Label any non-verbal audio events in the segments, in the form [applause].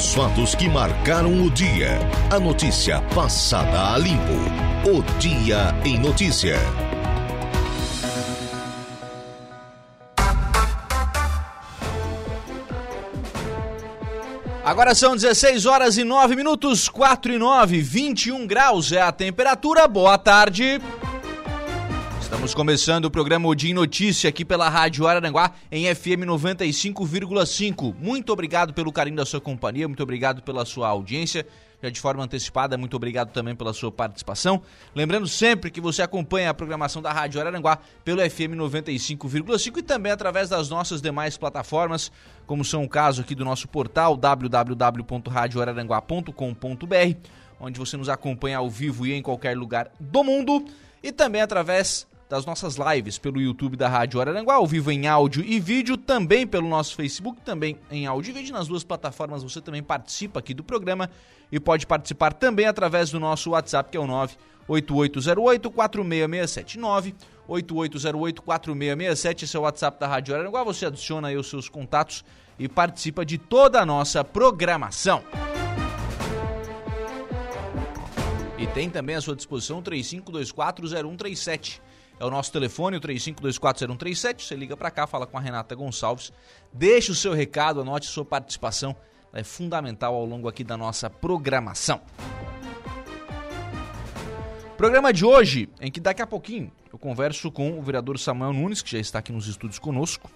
Os fatos que marcaram o dia. A notícia passada a limpo. O Dia em Notícia. Agora são 16 horas e 9 minutos, 4 e 9, 21 graus é a temperatura. Boa tarde. Estamos começando o programa O Dia em Notícia aqui pela Rádio Araranguá em FM 95,5. Muito obrigado pelo carinho da sua companhia, muito obrigado pela sua audiência. Já de forma antecipada, muito obrigado também pela sua participação. Lembrando sempre que você acompanha a programação da Rádio Araranguá pelo FM 95,5 e também através das nossas demais plataformas, como são o caso aqui do nosso portal www.radioararanguá.com.br, onde você nos acompanha ao vivo e em qualquer lugar do mundo, e também através das nossas lives pelo YouTube da Rádio Araranguá, ao vivo em áudio e vídeo, também pelo nosso Facebook, também em áudio e vídeo. Nas duas plataformas você também participa aqui do programa e pode participar também através do nosso WhatsApp, que é o 98808-4667. 98808-4667, esse é o WhatsApp da Rádio Araranguá. Você adiciona aí os seus contatos e participa de toda a nossa programação. E tem também à sua disposição 35240137 é o nosso telefone, o 35240137. Você liga para cá, fala com a Renata Gonçalves, deixe o seu recado, anote sua participação, é fundamental ao longo aqui da nossa programação. Programa de hoje, em que daqui a pouquinho eu converso com o vereador Samuel Nunes, que já está aqui nos estúdios conosco,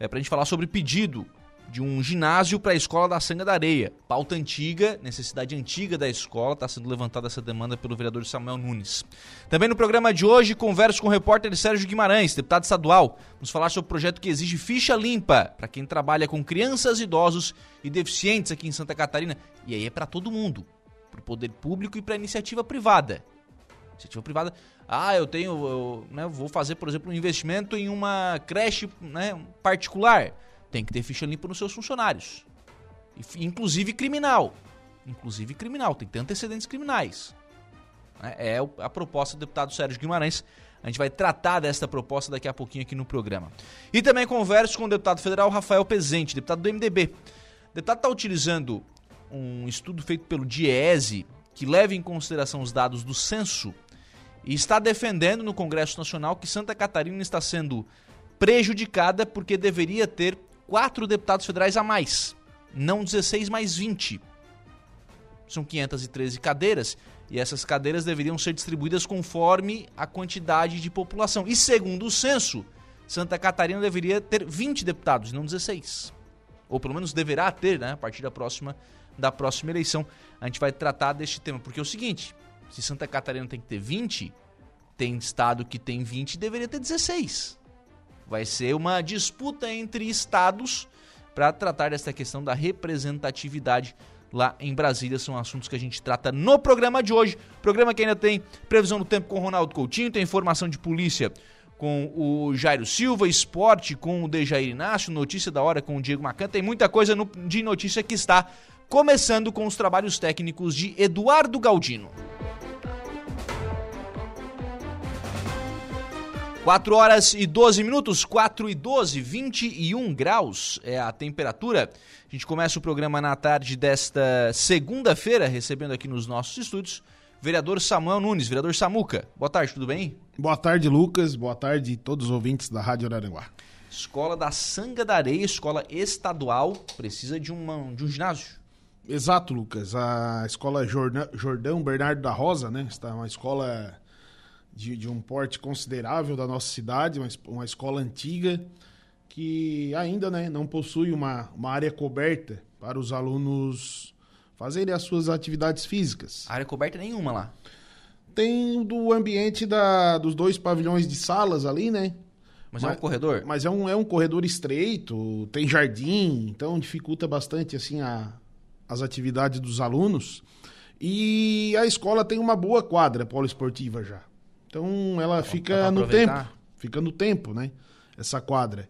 é para a gente falar sobre pedido de um ginásio para a escola da Sanga da Areia. Pauta antiga, necessidade antiga da escola, está sendo levantada essa demanda pelo vereador Samuel Nunes. Também no programa de hoje, converso com o repórter Sérgio Guimarães, deputado estadual. Vamos falar sobre o projeto que exige ficha limpa para quem trabalha com crianças, idosos e deficientes aqui em Santa Catarina. E aí é para todo mundo, para o poder público e para a iniciativa privada. Iniciativa privada, ah, eu tenho, eu, né, vou fazer, por exemplo, um investimento em uma creche né, particular tem que ter ficha limpa nos seus funcionários. Inclusive criminal. Inclusive criminal, tem que ter antecedentes criminais. É, é a proposta do deputado Sérgio Guimarães. A gente vai tratar desta proposta daqui a pouquinho aqui no programa. E também converso com o deputado federal Rafael Pezente, deputado do MDB. O deputado está utilizando um estudo feito pelo DIESE, que leva em consideração os dados do censo, e está defendendo no Congresso Nacional que Santa Catarina está sendo prejudicada porque deveria ter quatro deputados federais a mais, não 16 mais 20. São 513 cadeiras e essas cadeiras deveriam ser distribuídas conforme a quantidade de população. E segundo o censo, Santa Catarina deveria ter 20 deputados, não 16. Ou pelo menos deverá ter, né, a partir da próxima da próxima eleição. A gente vai tratar deste tema, porque é o seguinte, se Santa Catarina tem que ter 20, tem estado que tem 20 deveria ter 16. Vai ser uma disputa entre estados para tratar dessa questão da representatividade lá em Brasília. São assuntos que a gente trata no programa de hoje. Programa que ainda tem previsão do tempo com o Ronaldo Coutinho, tem informação de polícia com o Jairo Silva, esporte com o Dejair Inácio, notícia da hora com o Diego Macan. Tem muita coisa no, de notícia que está começando com os trabalhos técnicos de Eduardo Galdino. 4 horas e 12 minutos, 4 e 12, 21 graus é a temperatura. A gente começa o programa na tarde desta segunda-feira, recebendo aqui nos nossos estúdios vereador Samuel Nunes, vereador Samuca. Boa tarde, tudo bem? Boa tarde, Lucas. Boa tarde a todos os ouvintes da Rádio Araranguá. Escola da Sanga da Areia, escola estadual, precisa de, uma, de um ginásio. Exato, Lucas. A escola Jordão Bernardo da Rosa, né? Está uma escola de, de um porte considerável da nossa cidade, uma, uma escola antiga que ainda né, não possui uma, uma área coberta para os alunos fazerem as suas atividades físicas. Área coberta nenhuma lá. Tem do ambiente da, dos dois pavilhões de salas ali, né? Mas, mas é um corredor? Mas é um, é um corredor estreito, tem jardim, então dificulta bastante assim a, as atividades dos alunos. E a escola tem uma boa quadra poliesportiva já. Então ela fica no tempo, fica no tempo, né? Essa quadra.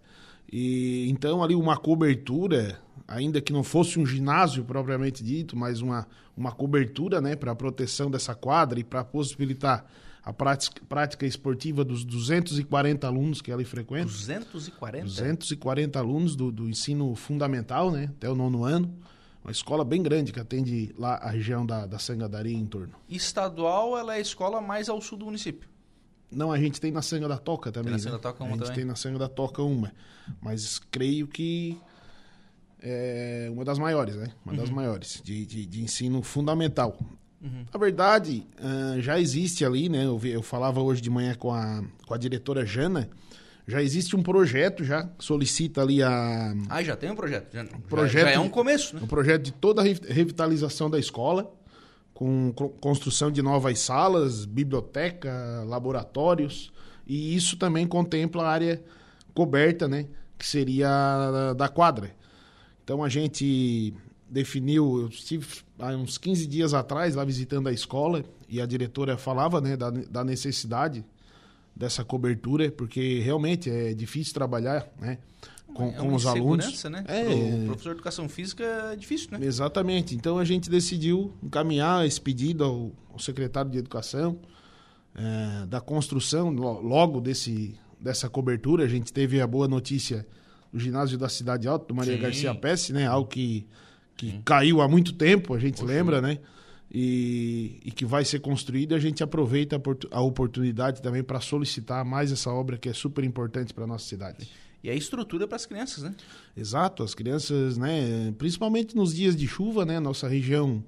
E então ali uma cobertura, ainda que não fosse um ginásio propriamente dito, mas uma, uma cobertura, né, para proteção dessa quadra e para possibilitar a prática, prática esportiva dos 240 alunos que ela frequenta. 240? 240 alunos do, do ensino fundamental, né, até o nono ano. Uma escola bem grande que atende lá a região da, da Sangadaria em torno. Estadual, ela é a escola mais ao sul do município. Não, a gente tem na Sanga da Toca também. na né? Sanga da Toca a uma gente também? tem na Sanga da Toca uma. Mas creio que é uma das maiores, né? Uma Uhum. das maiores, de, de, de ensino fundamental. Uhum. Na verdade, ah, já existe ali, né? Eu, eu falava hoje de manhã com a, com a diretora Jana. Já existe um projeto, já solicita ali a, Ah, já tem um projeto. Já, Projeto já é um começo, né? um projeto de toda a re- revitalização da escola, com co- construção de novas salas, biblioteca, laboratórios, e isso também contempla a área coberta, né, que seria da quadra. Então a gente definiu, eu estive há uns 15 dias atrás lá visitando a escola e a diretora falava, né, da, da necessidade dessa cobertura, porque realmente é difícil trabalhar, né, com, é com os alunos. né? É, Pro professor de educação física é difícil, né? Exatamente. Então a gente decidiu encaminhar esse pedido ao, ao secretário de Educação eh, da construção lo- logo desse, dessa cobertura. A gente teve a boa notícia do ginásio da Cidade Alta, do Maria Sim. Garcia Pesce, né? Algo que, que caiu há muito tempo, a gente lembra, né? E, e que vai ser construído. A gente aproveita a, a oportunidade também para solicitar mais essa obra que é super importante para nossa cidade. E a estrutura para as crianças, né? Exato, as crianças, né, principalmente nos dias de chuva, né, nossa região,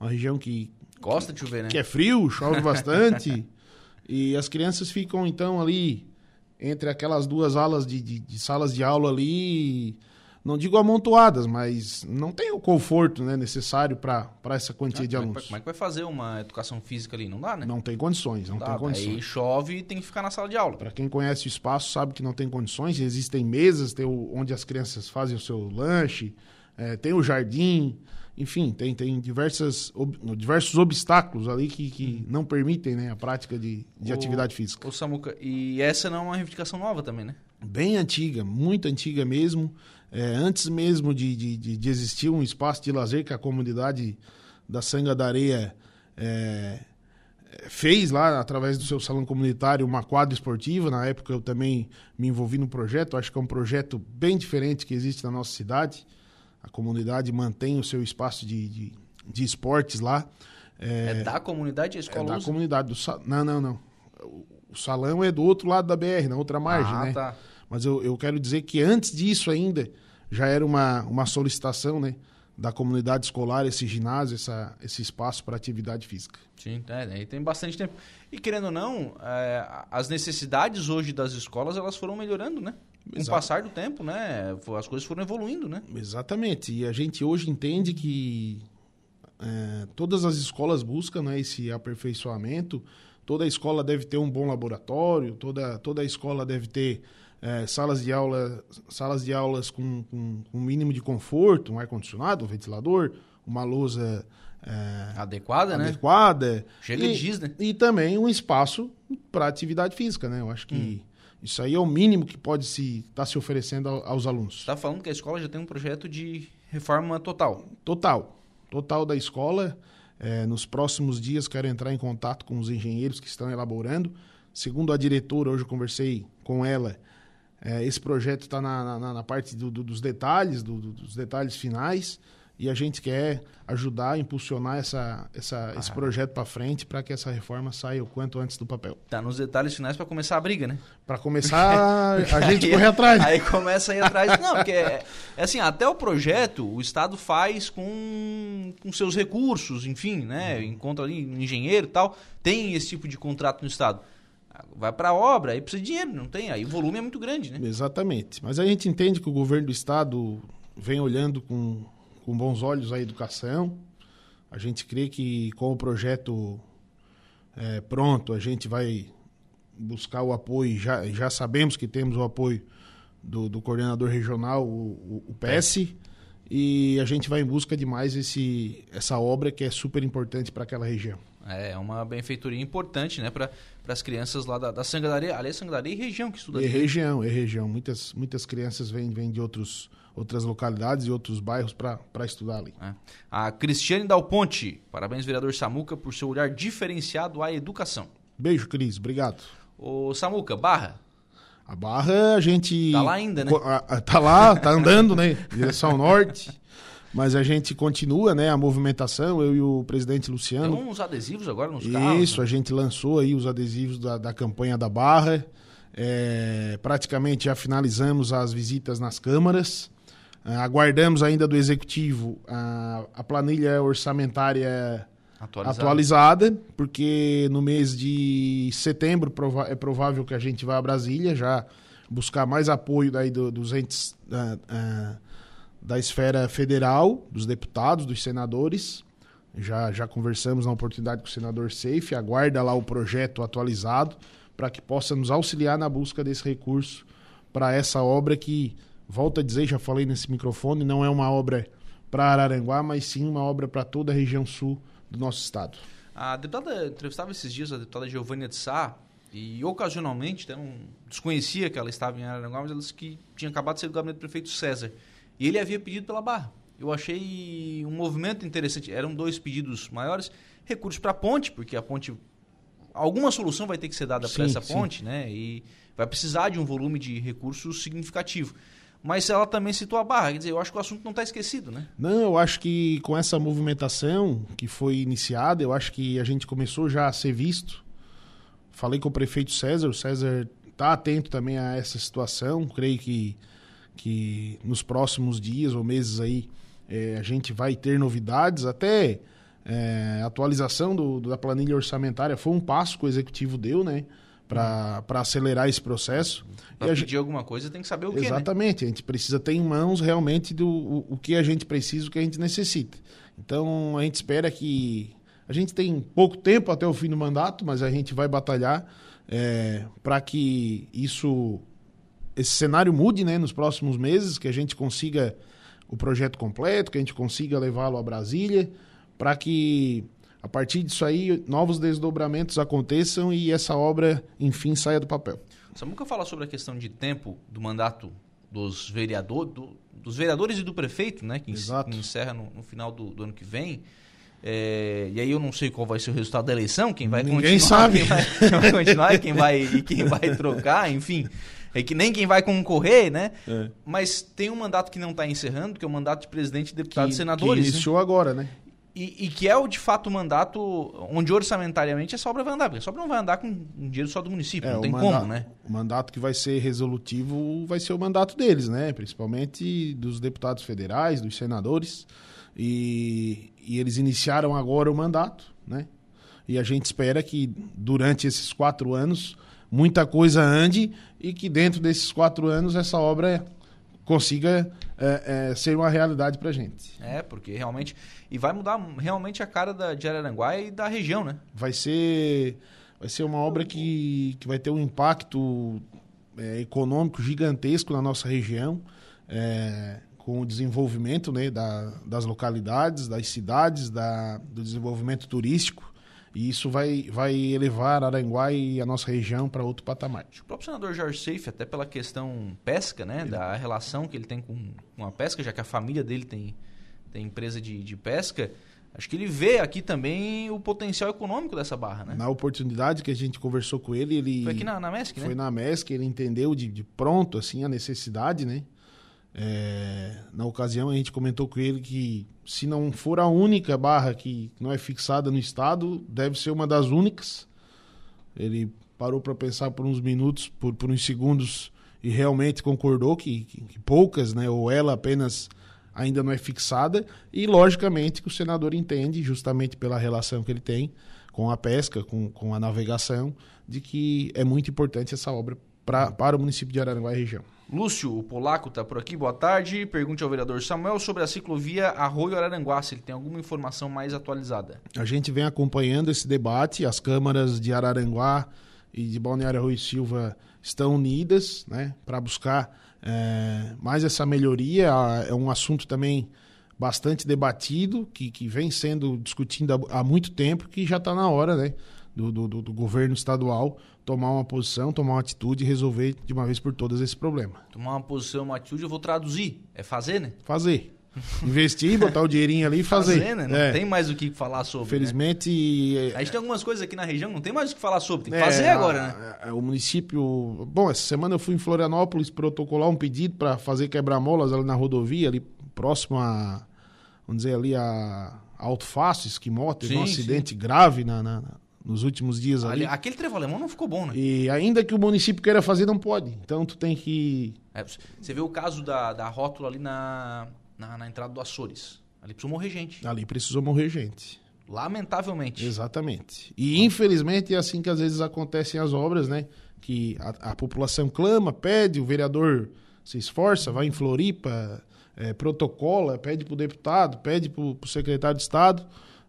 uma região que, Gosta de chover, né? que é frio, chove bastante, [laughs] e as crianças ficam então ali entre aquelas duas alas de, de, de salas de aula ali, não digo amontoadas, mas não tem o conforto, né, necessário para essa quantia Ah, de é, alunos. como é que vai fazer uma educação física ali? Não dá, né? Não tem condições, não, dá. tem condições. Aí chove e tem que ficar na sala de aula. Para quem conhece o espaço, sabe que não tem condições. Existem mesas tem o- onde as crianças fazem o seu lanche, eh, tem o jardim, enfim, tem, tem diversas, ob- diversos obstáculos ali que, que não permitem né, a prática de, de O- atividade física. Ô, Samuca, e essa não é uma reivindicação nova também, né? Bem antiga, muito antiga mesmo. Eh, antes mesmo de, de, de- existir um espaço de lazer que a comunidade da Sanga da Areia eh, fez lá através do seu salão comunitário uma quadra esportiva. Na época eu também me envolvi no projeto. Acho que é um projeto bem diferente que existe na nossa cidade. A comunidade mantém o seu espaço de, de, de esportes lá. É, da comunidade, a É escola da usa? comunidade. Do. Não, não, não. O- O salão é do outro lado da BR, na outra margem, ah, né? tá. Mas eu, eu quero dizer que antes disso ainda já era uma, uma solicitação né, da comunidade escolar, esse ginásio, essa, esse espaço para atividade física. Sim, é, aí tem bastante tempo. E querendo ou não, é, as necessidades hoje das escolas, elas foram melhorando, né? Com o Exato. passar do tempo, né? As coisas foram evoluindo, né? Exatamente. E a gente hoje entende que é, todas as escolas buscam né, esse aperfeiçoamento. Toda escola deve ter um bom laboratório, toda, toda escola deve ter é, salas de aula, salas de aulas com, com, com um mínimo de conforto, um ar-condicionado, um ventilador, uma lousa é, Adequada, né? adequada. Chega e, de giz, né? E também um espaço para atividade física, né? Eu acho que isso aí é o mínimo que pode se estar se oferecendo ao- aos alunos. Você tá falando que a escola já tem um projeto de reforma total. Total. Total da escola. É, nos próximos dias quero entrar em contato com os engenheiros que estão elaborando. Segundo a diretora, hoje eu conversei com ela, é, esse projeto está na, na- na parte do- do- dos detalhes, do- do- dos detalhes finais, e a gente quer ajudar, impulsionar essa, essa- esse projeto para frente para que essa reforma saia o quanto antes do papel. Tá nos detalhes finais para começar a briga, né? Para começar, a [laughs] gente Aí- correr atrás. Aí começa a ir atrás. Não, porque é, é assim, até o projeto o Estado faz com, com seus recursos, enfim, né? Encontra ali um engenheiro e tal. Tem esse tipo de contrato no Estado. Vai pra obra, aí precisa de dinheiro, não tem? Aí o volume é muito grande, né? Exatamente. Mas a gente entende que o governo do estado vem olhando com, com bons olhos a educação. A gente crê que com o projeto eh, pronto, a gente vai buscar o apoio. Já, já sabemos que temos o apoio do, do coordenador regional, o, o, o PS. E a gente vai em busca de mais esse, essa obra que é super importante para aquela região. É uma benfeitoria importante, né? Para as crianças lá da, da Sangadaria. Aliás, Sangadaria e região que estuda É aqui. região, é região. Muitas, muitas crianças vêm, vêm de outros, outras localidades e outros bairros para estudar ali. É. A Cristiane Dal Ponte. Parabéns, vereador Samuca, por seu olhar diferenciado à educação. Beijo, Cris. Obrigado. Ô, Samuca, Barra. A Barra, a gente. Tá lá ainda, né? Tá lá, tá andando, né? Direção norte. [laughs] Mas a gente continua, né, a movimentação, eu e o presidente Luciano. Tem uns adesivos agora nos carros. Isso, né? a gente lançou aí os adesivos da, da campanha da Barra. É, praticamente já finalizamos as visitas nas câmaras. Ah, aguardamos ainda do executivo a, a planilha orçamentária Atualizado. atualizada, porque no mês de setembro prova- é provável que a gente vá a Brasília já buscar mais apoio daí do- dos entes ah, ah, da esfera federal, dos deputados, dos senadores. Já, já conversamos na oportunidade com o senador Seife, aguarda lá o projeto atualizado para que possa nos auxiliar na busca desse recurso para essa obra que, volto a dizer, já falei nesse microfone, não é uma obra para Araranguá, mas sim uma obra para toda a região sul do nosso estado. A deputada, entrevistava esses dias a deputada Giovânia de Sá, e ocasionalmente, não desconhecia que ela estava em Araranguá, mas ela disse que tinha acabado de ser do gabinete do prefeito César. E ele havia pedido pela barra. Eu achei um movimento interessante. Eram dois pedidos maiores. Recursos para a ponte, porque a ponte. Alguma solução vai ter que ser dada para Sim, essa sim. ponte, né? E vai precisar de um volume de recursos significativo. Mas ela também citou a barra. Quer dizer, eu acho que o assunto não está esquecido, né? Não, eu acho que com essa movimentação que foi iniciada, eu acho que a gente começou já a ser visto. Falei com o prefeito César, o César está atento também a essa situação. Creio que, que nos próximos dias ou meses aí eh, a gente vai ter novidades. Até a atualização do- da planilha orçamentária foi um passo que o executivo deu, né? Para acelerar esse processo. Para E a pedir alguma coisa tem que saber o que, né? Exatamente, a gente precisa ter em mãos realmente do, o, o que a gente precisa, o que a gente necessita. Então a gente espera que. A gente tem pouco tempo até o fim do mandato, mas a gente vai batalhar para que isso. Esse cenário mude né, nos próximos meses, que a gente consiga o projeto completo, que a gente consiga levá-lo a Brasília, para que a partir disso aí novos desdobramentos aconteçam e essa obra, enfim, saia do papel. Samuca fala sobre a questão de tempo do mandato dos vereadores, do- dos vereadores e do prefeito, né? Que, Exato. encerra no, no final do, do ano que vem. É, e aí eu não sei qual vai ser o resultado da eleição, quem vai Ninguém continuar, sabe. Quem, vai, quem vai continuar e quem vai, e quem vai trocar, enfim. É que nem quem vai concorrer, né? É. Mas tem um mandato que não está encerrando, que é o mandato de presidente, Que, deputado e que senadores. né? iniciou agora, né? E, e que é o de fato o mandato onde orçamentariamente essa obra vai andar, porque essa obra não vai andar com dinheiro só do município, não É, o tem manda- como, né? O mandato que vai ser resolutivo vai ser o mandato deles, né? Principalmente dos deputados federais, dos senadores. E, e eles iniciaram agora o mandato, né? E a gente espera que durante esses quatro anos muita coisa ande e que dentro desses quatro anos essa obra consiga é, é, ser uma realidade pra gente. É, porque realmente. E vai mudar realmente a cara da, de Araranguá e da região, né? vai ser vai ser uma obra que, que vai ter um impacto é, econômico gigantesco na nossa região é, com o desenvolvimento né, da- das localidades, das cidades, da, do desenvolvimento turístico e isso vai, vai elevar Aranguá e a nossa região para outro patamar. O próprio senador Jorge Seife, até pela questão pesca, né? Da relação que ele tem com, com a pesca, já que a família dele tem, tem empresa de, de pesca, acho que ele vê aqui também o potencial econômico dessa barra, né? Na oportunidade que a gente conversou com ele, ele Foi aqui na, na MESC, né? Foi na MESC, ele entendeu de, de pronto assim a necessidade, né? É, na ocasião a gente comentou com ele que se não for a única barra que não é fixada no estado, deve ser uma das únicas. Ele parou para pensar por uns minutos, por, por uns segundos e realmente concordou que, que- que poucas, né? Ou ela apenas ainda não é fixada e logicamente que o senador entende, justamente pela relação que ele tem com a pesca, com, com a navegação, de que é muito importante essa obra pra, para o município de Araranguá e região. Lúcio, o polaco, está por aqui. Boa tarde. Pergunte ao vereador Samuel sobre a ciclovia Arroio Araranguá, se ele tem alguma informação mais atualizada. A gente vem acompanhando esse debate, as câmaras de Araranguá e de Balneário Rui Silva estão unidas né, para buscar eh, mais essa melhoria. É um assunto também bastante debatido, que, que vem sendo discutido há, muito tempo, que já está na hora né, do, do- do governo estadual tomar uma posição, tomar uma atitude e resolver de uma vez por todas esse problema. Tomar uma posição, uma atitude, eu vou traduzir. É fazer, né? Fazer. Investir, botar o dinheirinho ali e fazer. né? Não É. tem mais o que falar sobre. né? Felizmente, eh, A gente tem algumas coisas aqui na região, não tem mais o que falar sobre. Tem que É, fazer a- agora, né? a- O município. Bom, essa semana eu fui em Florianópolis protocolar um pedido para fazer quebra-molas ali na rodovia, ali próximo a, vamos dizer ali, a Alto Fácil, Esquimó, teve Sim, um sim. acidente grave na, na- na- nos últimos dias ali. Ali- aquele trevo alemão não ficou bom, né? E ainda que o município queira fazer, não pode. Então tu tem que. É, você vê o caso da, da rótula ali na, na, na entrada do Açores. Ali precisou morrer gente. Ali precisou morrer gente. Lamentavelmente. Exatamente. E infelizmente é assim que às vezes acontecem as obras, né? Que a, a população clama, pede, o vereador se esforça, vai em Floripa, é, protocola, pede para o deputado, pede para o secretário de Estado.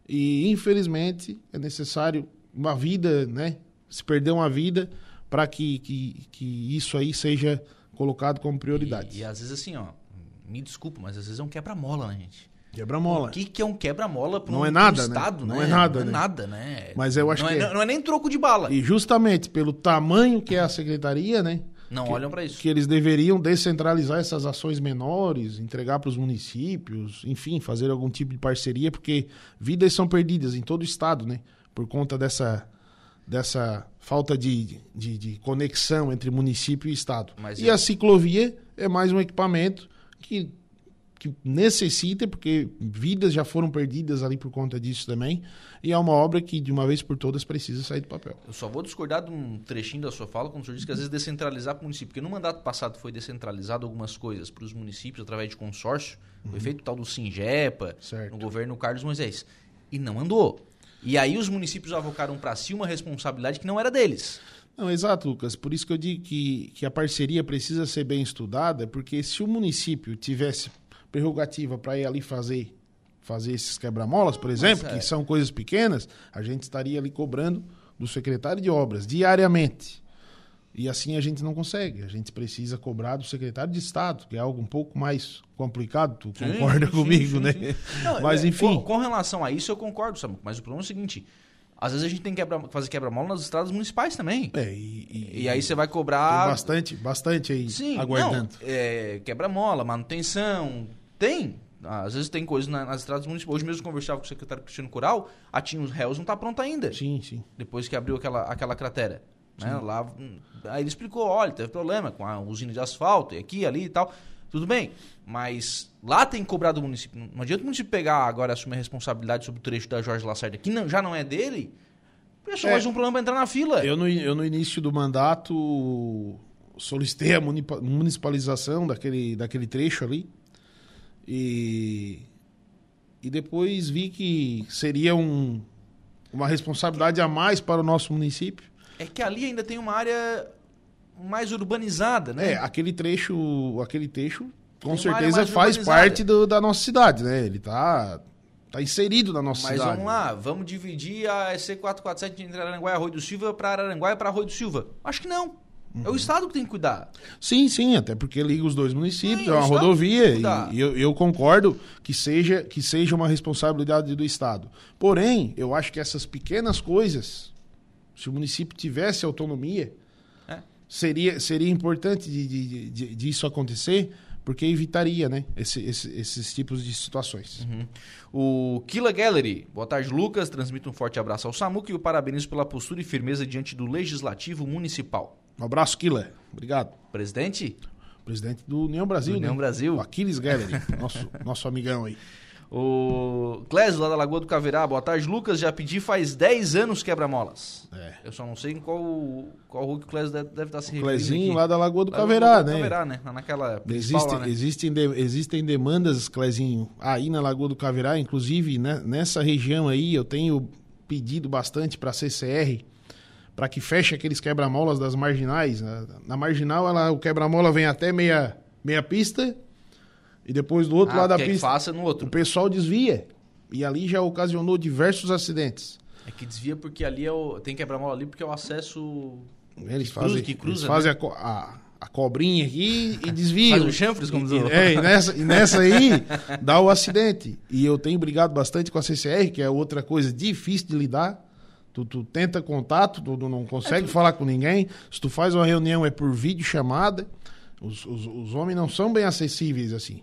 E infelizmente é necessário uma vida, né? Se perder uma vida para que, que, que isso aí seja colocado como prioridade. E, e às vezes assim, ó, me desculpa, mas às vezes é um quebra-mola, né, gente? Quebra-mola. O que, que é um quebra-mola para Não um, é nada, um né? Estado, Não né? é nada, Não né? é nada, né? Mas eu acho não que é, é. não- não é nem troco de bala. E justamente pelo tamanho que é a secretaria, né? Não que- olham para isso. que eles deveriam descentralizar essas ações menores, entregar para os municípios, enfim, fazer algum tipo de parceria, porque vidas são perdidas em todo o estado, né? Por conta dessa, dessa falta de, de, de conexão entre município e estado. Mas e eu- a ciclovia é mais um equipamento que, que necessita, porque vidas já foram perdidas ali por conta disso também, e é uma obra que, de uma vez por todas, precisa sair do papel. Eu só vou discordar de um trechinho da sua fala, quando o senhor disse que às vezes descentralizar para o município. Porque no mandato passado foi descentralizado algumas coisas para os municípios através de consórcio. Foi feito o tal do Singepa, Uhum. Certo. no governo Carlos Moisés. E não andou. E aí os municípios avocaram para si uma responsabilidade que não era deles. Não, exato, Lucas. Por isso que eu digo que, que a parceria precisa ser bem estudada, porque se o município tivesse prerrogativa para ir ali fazer, fazer esses quebra-molas, por exemplo, é. que são coisas pequenas, a gente estaria ali cobrando do secretário de obras diariamente. E assim a gente não consegue. A gente precisa cobrar do secretário de Estado, que é algo um pouco mais complicado. Tu Sim, concorda sim, comigo, sim, né? sim. Não, [laughs] Mas é, enfim. Com, com relação a isso, eu concordo, Samuco. Mas o problema é o seguinte: às vezes a gente tem que quebra, fazer quebra-mola nas estradas municipais também. É, e, e- E aí você vai tem cobrar. bastante, bastante aí Sim, aguardando. não, é, quebra-mola, manutenção, tem. Às vezes tem coisas na- nas estradas municipais. Hoje mesmo eu conversava com o secretário Cristiano Coral, a Tinha os Réus não está pronta ainda, Sim, sim. depois que abriu aquela, aquela cratera. Né? Lá, aí ele explicou, olha, teve problema com a usina de asfalto, e aqui, ali e tal. Tudo bem, mas lá tem que cobrar do município. Não adianta o município pegar agora e assumir a responsabilidade sobre o trecho da Jorge Lacerda, que não- já não é dele, é só É. mais um problema para entrar na fila. Eu no, eu no início do mandato solicitei a municipalização daquele, daquele trecho ali. E, e depois vi que seria um, uma responsabilidade a mais para o nosso município. É que ali ainda tem uma área mais urbanizada, né? É, aquele trecho, aquele trecho com Tem certeza faz parte do- da nossa cidade, né? Ele tá, tá inserido na nossa Mas cidade. vamos lá, vamos dividir a EC447 entre Araranguá e Arroio do Silva para Araranguá e para Arroio do Silva. Acho que não. É o Uhum. Estado que tem que cuidar. Sim, sim, até porque liga os dois municípios, Sim, é uma rodovia, e, e eu, eu concordo que seja, que seja uma responsabilidade do Estado. Porém, eu acho que essas pequenas coisas, se o município tivesse autonomia, É. seria, seria importante de, de, de- disso acontecer, porque evitaria né, esse- esse- esses tipos de situações. Uhum. O Killa Gallery. Boa tarde, Lucas. Transmito um forte abraço ao Samuca e o parabenizo pela postura e firmeza diante do Legislativo Municipal. Um abraço, Killer. Obrigado. Presidente? Presidente do União Brasil, Do União né? Brasil. O Aquiles Gallery, nosso, [laughs] nosso amigão aí. O Clésio, lá da Lagoa do Caverá. Boa tarde, Lucas. Já pedi faz 10 anos quebra-molas. É. Eu só não sei em qual, qual rua que o Clésio deve, deve estar se O referindo Clezinho aqui. lá da Lagoa do Lá Caverá, né? Caverá, né? Naquela Existe, lá, né? existem, de- existem demandas, Clezinho, aí na Lagoa do Caverá, inclusive né, nessa região aí eu tenho pedido bastante para a CCR para que feche aqueles quebra-molas das marginais. Na, na marginal ela, o quebra-mola vem até meia, meia pista e depois do outro Ah, lado da que pista faça no outro. o pessoal desvia. E ali já ocasionou diversos acidentes. É que desvia porque ali é o... tem quebra-mola ali porque é o acesso... Eles Que fazem, cruza- que eles cruza, fazem a, co- a, a cobrinha aqui e desviam. Faz o chanfres, como diz o- É, e nessa, e nessa aí dá o acidente. E eu tenho brigado bastante com a CCR, que é outra coisa difícil de lidar. Tu, tu tenta contato, tu, tu não consegue falar com ninguém. Se tu faz uma reunião é por vídeo chamada. Os, os, os homens não são bem acessíveis assim.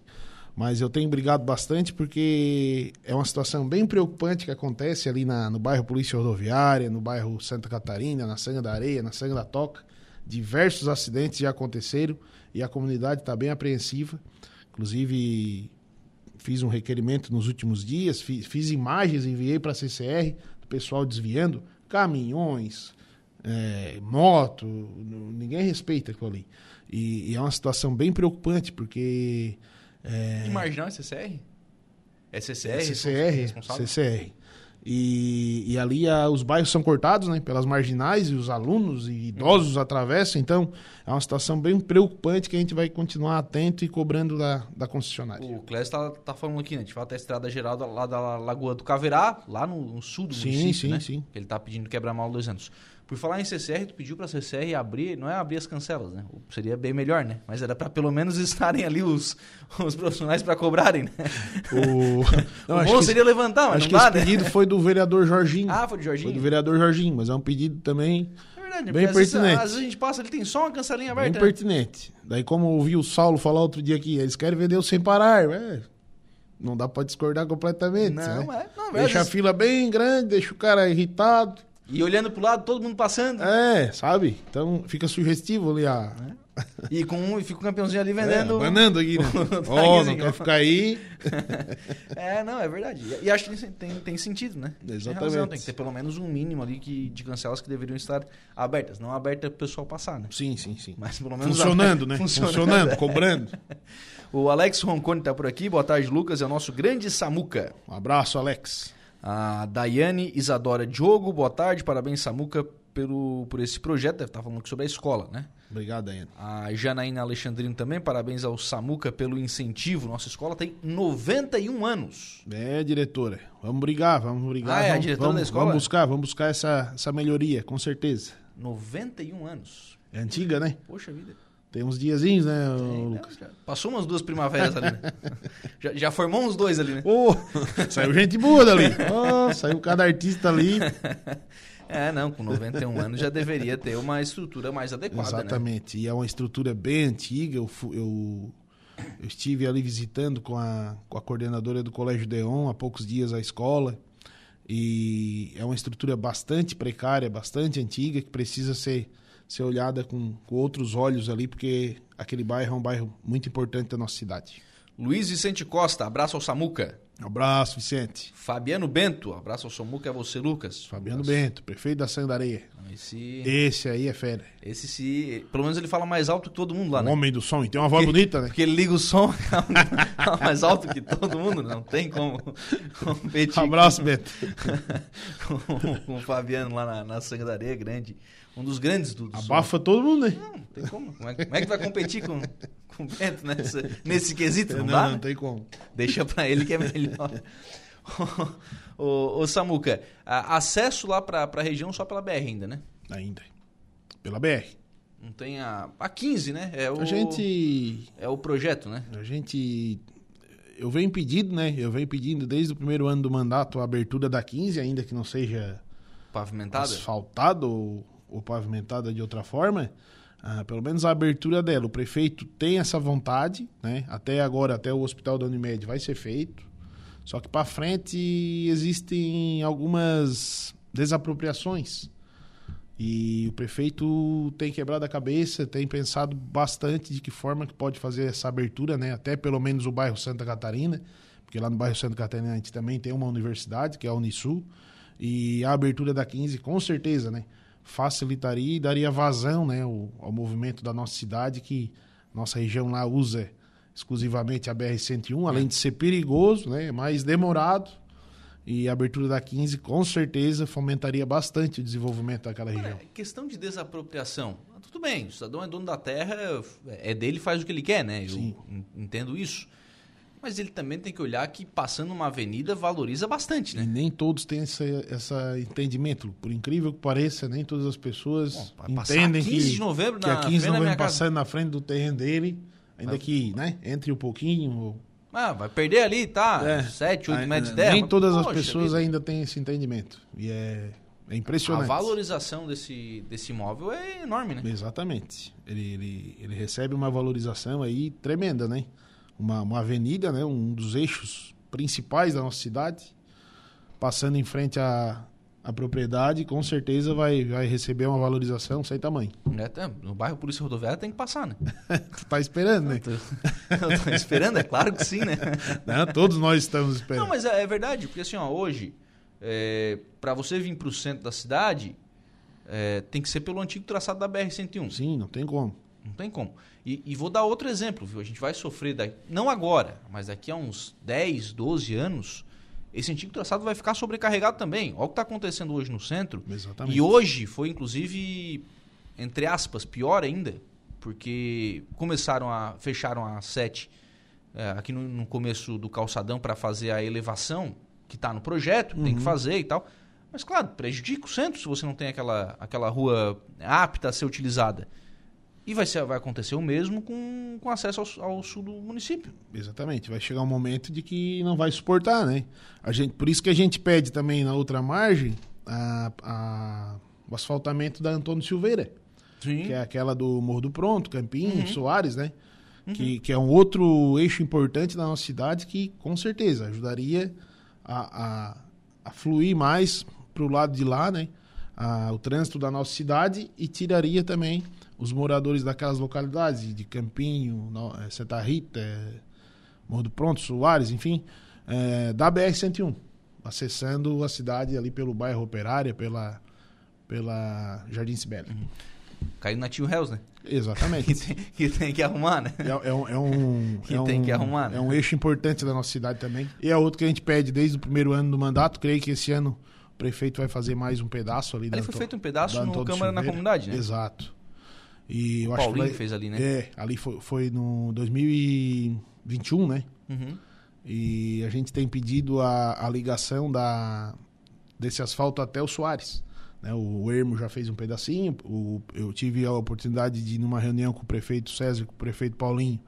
Mas eu tenho brigado bastante porque é uma situação bem preocupante que acontece ali na, no bairro Polícia Rodoviária, no bairro Santa Catarina, na Sanga da Areia, na Sanga da Toca. Diversos acidentes já aconteceram e a comunidade está bem apreensiva. Inclusive, fiz um requerimento nos últimos dias, fiz, fiz imagens, enviei para a CCR, o pessoal desviando, caminhões, é, moto, ninguém respeita aquilo ali. E, e, é uma situação bem preocupante, porque. É, Marginal é CCR? É CCR? É CCR, CCR. E, e ali a, os bairros são cortados né, pelas marginais e os alunos e idosos uhum. atravessam. Então, é uma situação bem preocupante que a gente vai continuar atento e cobrando da, da concessionária. O Clésio está tá falando aqui, né? A gente vai até a estrada geral lá da Lagoa do Caverá, lá no, no sul do sim, município, sim, né? Sim, Ele está pedindo quebrar mal dois anos. Por falar em CCR, tu pediu para a CCR abrir, não é abrir as cancelas, né? Seria bem melhor, né? Mas era para pelo menos estarem ali os, [laughs] os profissionais para cobrarem, né? O, [laughs] não, o bom seria esse, levantar, mas acho que dá, esse né? pedido foi do vereador Jorginho. Ah, foi do Jorginho? Foi do vereador Jorginho, mas é um pedido também é verdade, bem pertinente. Às vezes, às vezes, a gente passa, ele tem só uma cancelinha aberta. Bem né? pertinente. Daí como eu ouvi o Saulo falar outro dia aqui, eles querem ver Deus sem parar, é... Não dá para discordar completamente. Não, né? é. Não, deixa a fila bem grande, deixa o cara irritado. E olhando pro lado, todo mundo passando. É, sabe? Então fica sugestivo ali a. É. E, com, e fica o campeãozinho ali vendendo. É, banando aqui, né? [laughs] Ó, oh, não quer ficar aí. [laughs] é, não, é verdade. E, e acho que tem, tem sentido, né? Exatamente. Tem, razão, tem que ter pelo menos um mínimo ali que, de cancelas que deveriam estar abertas. Não aberta pro pessoal passar, né? Sim, sim, sim. Mas pelo menos. Funcionando, [laughs] né? Funcionando, Funcionando cobrando. o Alex Roncone tá por aqui. Boa tarde, Lucas. É o nosso grande Samuca. Um abraço, Alex. A Daiane Isadora Diogo, boa tarde, parabéns Samuca pelo, por esse projeto, deve estar falando aqui sobre a escola, né? Obrigado, Daiane. A Janaína Alexandrino também, parabéns ao Samuca pelo incentivo. Nossa escola tem 91 anos. É, diretora. Vamos brigar, vamos brigar. Ah, é vamos, a diretora vamos, da escola? Vamos buscar, vamos buscar essa, essa melhoria, com certeza. 91 anos. É antiga, né? Poxa vida. Tem uns diazinhos, né, Tem, Lucas? Não, Passou umas duas primaveras ali, né? [laughs] já, já, formou uns dois ali, né? Oh, saiu gente boa dali. Oh, saiu cada artista ali. [laughs] É, não, com 91 anos já deveria ter uma estrutura mais adequada, né? Exatamente. Né? E é uma estrutura bem antiga. Eu, eu, eu, estive ali visitando com a, com a coordenadora do Colégio Deon há poucos dias a escola. E é uma estrutura bastante precária, bastante antiga, que precisa ser ser olhada com, com outros olhos ali, porque aquele bairro é um bairro muito importante da nossa cidade. Luiz Vicente Costa, abraço ao Samuca. Abraço, Vicente. Fabiano Bento, abraço ao Samuca a você, Lucas. Fabiano Bento, prefeito da Sandareia. Esse... Esse aí é fera. Esse se. Pelo menos ele fala mais alto que todo mundo lá, o né? Homem do som. E tem uma voz porque, bonita, né? Porque ele liga o som [laughs] fala mais alto que todo mundo, não tem como [laughs] competir. Abraço, com, Beto. [laughs] com, com, o Fabiano lá na, na Sandareia grande. Um dos grandes do, do Abafa som. todo mundo, né? Não, não tem como. Como é, como é que vai competir com, com o Bento nessa, nesse quesito? Não, não dá? Não, né? tem como. Deixa pra ele que é melhor. ô, ô, Samuca, acesso lá pra, pra região só pela BR ainda, né? Ainda. Pela BR. Não tem a. A 15, né? É o, a gente. É o projeto, né? A gente. Eu venho pedindo, né? Eu venho pedindo desde o primeiro ano do mandato a abertura da 15, ainda que não seja. Pavimentada? Asfaltado ou, ou pavimentada de outra forma. Ah, pelo menos a abertura dela. O prefeito tem essa vontade, né? Até agora, até o hospital da Unimed vai ser feito. Só que para frente existem algumas desapropriações. E o prefeito tem quebrado a cabeça, tem pensado bastante de que forma que pode fazer essa abertura, né? Até pelo menos o bairro Santa Catarina, porque lá no bairro Santa Catarina a gente também tem uma universidade, que é a Unisul, e a abertura da 15 com certeza, né? Facilitaria e daria vazão, né, ao, ao movimento da nossa cidade que nossa região lá usa exclusivamente a BR-101, além de ser perigoso, né, mais demorado, e a abertura da 15 com certeza fomentaria bastante o desenvolvimento daquela região. É, questão de desapropriação. Tudo bem, o cidadão é dono da terra, é dele, faz o que ele quer, né? Eu Sim. entendo isso. Mas ele também tem que olhar que passando uma avenida valoriza bastante, né? E nem todos têm esse, esse entendimento. Por incrível que pareça, nem todas as pessoas Bom, entendem 15 que, de novembro que a 15 de novembro passando na frente do terreno dele, ainda que né, entre um pouquinho ah, vai perder ali, tá? É. 7, 8 metros de terra. Nem todas as pessoas vida. ainda têm esse entendimento. E é, é impressionante. A valorização desse, desse imóvel é enorme, né? Exatamente. Ele, ele, ele recebe uma valorização aí tremenda, né? Uma, uma avenida, né? um dos eixos principais da nossa cidade, passando em frente a, a propriedade, com certeza vai, vai receber uma valorização sem tamanho. É, no bairro Polícia Rodoviária tem que passar, né? [laughs] tu tá esperando, né? [laughs] Eu tô esperando, é claro que sim, né? [laughs] Não, todos nós estamos esperando. Não, mas é, é verdade, porque assim, ó, hoje, é, para você vir para o centro da cidade, é, tem que ser pelo antigo traçado da BR-101. Sim, não tem como. Não tem como. E, e, vou dar outro exemplo, viu? A gente vai sofrer, daqui, não agora, mas daqui a uns 10, 12 anos, esse antigo traçado vai ficar sobrecarregado também. Olha o que está acontecendo hoje no centro. Exatamente. E hoje foi, inclusive, entre aspas, pior ainda, porque começaram a. fecharam a 7 é, aqui no, no, começo do calçadão para fazer a elevação que está no projeto, uhum. tem que uhum. fazer e tal. Mas, claro, prejudica o centro se você não tem aquela, aquela rua apta a ser utilizada. E vai, ser, vai acontecer o mesmo com, com acesso ao, ao, sul do município. Exatamente. Vai chegar um momento de que não vai suportar, né? A gente, por isso que a gente pede também na outra margem a, a, o asfaltamento da Antônio Silveira. Sim. Que é aquela do Morro do Pronto, Campinho, uhum. Soares, né? Uhum. Que, que é um outro eixo importante da nossa cidade que com certeza ajudaria a, a, a fluir mais para o lado de lá, né? A, o trânsito da nossa cidade e tiraria também os moradores daquelas localidades, de Campinho, eh, Santa Rita, eh, Morro do Pronto, Soares, enfim, é, da BR-101, acessando a cidade ali pelo bairro Operária, pela, pela Jardim Sibeli. Uhum. Caindo na Tio Hells, né? Exatamente. [laughs] que, tem, que, tem, que arrumar, né? É, é um, é um, [laughs] que é tem um, que arrumar, né? É um eixo importante da nossa cidade também. E é outro que a gente pede desde o primeiro ano do mandato. Creio que esse ano o prefeito vai fazer mais um pedaço ali. Ali foi feito um pedaço no Câmara na Comunidade, né? Exato. E eu o acho Paulinho que vai, fez ali, né? É, ali foi, foi no 2021, né? Uhum. E a gente tem pedido a, a ligação da, desse asfalto até o Soares. Né? O Ermo já fez um pedacinho. O, eu tive a oportunidade de ir numa reunião com o prefeito César, com o prefeito Paulinho.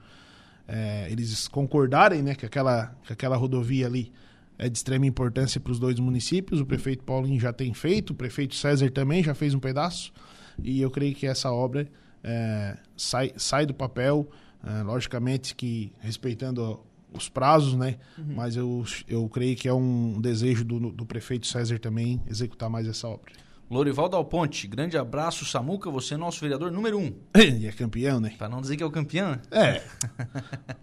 É, eles concordarem né, que, aquela, que aquela rodovia ali é de extrema importância para os dois municípios. O prefeito Paulinho já tem feito, o prefeito César também já fez um pedaço. E eu creio que essa obra é, sai, sai do papel, é, logicamente que respeitando os prazos, né? Uhum. Mas eu, eu creio que é um desejo do, do prefeito César também executar mais essa obra. Lorival Dal Ponte, grande abraço, Samuca, você é nosso vereador número um. [laughs] E é campeão, né? Para não dizer que é o campeão. Né? É.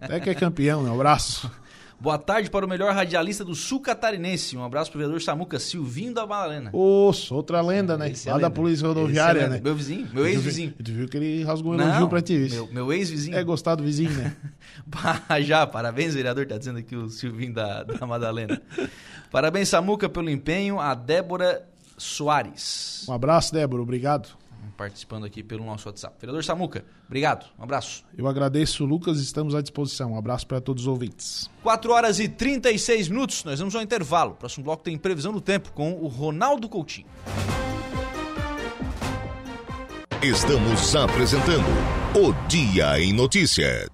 [laughs] Até que é campeão, né? Um abraço. [laughs] Boa tarde para o melhor radialista do sul catarinense. Um abraço para o vereador Samuca, Silvinho da Madalena. Osso, outra lenda, né? Esse é Lá lenda. da Polícia Rodoviária, é né? Meu vizinho, meu ex-vizinho. Tu viu que ele rasgou um elogio pra ti, Meu, meu ex-vizinho. É gostar do vizinho, né? [laughs] Já, parabéns, vereador, tá dizendo aqui o Silvinho da, da Madalena. parabéns, Samuca, pelo empenho. A Débora Soares. Um abraço, Débora, obrigado participando aqui pelo nosso WhatsApp. Vereador Samuca, obrigado, um abraço. Eu agradeço, Lucas, estamos à disposição. Um abraço para todos os ouvintes. 4 horas e 36 minutos, nós vamos ao intervalo. Próximo bloco tem previsão do tempo com o Ronaldo Coutinho. Estamos apresentando o Dia em Notícia.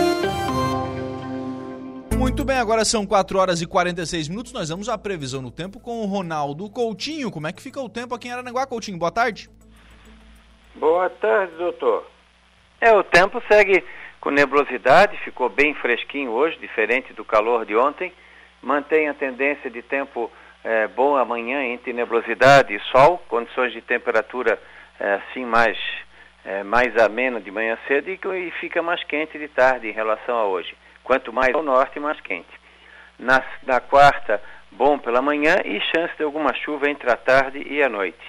Muito bem, agora são 4 horas e 46 minutos. Nós vamos à previsão do tempo com o Ronaldo Coutinho. Como é que fica o tempo aqui em Aranaguá, Coutinho? Boa tarde. Boa tarde, doutor. É, o tempo segue com nebulosidade, ficou bem fresquinho hoje, diferente do calor de ontem. Mantém a tendência de tempo é, bom amanhã entre nebulosidade e sol, condições de temperatura é, assim mais, é, mais amena de manhã cedo e, e fica mais quente de tarde em relação a hoje. Quanto mais ao norte, mais quente. Na, na quarta, bom pela manhã e chance de alguma chuva entre a tarde e a noite.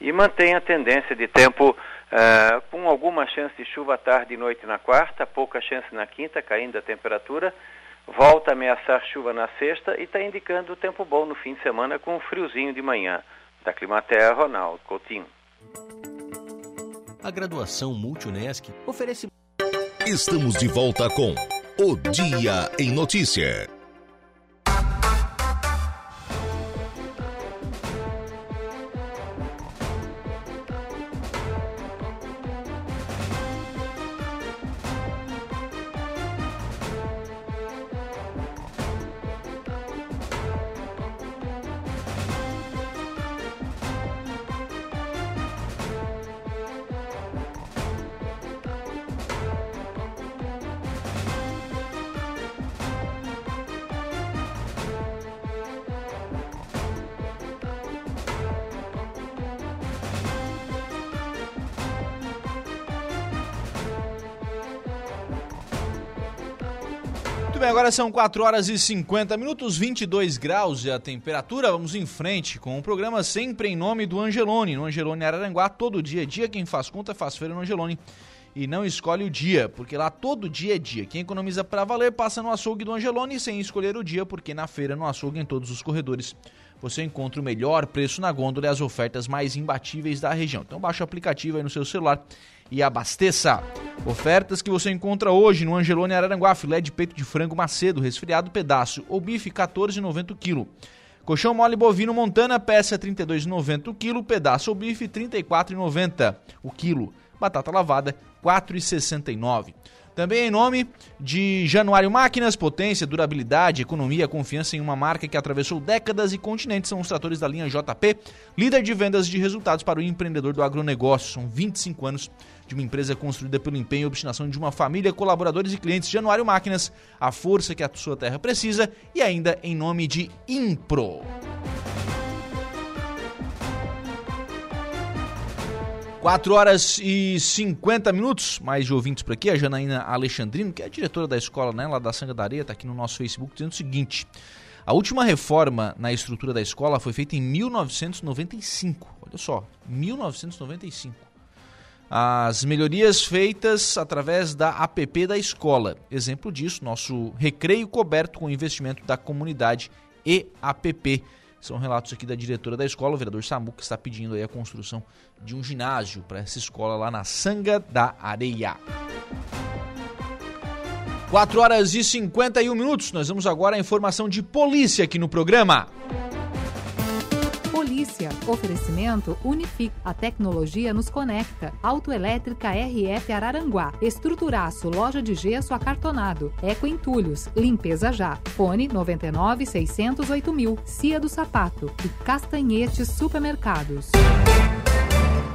E mantém a tendência de tempo uh, com alguma chance de chuva tarde e noite na quarta, pouca chance na quinta, caindo a temperatura. Volta a ameaçar chuva na sexta e está indicando tempo bom no fim de semana com um friozinho de manhã. Da Climaterra, Ronaldo Coutinho. A graduação Multunesc oferece. Estamos de volta com o Dia em Notícia. São 4 horas e 50 minutos, 22 graus e a temperatura. Vamos em frente com o programa sempre em nome do Angelone. No Angelone Araranguá, todo dia é dia. Quem faz conta faz feira no Angelone e não escolhe o dia, porque lá todo dia é dia. Quem economiza para valer passa no açougue do Angelone sem escolher o dia, porque na feira, no açougue, em todos os corredores, você encontra o melhor preço na gôndola e as ofertas mais imbatíveis da região. Então baixa o aplicativo aí no seu celular e abasteça. Ofertas que você encontra hoje no Angelone Araranguá, filé de peito de frango macedo, resfriado pedaço ou bife 14,90 kg. Colchão mole bovino Montana, peça 32,90 kg, pedaço ou bife 34,90 o quilo. Batata lavada 4,69. Também em nome de Januário Máquinas, potência, durabilidade, economia, confiança em uma marca que atravessou décadas e continentes são os tratores da linha JP, líder de vendas de resultados para o empreendedor do agronegócio. São 25 anos de uma empresa construída pelo empenho e obstinação de uma família, colaboradores e clientes. Januário Máquinas, a força que a sua terra precisa e ainda em nome de Impro. 4 horas e 50 minutos, mais de ouvintes por aqui. A Janaína Alexandrino, que é diretora da escola né, lá da Sanga da Areia, está aqui no nosso Facebook dizendo o seguinte: a última reforma na estrutura da escola foi feita em 1995. Olha só, 1995. As melhorias feitas através da APP da escola. Exemplo disso, nosso recreio coberto com investimento da comunidade e APP. São relatos aqui da diretora da escola, o vereador Samu, que está pedindo aí a construção de um ginásio para essa escola lá na Sanga da Areia. 4 horas e 51 minutos. Nós vamos agora à informação de polícia aqui no programa. Polícia. Oferecimento Unific. A tecnologia nos conecta. Autoelétrica RF Araranguá. Estruturaço. Loja de gesso acartonado. Eco Entulhos. Limpeza já. Fone 99 608 mil. Cia do Sapato. E Castanhetes Supermercados.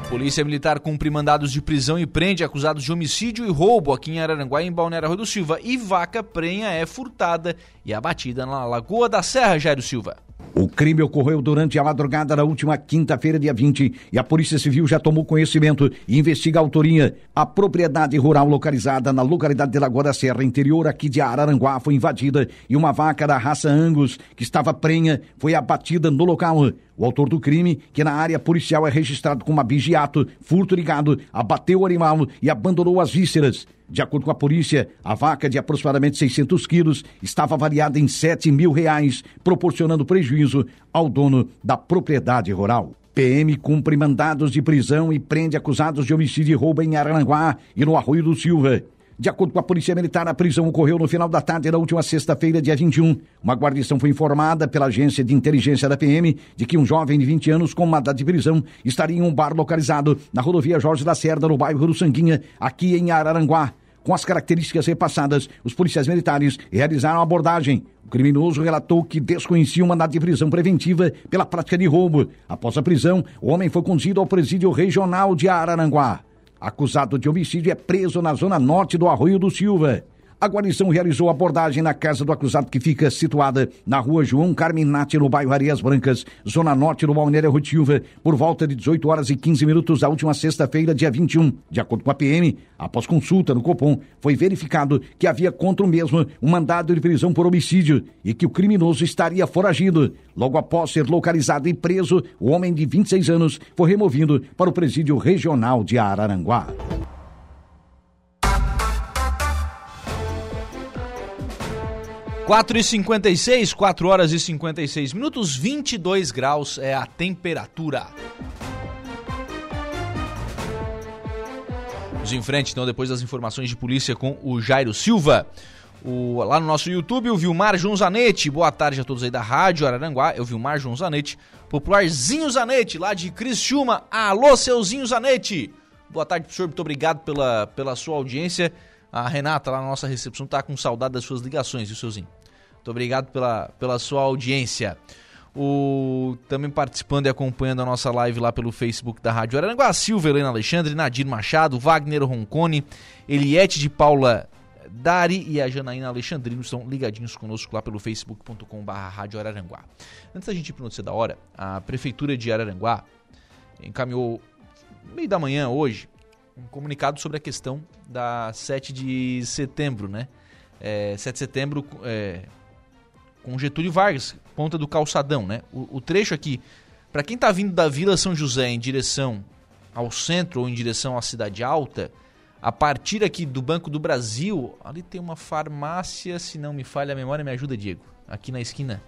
Polícia Militar cumpre mandados de prisão e prende acusados de homicídio e roubo aqui em Araranguá em Balneário Rui do Silva. E vaca prenha é furtada e abatida na Lagoa da Serra, Jairo Silva. O crime ocorreu durante a madrugada da última quinta-feira, dia 20, e a Polícia Civil já tomou conhecimento e investiga a autoria. A propriedade rural localizada na localidade de Lagoa da Serra, interior aqui de Araranguá, foi invadida e uma vaca da raça Angus, que estava prenha, foi abatida no local. O autor do crime, que na área policial é registrado como abigeato, furto ligado, abateu o animal e abandonou as vísceras. De acordo com a polícia, a vaca de aproximadamente 600 quilos estava avaliada em 7 mil reais, proporcionando prejuízo ao dono da propriedade rural. PM cumpre mandados de prisão e prende acusados de homicídio e roubo em Aranguá e no Arroio do Silva. De acordo com a Polícia Militar, a prisão ocorreu no final da tarde da última sexta-feira, dia 21. Uma guarnição foi informada pela agência de inteligência da PM de que um jovem de 20 anos com mandado de prisão estaria em um bar localizado na rodovia Jorge da Cerda, no bairro do Sanguinha, aqui em Araranguá. Com as características repassadas, os policiais militares realizaram a abordagem. O criminoso relatou que desconhecia um mandado de prisão preventiva pela prática de roubo. Após a prisão, o homem foi conduzido ao presídio regional de Araranguá. Acusado de homicídio é preso na zona norte do Arroio do Silva. A guarnição realizou abordagem na casa do acusado que fica situada na rua João Carminati, no bairro Areias Brancas, zona norte do Balneário Rutilva, por volta de 18 horas e 15 minutos da última sexta-feira, dia 21. De acordo com a PM, após consulta no Copom, foi verificado que havia contra o mesmo um mandado de prisão por homicídio e que o criminoso estaria foragido. Logo após ser localizado e preso, o homem de 26 anos foi removido para o presídio regional de Araranguá. 4 e 56, 4 horas e 56 minutos, 22 graus é a temperatura. Vamos em frente, então, depois das informações de polícia com o Jairo Silva. O, lá no nosso YouTube, o Vilmar João Zanetti. Boa tarde a todos aí da Rádio Araranguá. Eu, Vilmar João Zanetti, popularzinho Zanetti, lá de Criciúma. Alô, seuzinho Zanetti. Boa tarde, professor. Muito obrigado pela, pela sua audiência. A Renata, lá na nossa recepção, tá com saudade das suas ligações, viu, seuzinho? Muito obrigado pela, pela sua audiência. O, também participando e acompanhando a nossa live lá pelo Facebook da Rádio Araranguá, Silva, Helena Alexandre, Nadir Machado, Wagner Roncone, Eliette de Paula Dari e a Janaína Alexandrino estão ligadinhos conosco lá pelo facebook.com.br Rádio Araranguá. Antes da gente ir para notícia da hora, a Prefeitura de Araranguá encaminhou, meio da manhã hoje, um comunicado sobre a questão da 7 de setembro, né? é, 7 de setembro é, com Getúlio Vargas, ponta do calçadão, né? O, o trecho aqui, para quem está vindo da Vila São José em direção ao centro ou em direção à Cidade Alta, a partir aqui do Banco do Brasil, ali tem uma farmácia, se não me falha a memória, me ajuda, Diego. Aqui na esquina.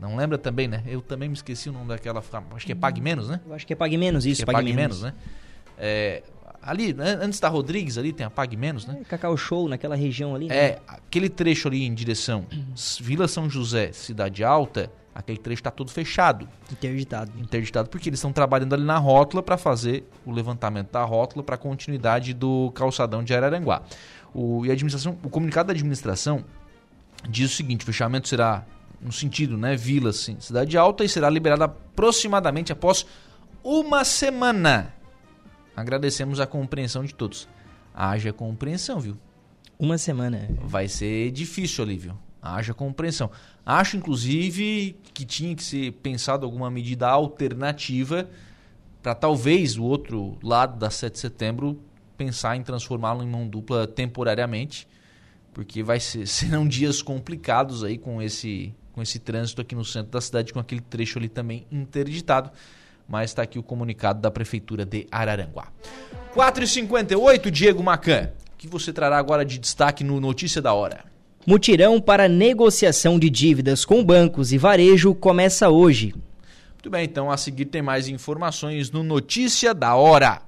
Não lembra também, né? Eu também me esqueci o nome daquela farmácia. Acho que é Pague Menos, né? Eu acho que é Pague Menos, isso, Acho que é Pague, Menos, né? É, ali, né, antes da Rodrigues, ali tem a Pague Menos, né? É, Cacau Show, naquela região ali. né? É, aquele trecho ali em direção Vila São José, Cidade Alta, aquele trecho está todo fechado. Interditado. Interditado porque eles estão trabalhando ali na rótula para fazer o levantamento da rótula para a continuidade do calçadão de Araranguá. O, e a administração, o comunicado da administração diz o seguinte: o fechamento será no sentido, né, Vila, sim, Cidade Alta e será liberado aproximadamente após uma semana. Agradecemos a compreensão de todos. Haja compreensão, viu? Uma semana. vai ser difícil ali, viu? Haja compreensão. Acho, inclusive, que tinha que ser pensado alguma medida alternativa para talvez o outro lado da 7 de setembro pensar em transformá-lo em mão dupla temporariamente, porque vai ser [laughs] serão dias complicados aí com esse com esse trânsito aqui no centro da cidade com aquele trecho ali também interditado. Mas está aqui o comunicado da prefeitura de Araranguá. 4h58, Diego Macan. O que você trará agora de destaque no Notícia da Hora? Mutirão para negociação de dívidas com bancos e varejo começa hoje. Muito bem, então a seguir tem mais informações no Notícia da Hora.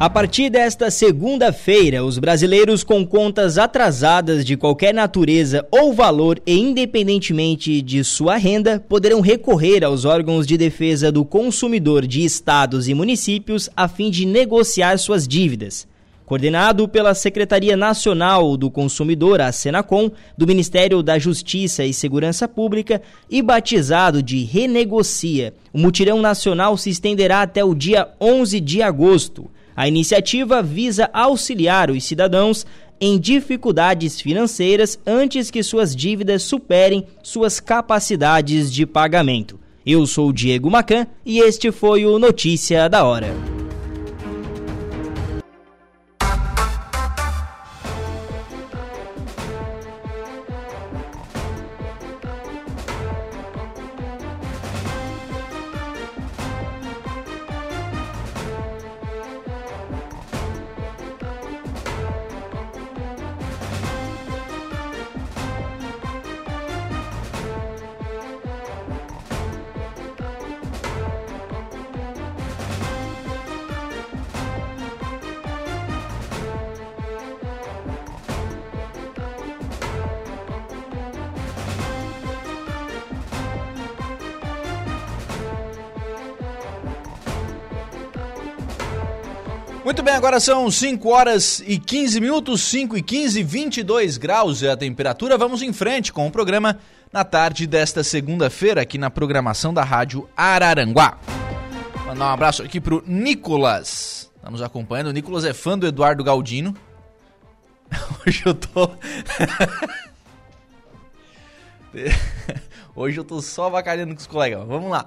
A partir desta segunda-feira, os brasileiros com contas atrasadas de qualquer natureza ou valor e independentemente de sua renda poderão recorrer aos órgãos de defesa do consumidor de estados e municípios a fim de negociar suas dívidas. Coordenado pela Secretaria Nacional do Consumidor, a Senacom, do Ministério da Justiça e Segurança Pública e batizado de Renegocia, o mutirão nacional se estenderá até o dia 11 de agosto. A iniciativa visa auxiliar os cidadãos em dificuldades financeiras antes que suas dívidas superem suas capacidades de pagamento. Eu sou Diego Macan e este foi o Notícia da Hora. Agora são 5 horas e 15 minutos, 5 e 15, 22 graus é a temperatura. Vamos em frente com o programa na tarde desta segunda-feira aqui na programação da Rádio Araranguá. Mandar um abraço aqui pro Nicolas, tá nos acompanhando. O Nicolas é fã do Eduardo Galdino. [laughs] Hoje eu tô. [laughs] Hoje eu tô só avacalhando com os colegas. Vamos lá.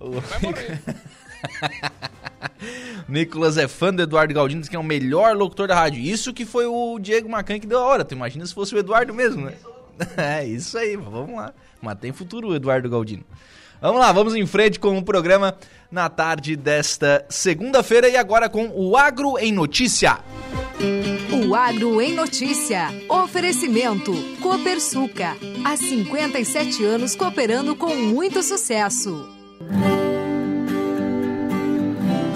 O... [laughs] [laughs] Nicolas é fã do Eduardo Galdino, diz que é o melhor locutor da rádio. Isso que foi o Diego Macan que deu a hora. Tu imagina se fosse o Eduardo mesmo, né? [laughs] É, isso aí, vamos lá. Mas tem futuro o Eduardo Galdino. Vamos lá, vamos em frente com o programa na tarde desta segunda-feira e agora com o Agro em Notícia. O Agro em Notícia. Oferecimento. Copersuca. Há 57 anos cooperando com muito sucesso.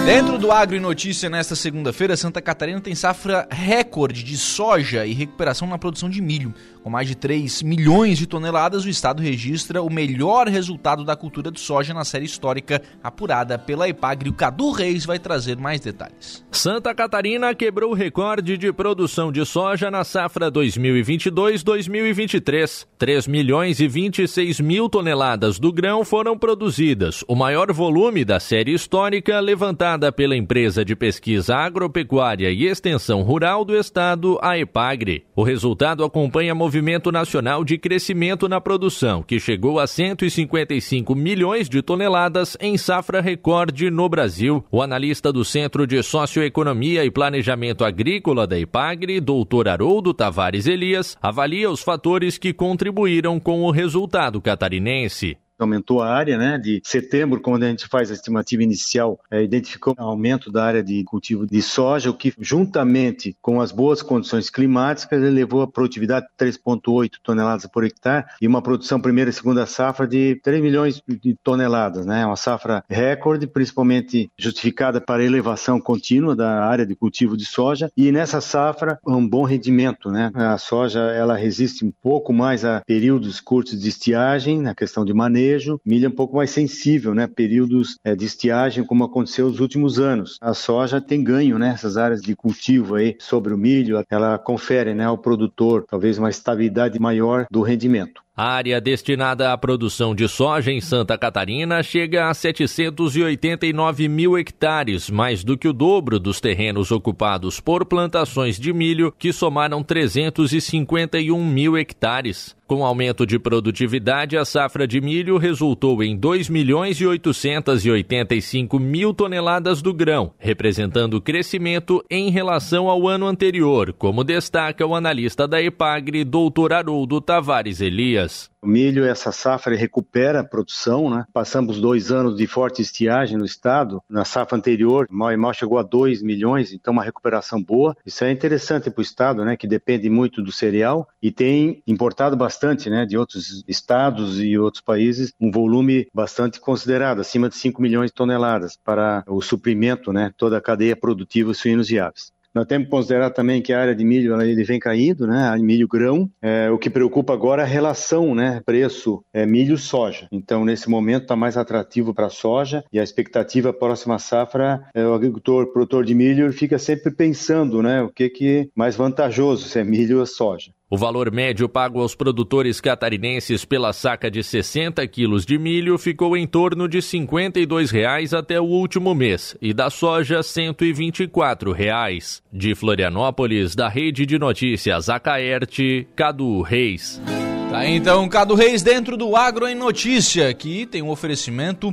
Dentro do Agro e Notícia, nesta segunda-feira, Santa Catarina tem safra recorde de soja e recuperação na produção de milho. Com mais de 3 milhões de toneladas, o estado registra o melhor resultado da cultura de soja na série histórica apurada pela Epagre. O Cadu Reis vai trazer mais detalhes. Santa Catarina quebrou o recorde de produção de soja na safra 2022-2023. 3 milhões e 26 mil toneladas do grão foram produzidas, o maior volume da série histórica levantada pela empresa de pesquisa agropecuária e extensão rural do estado, a EPAGRE. O resultado acompanha movimento nacional de crescimento na produção, que chegou a 155 milhões de toneladas em safra recorde no Brasil. O analista do Centro de Socioeconomia e Planejamento Agrícola da EPAGRE, doutor Haroldo Tavares Elias, avalia os fatores que contribuíram com o resultado catarinense aumentou a área, né? De setembro, quando a gente faz a estimativa inicial, é, identificou um aumento da área de cultivo de soja, o que, juntamente com as boas condições climáticas, elevou a produtividade de 3,8 toneladas por hectare e uma produção primeira e segunda safra de 3 milhões de toneladas, né? Uma safra recorde, principalmente justificada para a elevação contínua da área de cultivo de soja e nessa safra um bom rendimento, né? A soja ela resiste um pouco mais a períodos curtos de estiagem, na questão de manejo manejo, milho é um pouco mais sensível, né? Períodos é, de estiagem, como aconteceu nos últimos anos. A soja tem ganho, né? Essas áreas de cultivo aí sobre o milho, ela confere, né, ao produtor talvez uma estabilidade maior do rendimento. A área destinada à produção de soja em Santa Catarina chega a 789 mil hectares, mais do que o dobro dos terrenos ocupados por plantações de milho, que somaram 351 mil hectares. Com aumento de produtividade, a safra de milho resultou em 2 milhões e 885 mil toneladas do grão, representando crescimento em relação ao ano anterior, como destaca o analista da EPAGRE, doutor Haroldo Tavares Elias. O milho, essa safra, recupera a produção, né? Passamos dois anos de forte estiagem no estado. Na safra anterior, mal e mal chegou a 2 milhões, então uma recuperação boa. Isso é interessante para o estado, né? Que depende muito do cereal e tem importado bastante, né? De outros estados e outros países, um volume bastante considerado, acima de 5 milhões de toneladas para o suprimento, né? Toda a cadeia produtiva suínos e aves. Nós temos que considerar também que a área de milho ele vem caindo, né? A milho grão. É, o que preocupa agora é a relação, né? Preço é, milho-soja. Então, nesse momento, está mais atrativo para a soja e a expectativa próxima safra, é, o agricultor, produtor de milho, fica sempre pensando, né? O que, que é mais vantajoso, se é milho ou soja. O valor médio pago aos produtores catarinenses pela saca de 60 quilos de milho ficou em torno de 52 reais até o último mês e da soja 124 reais. De Florianópolis, da Rede de Notícias Acaerte, Cadu Reis. Tá então, Cadu Reis dentro do Agro em Notícia, que tem um oferecimento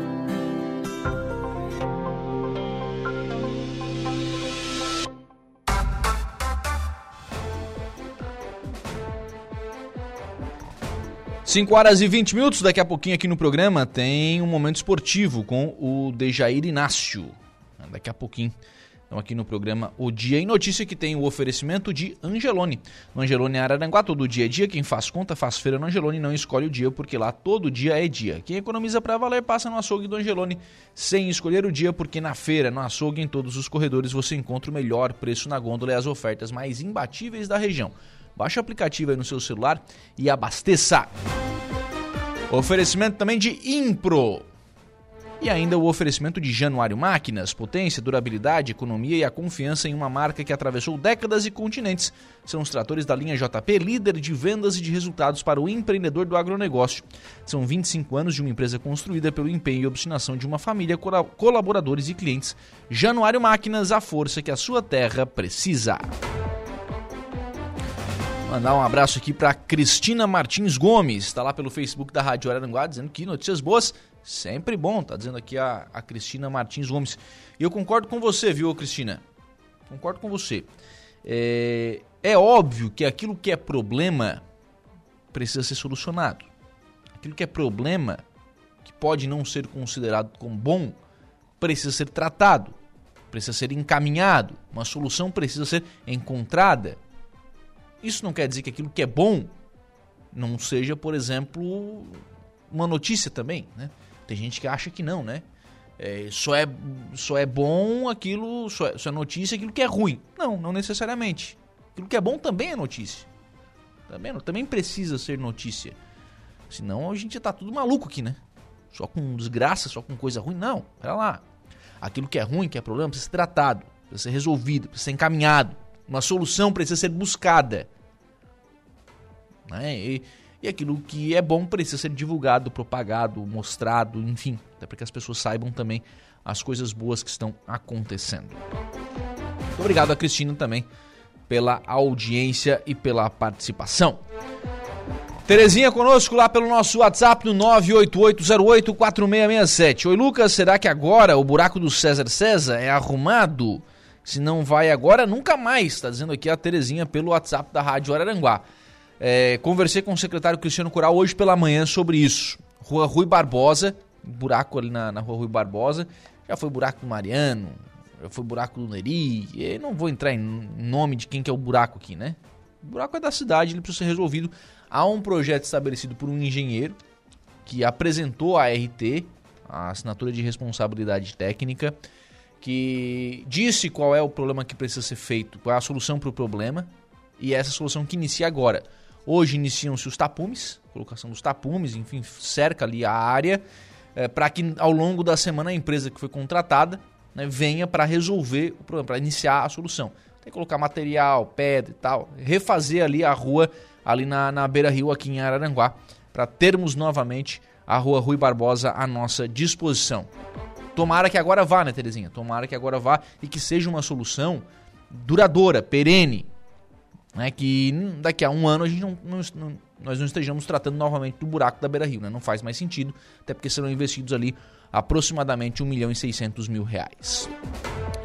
5 horas e 20 minutos, daqui a pouquinho aqui no programa tem um momento esportivo com o Dejair Inácio. Daqui a pouquinho. Então aqui no programa O Dia em Notícia que tem o oferecimento de Angelone. No Angelone Araranguá, todo dia é dia. Quem faz conta faz feira no Angelone não escolhe o dia, porque lá todo dia é dia. Quem economiza para valer passa no açougue do Angelone sem escolher o dia, porque na feira, no açougue, em todos os corredores você encontra o melhor preço na gôndola e as ofertas mais imbatíveis da região. Baixe o aplicativo aí no seu celular e abasteça. Oferecimento também de Impro. E ainda o oferecimento de Januário Máquinas, potência, durabilidade, economia e a confiança em uma marca que atravessou décadas e continentes. São os tratores da linha JP, líder de vendas e de resultados para o empreendedor do agronegócio. São 25 anos de uma empresa construída pelo empenho e obstinação de uma família, colaboradores e clientes. Januário Máquinas, a força que a sua terra precisa. Mandar um abraço aqui para Cristina Martins Gomes, está lá pelo Facebook da Rádio Araranguá, dizendo que notícias boas, sempre bom, tá dizendo aqui a, a Cristina Martins Gomes. E eu concordo com você, viu, Cristina? Concordo com você. É, é óbvio que aquilo que é problema precisa ser solucionado. Aquilo que é problema, que pode não ser considerado como bom, precisa ser tratado, precisa ser encaminhado, uma solução precisa ser encontrada. Isso não quer dizer que aquilo que é bom não seja, por exemplo, uma notícia também, né? Tem gente que acha que não, né? é, só, é, só é bom aquilo, só é, só é notícia aquilo que é ruim. Não, não necessariamente. Aquilo que é bom também é notícia. Também, também precisa ser notícia. Senão a gente tá tudo maluco aqui, né? Só com desgraça, só com coisa ruim. Não, pera lá. Aquilo que é ruim, que é problema, precisa ser tratado, precisa ser resolvido, precisa ser encaminhado. Uma solução precisa ser buscada. Né? E, e aquilo que é bom precisa ser divulgado, propagado, mostrado, enfim, até para que as pessoas saibam também as coisas boas que estão acontecendo. Muito obrigado a Cristina também pela audiência e pela participação. Terezinha conosco lá pelo nosso WhatsApp no 988084667. Oi Lucas, será que agora o buraco do César César é arrumado? Se não vai agora, nunca mais, está dizendo aqui a Terezinha pelo WhatsApp da Rádio Araranguá. É, conversei com o secretário Cristiano Coral hoje pela manhã sobre isso. Rua Rui Barbosa, buraco ali na, na Rua Rui Barbosa, já foi buraco do Mariano, já foi buraco do Neri, e não vou entrar em nome de quem que é o buraco aqui, né? O buraco é da cidade, ele precisa ser resolvido Há um projeto estabelecido por um engenheiro que apresentou a RT, a assinatura de responsabilidade técnica, que disse qual é o problema que precisa ser feito, qual é a solução para o problema, e é essa solução que inicia agora. Hoje iniciam-se os tapumes, colocação dos tapumes, enfim, cerca ali a área, é, para que ao longo da semana a empresa que foi contratada né, venha para resolver o problema, para iniciar a solução. Tem que colocar material, pedra e tal, refazer ali a rua ali na, na Beira Rio, aqui em Araranguá, para termos novamente a rua Rui Barbosa à nossa disposição. Tomara que agora vá, né, Terezinha? Tomara que agora vá e que seja uma solução duradoura, perene. Né, que daqui a um ano a gente não, não, não, nós não estejamos tratando novamente do buraco da Beira Rio. Né? Não faz mais sentido, até porque serão investidos ali aproximadamente 1 milhão e 600 mil reais.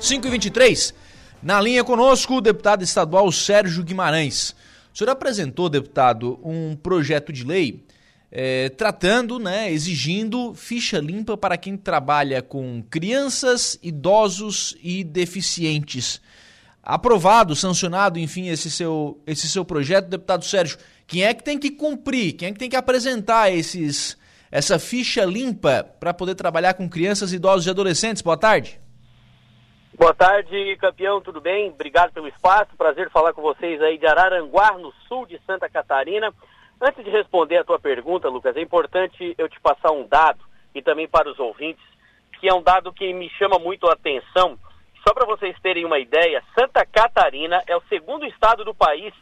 5 e 23 na linha conosco o deputado estadual Sérgio Guimarães. O senhor apresentou, deputado, um projeto de lei é, tratando, né, exigindo ficha limpa para quem trabalha com crianças, idosos e deficientes. Aprovado, sancionado, enfim, esse seu, esse seu projeto, deputado Sérgio, quem é que tem que cumprir, quem é que tem que apresentar esses, essa ficha limpa para poder trabalhar com crianças, idosos e adolescentes? Boa tarde. Boa tarde, campeão, tudo bem? Obrigado pelo espaço, prazer falar com vocês aí de Araranguá, no sul de Santa Catarina. Antes de responder a tua pergunta, Lucas, é importante eu te passar um dado, e também para os ouvintes, que é um dado que me chama muito a atenção. Só para vocês terem uma ideia, Santa Catarina é o segundo estado do país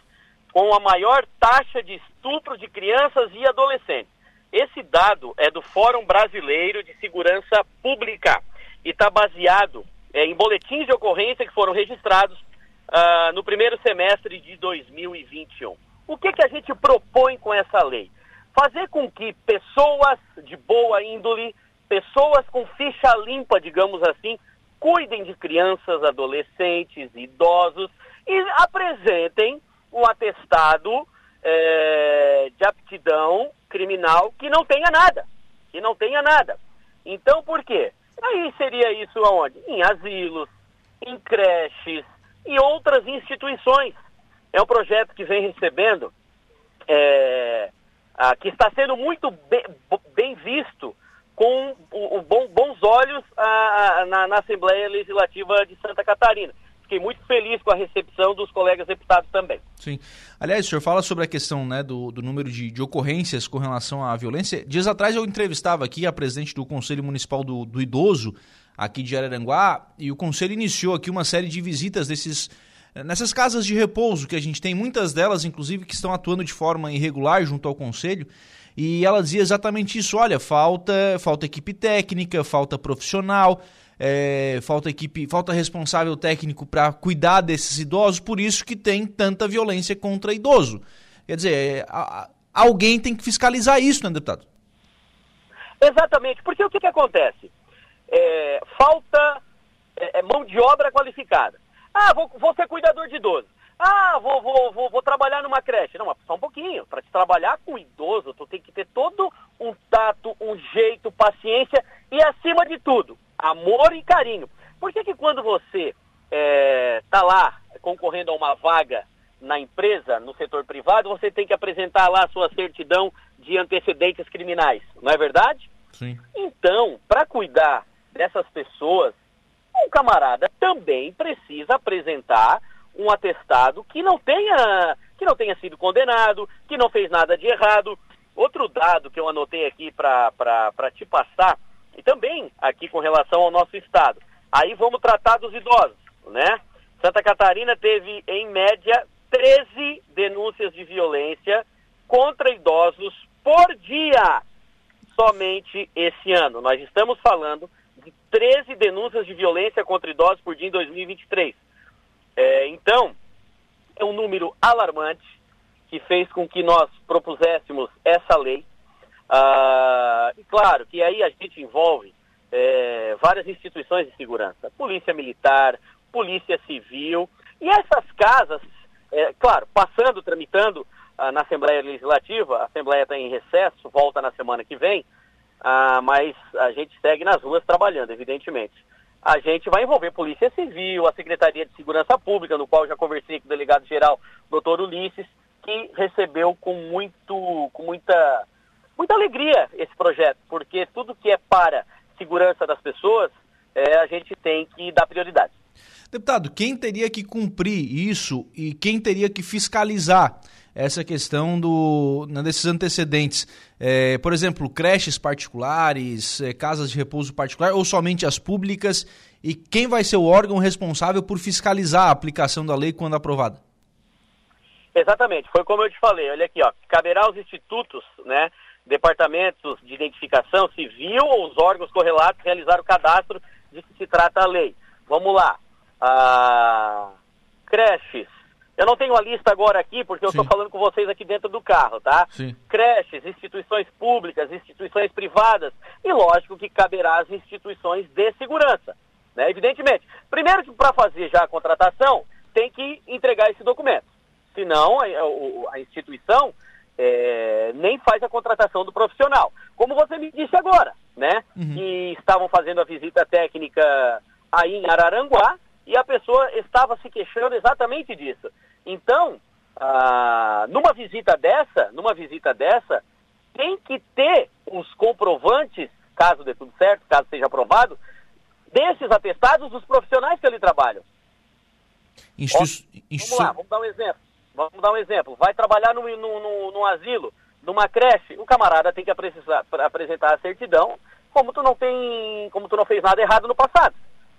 com a maior taxa de estupro de crianças e adolescentes. Esse dado é do Fórum Brasileiro de Segurança Pública e está baseado é, em boletins de ocorrência que foram registrados uh, no primeiro semestre de 2021. O que, que a gente propõe com essa lei? Fazer com que pessoas de boa índole, pessoas com ficha limpa, digamos assim, cuidem de crianças, adolescentes, idosos e apresentem um atestado é, de aptidão criminal que não tenha nada. Que não tenha nada. Então, por quê? Aí seria isso aonde? Em asilos, em creches e outras instituições. É um projeto que vem recebendo, é, a, que está sendo muito bem, bem visto com o, o bom, bons olhos a, a, na, na Assembleia Legislativa de Santa Catarina fiquei muito feliz com a recepção dos colegas deputados também. Sim. Aliás, o senhor fala sobre a questão né, do, do número de, de, ocorrências com relação à violência. Dias atrás eu entrevistava aqui a presidente do Conselho Municipal do, do Idoso, aqui de Araranguá, e o Conselho iniciou aqui uma série de visitas desses nessas casas de repouso que a gente tem, muitas delas, inclusive, que estão atuando de forma irregular junto ao Conselho. E ela dizia exatamente isso: olha, falta, falta equipe técnica, falta profissional é, falta equipe, falta responsável técnico para cuidar desses idosos, por isso que tem tanta violência contra idoso. Quer dizer, é, a, alguém tem que fiscalizar isso, né, deputado? Exatamente, porque o que, que acontece? É, falta é, é, mão de obra qualificada. Ah, vou, vou ser cuidador de idoso. Ah, vou, vou, vou, vou trabalhar numa creche. Não, mas só um pouquinho. Para te trabalhar com idoso, tu tem que ter todo um tato, um jeito, paciência e, acima de tudo, amor e carinho. Por que, que quando você está é, tá lá concorrendo a uma vaga na empresa, no setor privado, você tem que apresentar lá a sua certidão de antecedentes criminais, não é verdade? Sim. Então, para cuidar dessas pessoas, um camarada também precisa apresentar um atestado que não tenha que não tenha sido condenado, que não fez nada de errado. Outro dado que eu anotei aqui para te passar, e também aqui com relação ao nosso estado. Aí vamos tratar dos idosos, né? Santa Catarina teve, em média, 13 denúncias de violência contra idosos por dia, somente esse ano. Nós estamos falando 13 denúncias de violência contra idosos por dia em 2023. É, então, é um número alarmante que fez com que nós propuséssemos essa lei. Ah, e claro que aí a gente envolve é, várias instituições de segurança, polícia militar, polícia civil, e essas casas, é, claro, passando, tramitando ah, na Assembleia Legislativa, a Assembleia está em recesso, volta na semana que vem, ah, mas a gente segue nas ruas trabalhando, evidentemente a gente vai envolver Polícia Civil, a Secretaria de Segurança Pública, no qual já conversei com o delegado-geral, doutor Ulisses, que recebeu com, muito, com muita, muita alegria esse projeto, porque tudo que é para segurança das pessoas, é, a gente tem que dar prioridade. Deputado, quem teria que cumprir isso e quem teria que fiscalizar essa questão do, né, desses antecedentes. É, por exemplo, creches particulares, é, casas de repouso particular ou somente as públicas? E quem vai ser o órgão responsável por fiscalizar a aplicação da lei quando aprovada? Exatamente, foi como eu te falei. Olha aqui, ó, caberá aos institutos, né, departamentos de identificação civil ou os órgãos correlatos realizar o cadastro de que se trata a lei. Vamos lá. Ah, creches, eu não tenho a lista agora aqui, porque eu estou falando com vocês aqui dentro do carro, tá? Sim. Creches, instituições públicas, instituições privadas, e lógico que caberá às instituições de segurança, né? Evidentemente. Primeiro que para fazer já a contratação, tem que entregar esse documento. Senão, a, a instituição é, nem faz a contratação do profissional. Como você me disse agora, né? Uhum. Que estavam fazendo a visita técnica aí em Araranguá, e a pessoa estava se queixando exatamente disso. Então, ah, numa visita dessa, numa visita dessa, tem que ter os comprovantes, caso dê tudo certo, caso seja aprovado, desses atestados dos profissionais que ali trabalham. Vamos lá, vamos dar um exemplo. Vamos dar um exemplo. Vai trabalhar num, num, num asilo, numa creche, o camarada tem que apresentar a certidão, como tu não tem, como tu não fez nada errado no passado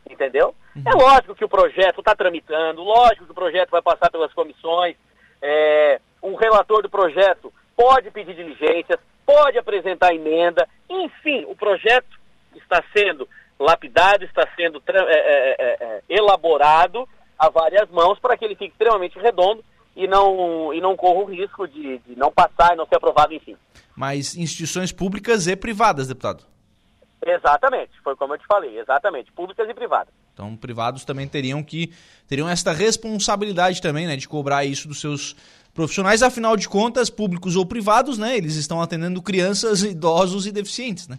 entendeu? Uhum. É lógico que o projeto está tramitando, lógico que o projeto vai passar pelas comissões, é, um relator do projeto pode pedir diligências, pode apresentar emenda, enfim, o projeto está sendo lapidado, está sendo é é, é, é, é, elaborado a várias mãos para que ele fique extremamente redondo e não, e não corra o risco de, de não passar e não ser aprovado, enfim. Mas instituições públicas e privadas, deputado? Exatamente, foi como eu te falei, exatamente, públicas e privadas. Então, privados também teriam que teriam esta responsabilidade também, né, de cobrar isso dos seus profissionais, afinal de contas, públicos ou privados, né, eles estão atendendo crianças, idosos e deficientes, né?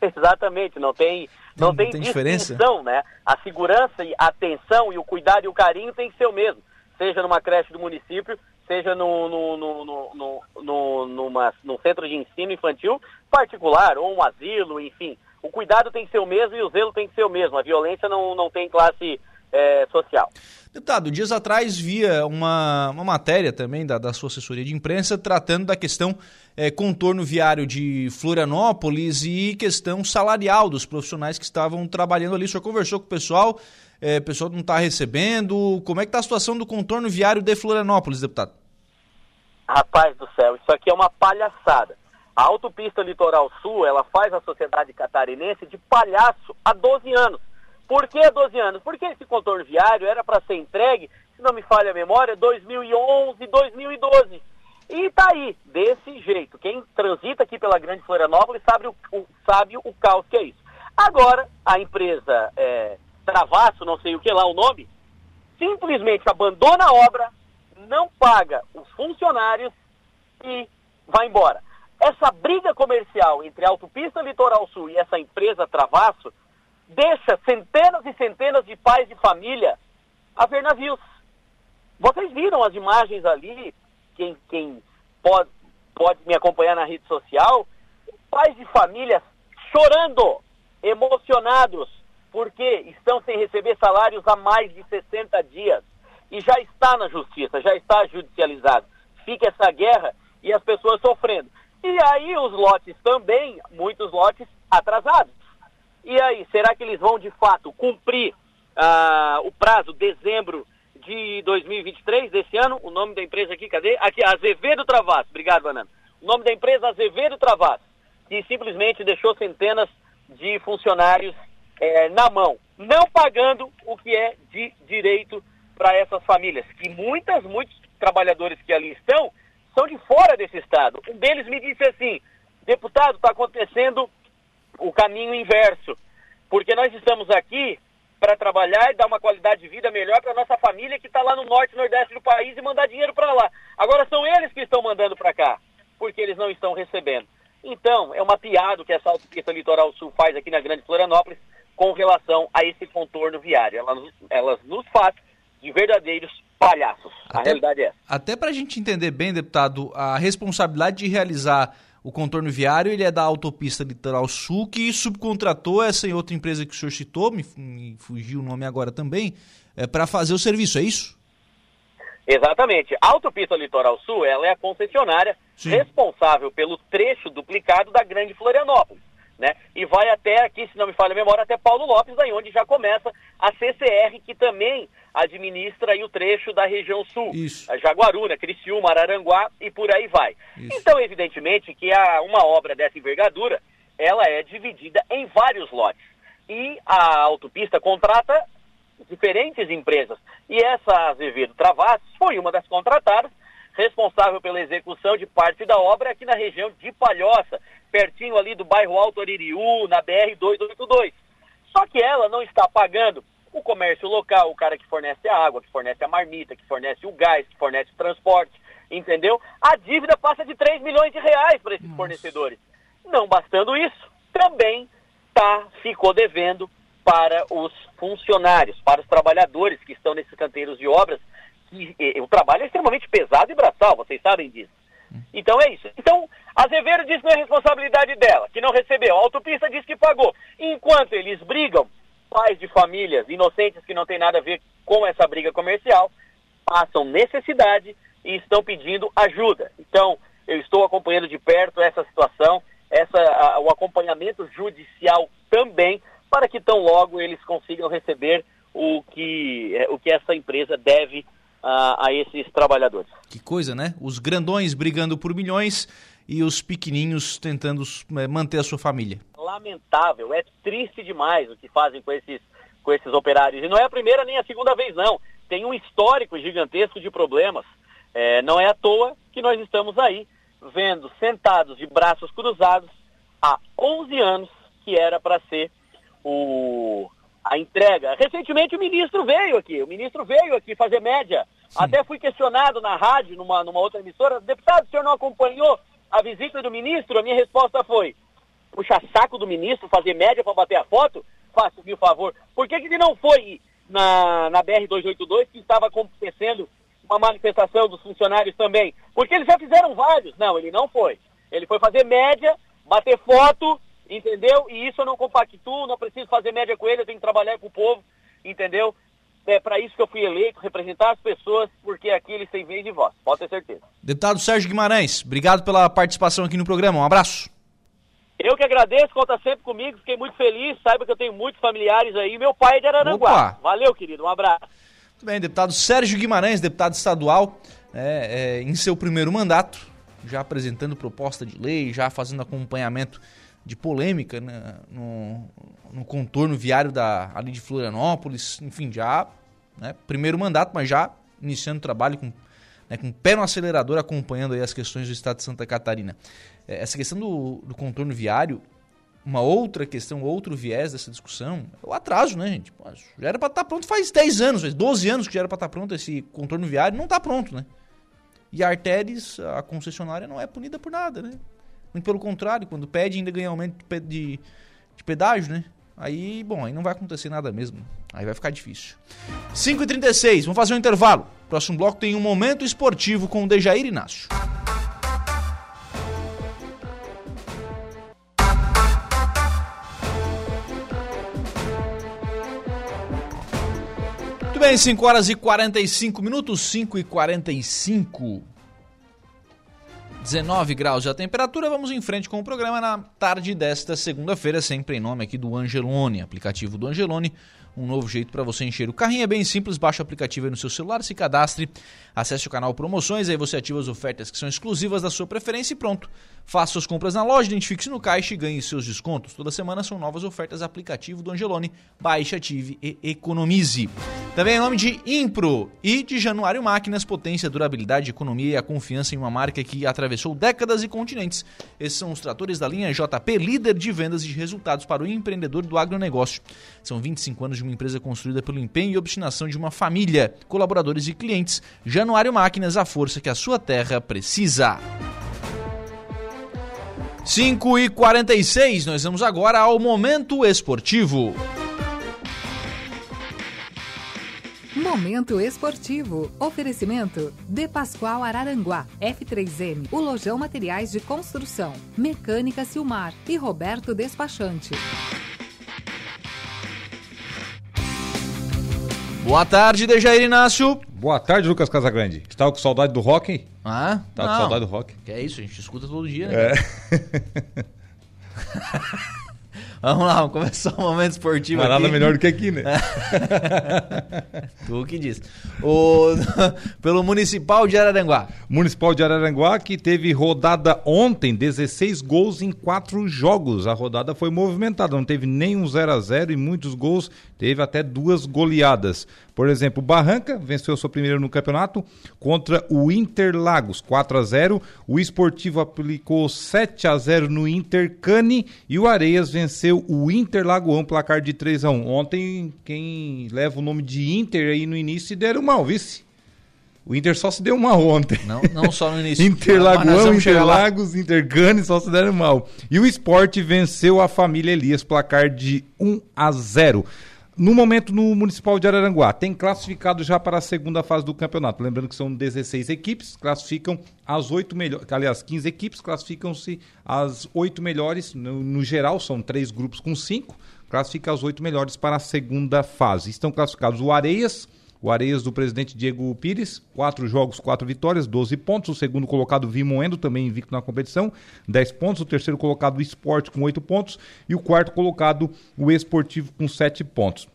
Exatamente, não tem não, não tem, tem diferença, né? A segurança e a atenção e o cuidado e o carinho tem que ser o mesmo, seja numa creche do município, seja no, no, no, no, no, numa, num centro de ensino infantil particular, ou um asilo, enfim. O cuidado tem que ser o mesmo e o zelo tem que ser o mesmo. A violência não, não tem classe é, social. Deputado, dias atrás via uma, uma matéria também da, da sua assessoria de imprensa tratando da questão é, contorno viário de Florianópolis e questão salarial dos profissionais que estavam trabalhando ali. O senhor conversou com o pessoal, é, o pessoal não está recebendo. Como é que está a situação do contorno viário de Florianópolis, deputado? Rapaz do céu, isso aqui é uma palhaçada. A autopista Litoral Sul, ela faz a sociedade catarinense de palhaço há 12 anos. Por que 12 anos? Porque esse contorno viário era para ser entregue, se não me falha a memória, 2011, 2012. E tá aí, desse jeito. Quem transita aqui pela Grande Florianópolis sabe o, o sabe o caos que é isso. Agora, a empresa é, Travasso, não sei o que lá o nome, simplesmente abandona a obra, não paga os funcionários e vai embora. Essa briga comercial entre a Autopista Litoral Sul e essa empresa Travasso deixa centenas e centenas de pais de família a ver navios. Vocês viram as imagens ali, quem, quem pode, pode me acompanhar na rede social, pais de famílias chorando, emocionados, porque estão sem receber salários há mais de 60 dias. E já está na justiça, já está judicializado. Fica essa guerra e as pessoas sofrendo. E aí os lotes também, muitos lotes atrasados. E aí, será que eles vão de fato cumprir ah, o prazo dezembro de 2023 desse ano? O nome da empresa aqui, cadê? Aqui, Azevedo Travas. Obrigado, Banana. O nome da empresa Azevedo Travas, que simplesmente deixou centenas de funcionários é, na mão, não pagando o que é de direito para essas famílias, que muitas, muitos trabalhadores que ali estão são de fora desse estado. Um deles me disse assim, deputado, está acontecendo o caminho inverso, porque nós estamos aqui para trabalhar e dar uma qualidade de vida melhor para nossa família que está lá no norte nordeste do país e mandar dinheiro para lá. Agora são eles que estão mandando para cá, porque eles não estão recebendo. Então, é uma piada que essa autopista Litoral Sul faz aqui na Grande Florianópolis com relação a esse contorno viário. Elas, nos faz de verdadeiros palhaços. Até, a realidade é essa. Até para a gente entender bem, deputado, a responsabilidade de realizar o contorno viário ele é da Autopista Litoral Sul, que subcontratou essa em outra empresa que o senhor citou, me, me fugiu o nome agora também, é, para fazer o serviço, é isso? Exatamente. A Autopista Litoral Sul ela é a concessionária Sim. responsável pelo trecho duplicado da Grande Florianópolis. Né? E vai até aqui, se não me falha a memória, até Paulo Lopes, daí onde já começa a CCR, que também administra aí o trecho da região sul. Isso. A Jaguaruna, Criciúma, Araranguá e por aí vai. Isso. Então, evidentemente que a, uma obra dessa envergadura, ela é dividida em vários lotes. E a autopista contrata diferentes empresas. E essa Azevedo Travassos foi uma das contratadas, responsável pela execução de parte da obra aqui na região de Palhoça, pertinho ali do bairro Alto Aririú, na BR-282. Só que ela não está pagando o comércio local, o cara que fornece a água, que fornece a marmita, que fornece o gás, que fornece o transporte, entendeu? A dívida passa de 3 milhões de reais para esses Nossa. fornecedores. Não bastando isso, também tá, ficou devendo para os funcionários, para os trabalhadores que estão nesses canteiros de obras. E, e, o trabalho é extremamente pesado e braçal, vocês sabem disso. Então é isso. Então, Azevedo diz que não é responsabilidade dela, que não recebeu. A autopista diz que pagou. Enquanto eles brigam, pais de famílias inocentes que não tem nada a ver com essa briga comercial passam necessidade e estão pedindo ajuda. Então, eu estou acompanhando de perto essa situação, essa, a, o acompanhamento judicial também, para que tão logo eles consigam receber o que, é, o que essa empresa deve a, a esses trabalhadores. Que coisa, né? Os grandões brigando por milhões e os pequenininhos tentando é, manter a sua família. Lamentável, é triste demais o que fazem com esses, com esses operários. E não é a primeira nem a segunda vez, não. Tem um histórico gigantesco de problemas. É, não é à toa que nós estamos aí vendo sentados de braços cruzados há 11 anos que era para ser o, a entrega. Recentemente o ministro veio aqui, o ministro veio aqui fazer média. Sim. Até fui questionado na rádio, numa, numa outra emissora, deputado, o senhor não acompanhou a visita do ministro? A minha resposta foi, puxar saco do ministro, fazer média para bater a foto? Faça-me o favor. Por que, que ele não foi na, na BR-282 que estava acontecendo uma manifestação dos funcionários também? Porque eles já fizeram vários. Não, ele não foi. Ele foi fazer média, bater foto, entendeu? E isso eu não compactuo, não preciso fazer média com ele, eu tenho que trabalhar com o povo, entendeu? É para isso que eu fui eleito, representar as pessoas, porque aqui eles têm vez de voz, pode ter certeza. Deputado Sérgio Guimarães, obrigado pela participação aqui no programa, um abraço. Eu que agradeço, conta sempre comigo, fiquei muito feliz, saiba que eu tenho muitos familiares aí, meu pai é de Araranguá. Opa. Valeu, querido, um abraço. Muito bem, deputado Sérgio Guimarães, deputado estadual, é, é, em seu primeiro mandato, já apresentando proposta de lei, já fazendo acompanhamento de polêmica né, no, no, contorno viário da, ali de Florianópolis, enfim, já, né, primeiro mandato, mas já iniciando o trabalho com, né, com o pé no acelerador, acompanhando aí as questões do estado de Santa Catarina. É, essa questão do, do contorno viário, uma outra questão, outro viés dessa discussão, é o atraso, né, gente? Pô, já era para estar tá pronto faz 10 anos, faz 12 anos que já era para estar tá pronto esse contorno viário, não está pronto, né? E a Arteris, a concessionária, não é punida por nada, né? Muito pelo contrário, quando pede, ainda ganha aumento de, de, de pedágio, né? Aí, bom, aí não vai acontecer nada mesmo. Aí vai ficar difícil. 5h36, vamos fazer um intervalo. Próximo bloco tem um momento esportivo com o Dejair Inácio. Muito bem, 5 horas e 45 minutos, 5 e 45. 19 graus a temperatura, vamos em frente com o programa na tarde desta segunda-feira, sempre em nome aqui do Angelone, aplicativo do Angelone, um novo jeito para você encher o carrinho. É bem simples, baixa o aplicativo aí no seu celular, se cadastre, acesse o canal Promoções, aí você ativa as ofertas que são exclusivas da sua preferência e pronto. Faça suas compras na loja, identifique-se no caixa e ganhe seus descontos. Toda semana são novas ofertas aplicativo do Angelone. Baixe, ative e economize. Também em nome de Impro e de Januário Máquinas, potência, durabilidade, economia e a confiança em uma marca que atravessou décadas e continentes. Esses são os tratores da linha JP, líder de vendas e de resultados para o empreendedor do agronegócio. São 25 anos de uma empresa construída pelo empenho e obstinação de uma família, colaboradores e clientes. Januário Máquinas, a força que a sua terra precisa. 5 e 46 nós vamos agora ao Momento Esportivo. Momento Esportivo. Oferecimento De Pascoal Araranguá, F3M, o Lojão Materiais de Construção, Mecânica Silmar e Roberto Despachante. Boa tarde, Dejair Inácio. Boa tarde, Lucas Casagrande. Estava com saudade do rock? Ah, Tava com não. saudade do rock? Que é isso, a gente escuta todo dia, né? É. [laughs] Vamos lá, vamos começar o momento esportivo aqui. nada melhor do que aqui, né? [laughs] tu que diz. O, [laughs] pelo Municipal de Araranguá. Municipal de Araranguá que teve rodada ontem, 16 gols em quatro jogos. A rodada foi movimentada, não teve nenhum 0 a 0 e muitos gols, teve até duas goleadas. Por exemplo, Barranca venceu sua primeira no campeonato contra o Interlagos, 4 a 0. O Esportivo aplicou 7 a 0 no Intercane e o Areias venceu o Interlagoão, placar de 3 a 1. Ontem, quem leva o nome de Inter aí no início se deram mal, vice. O Inter só se deu mal ontem. Não, não só no início. Interlagoão. [laughs] Interlagos, Intercane só se deram mal. E o Sport venceu a família Elias, placar de 1 a 0. No momento, no Municipal de Araranguá, tem classificado já para a segunda fase do campeonato. Lembrando que são 16 equipes, classificam as oito melhores. Aliás, 15 equipes classificam-se as oito melhores. No, no geral, são três grupos com cinco. Classifica as oito melhores para a segunda fase. Estão classificados o Areias, o Areias do presidente Diego Pires, quatro jogos, quatro vitórias, 12 pontos. O segundo colocado, Vimoendo, também invicto na competição, 10 pontos. O terceiro colocado, o Esporte, com 8 pontos. E o quarto colocado, o Esportivo, com 7 pontos.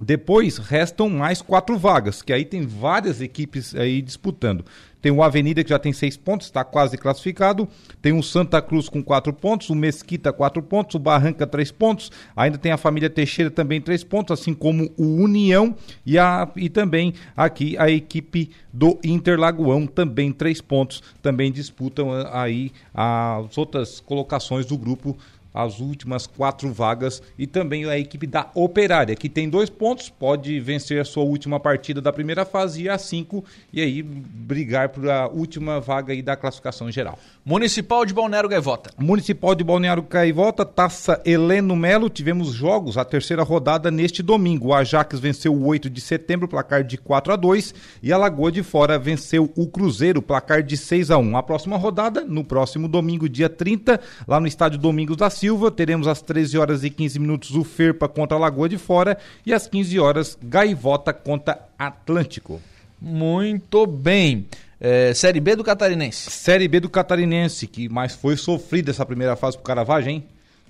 Depois restam mais quatro vagas, que aí tem várias equipes aí disputando. Tem o Avenida que já tem seis pontos, está quase classificado. Tem o Santa Cruz com quatro pontos, o Mesquita quatro pontos, o Barranca três pontos. Ainda tem a família Teixeira também três pontos, assim como o União e, a, e também aqui a equipe do Interlagoão também três pontos. Também disputam ah, aí as outras colocações do grupo as últimas quatro vagas e também a equipe da Operária, que tem dois pontos, pode vencer a sua última partida da primeira fase e a cinco, e aí brigar por a última vaga aí da classificação geral. Municipal de Balneário Gaivota. Municipal de Balneário Gaivota, Taça Heleno Melo, tivemos jogos, a terceira rodada neste domingo. O Ajax venceu o 8 de setembro, placar de 4 a 2 e a Lagoa de Fora venceu o Cruzeiro, placar de 6 a 1 A próxima rodada, no próximo domingo, dia 30, lá no estádio Domingos da Silva, teremos às 13 horas e 15 minutos o Ferpa contra a Lagoa de Fora e às 15 horas Gaivota contra Atlântico. Muito bem. É, série B do Catarinense. Série B do Catarinense, que mais foi sofrida essa primeira fase pro Caravaggio, hein?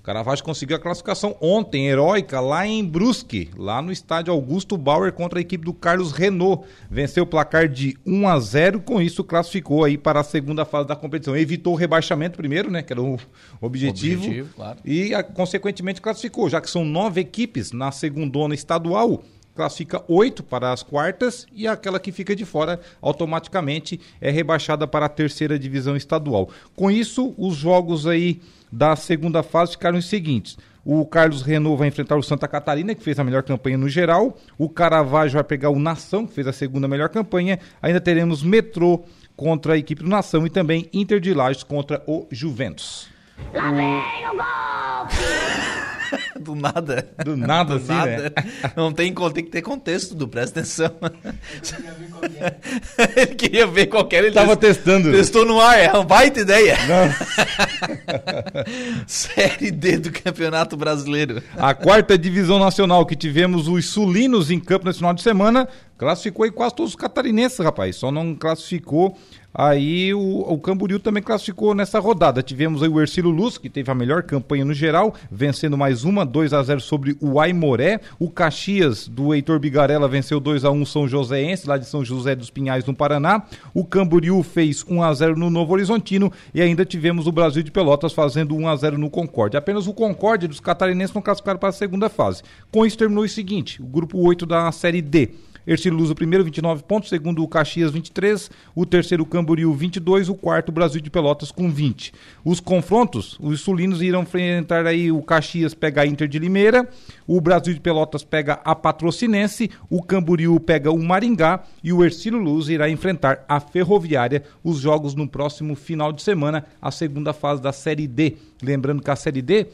Caravaggio conseguiu a classificação ontem, heróica, lá em Brusque, lá no estádio Augusto Bauer contra a equipe do Carlos Renault. Venceu o placar de 1 a 0, com isso classificou aí para a segunda fase da competição. Evitou o rebaixamento primeiro, né, que era o objetivo. Objetivo, claro. E consequentemente classificou, já que são nove equipes na segundona estadual classifica oito para as quartas e aquela que fica de fora automaticamente é rebaixada para a terceira divisão estadual. Com isso, os jogos aí da segunda fase ficaram os seguintes. O Carlos Renault vai enfrentar o Santa Catarina, que fez a melhor campanha no geral. O Caravaggio vai pegar o Nação, que fez a segunda melhor campanha. Ainda teremos Metrô contra a equipe do Nação e também Inter de Lages contra o Juventus. Lá vem o! [laughs] Do nada. Do nada, Do assim, nada. né? [laughs] Não tem, tem que ter contexto, Du, presta atenção. [laughs] ele queria ver qualquer. Ele Tava test- testando. Testou no ar, é uma baita ideia. Série D do Campeonato Brasileiro. A quarta divisão nacional que tivemos os sulinos em campo nesse final de semana Classificou aí quase todos os catarinenses, rapaz. Só não classificou Aí o, o Camboriú também classificou nessa rodada. Tivemos aí o Ercílio Luz, que teve a melhor campanha no geral, vencendo mais uma, 2 a 0 sobre o Aimoré. O Caxias, do Heitor Bigarella, venceu 2 a 1 São Joséense, lá de São José dos Pinhais, no Paraná. O Camboriú fez 1 a 0 no Novo Horizontino e ainda tivemos o Brasil de Pelotas fazendo 1 a 0 no Concórdia. Apenas o Concórdia dos catarinenses não classificaram para a segunda fase. Com isso terminou o seguinte, o grupo 8 da Série D. Ercílio Luz o primeiro, 29 pontos, segundo o Caxias, 23, o terceiro o Camboriú, 22, o quarto o Brasil de Pelotas com 20. Os confrontos, os sulinos irão enfrentar aí o Caxias pega a Inter de Limeira, o Brasil de Pelotas pega a Patrocinense, o Camboriú pega o Maringá e o Ercílio Luz irá enfrentar a Ferroviária, os jogos no próximo final de semana, a segunda fase da Série D. Lembrando que a Série D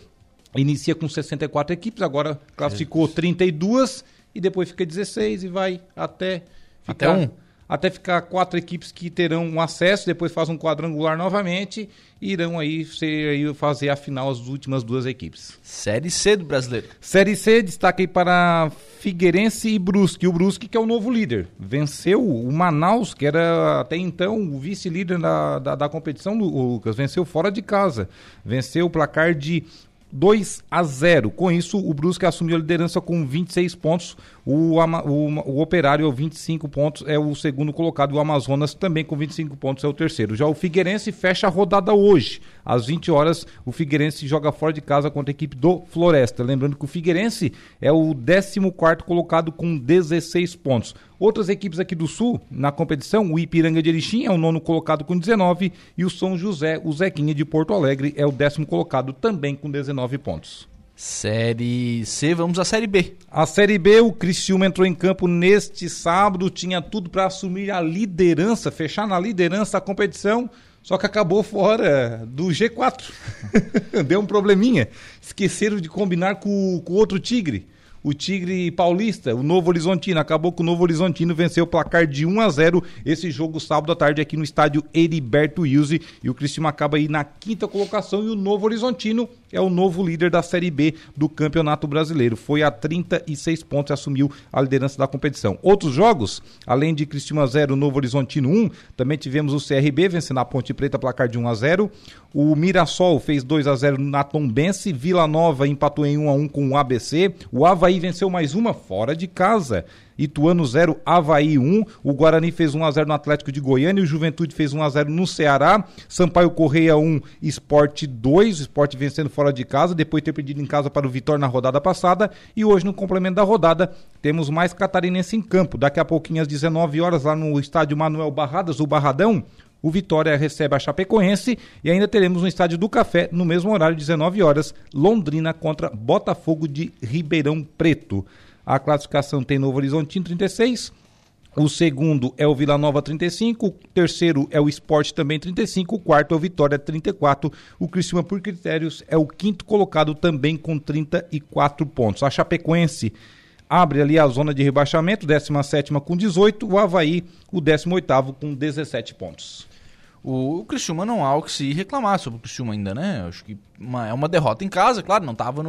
inicia com 64 equipes, agora classificou 32 e depois fica 16 e vai até ficar, até um. Até ficar quatro equipes que terão um acesso, depois faz um quadrangular novamente e irão aí, ser, aí fazer a final as últimas duas equipes. Série C do brasileiro. Série C, destaque aí para Figueirense e Brusque. O Brusque que é o novo líder. Venceu o Manaus, que era até então o vice-líder da, da, da competição, Lucas. Venceu fora de casa. Venceu o placar de 2 a 0. Com isso, o Brusque assumiu a liderança com 26 pontos. O, o, o Operário, 25 pontos, é o segundo colocado. O Amazonas, também com 25 pontos, é o terceiro. Já o Figueirense fecha a rodada hoje. Às 20 horas, o Figueirense joga fora de casa contra a equipe do Floresta. Lembrando que o Figueirense é o 14 colocado com 16 pontos. Outras equipes aqui do Sul, na competição, o Ipiranga de Erechim é o nono colocado com 19 e o São José, o Zequinha de Porto Alegre, é o décimo colocado também com 19 pontos. Série C, vamos à Série B. A Série B, o Criciúma entrou em campo neste sábado, tinha tudo para assumir a liderança, fechar na liderança da competição, só que acabou fora do G4. [laughs] Deu um probleminha. Esqueceram de combinar com o outro Tigre o Tigre Paulista, o Novo Horizontino. Acabou que o Novo Horizontino venceu o placar de 1 a 0 esse jogo sábado à tarde aqui no estádio Heriberto Wilson. E o Cristiano acaba aí na quinta colocação e o Novo Horizontino é o novo líder da Série B do Campeonato Brasileiro. Foi a 36 pontos e assumiu a liderança da competição. Outros jogos, além de Cristina 0, Novo Horizontino 1, também tivemos o CRB vencendo a Ponte Preta, placar de 1 a 0. O Mirassol fez 2 a 0 na Tombense, Vila Nova empatou em 1 a 1 com o ABC. O Havaí venceu mais uma fora de casa. Ituano 0, Havaí 1. O Guarani fez 1 a 0 no Atlético de Goiânia. O Juventude fez 1 a 0 no Ceará. Sampaio Correia 1, Esporte 2. O Esporte vencendo fora de casa, depois de ter perdido em casa para o Vitória na rodada passada. E hoje, no complemento da rodada, temos mais catarinense em campo. Daqui a pouquinho, às 19 horas, lá no estádio Manuel Barradas, o Barradão. O Vitória recebe a Chapecoense e ainda teremos no Estádio do Café, no mesmo horário, 19 horas, Londrina contra Botafogo de Ribeirão Preto. A classificação tem Novo Horizontino 36. O segundo é o Vila Nova 35, o terceiro é o Esporte também 35, o quarto é o Vitória 34. O Criciúma por critérios é o quinto colocado também com 34 pontos. A Chapecoense abre ali a zona de rebaixamento, 17 com 18, o Havaí o 18 com 17 pontos. O, o Criciúma não há o que se reclamar sobre o Criciúma ainda, né? Acho que uma, é uma derrota em casa, claro, não estava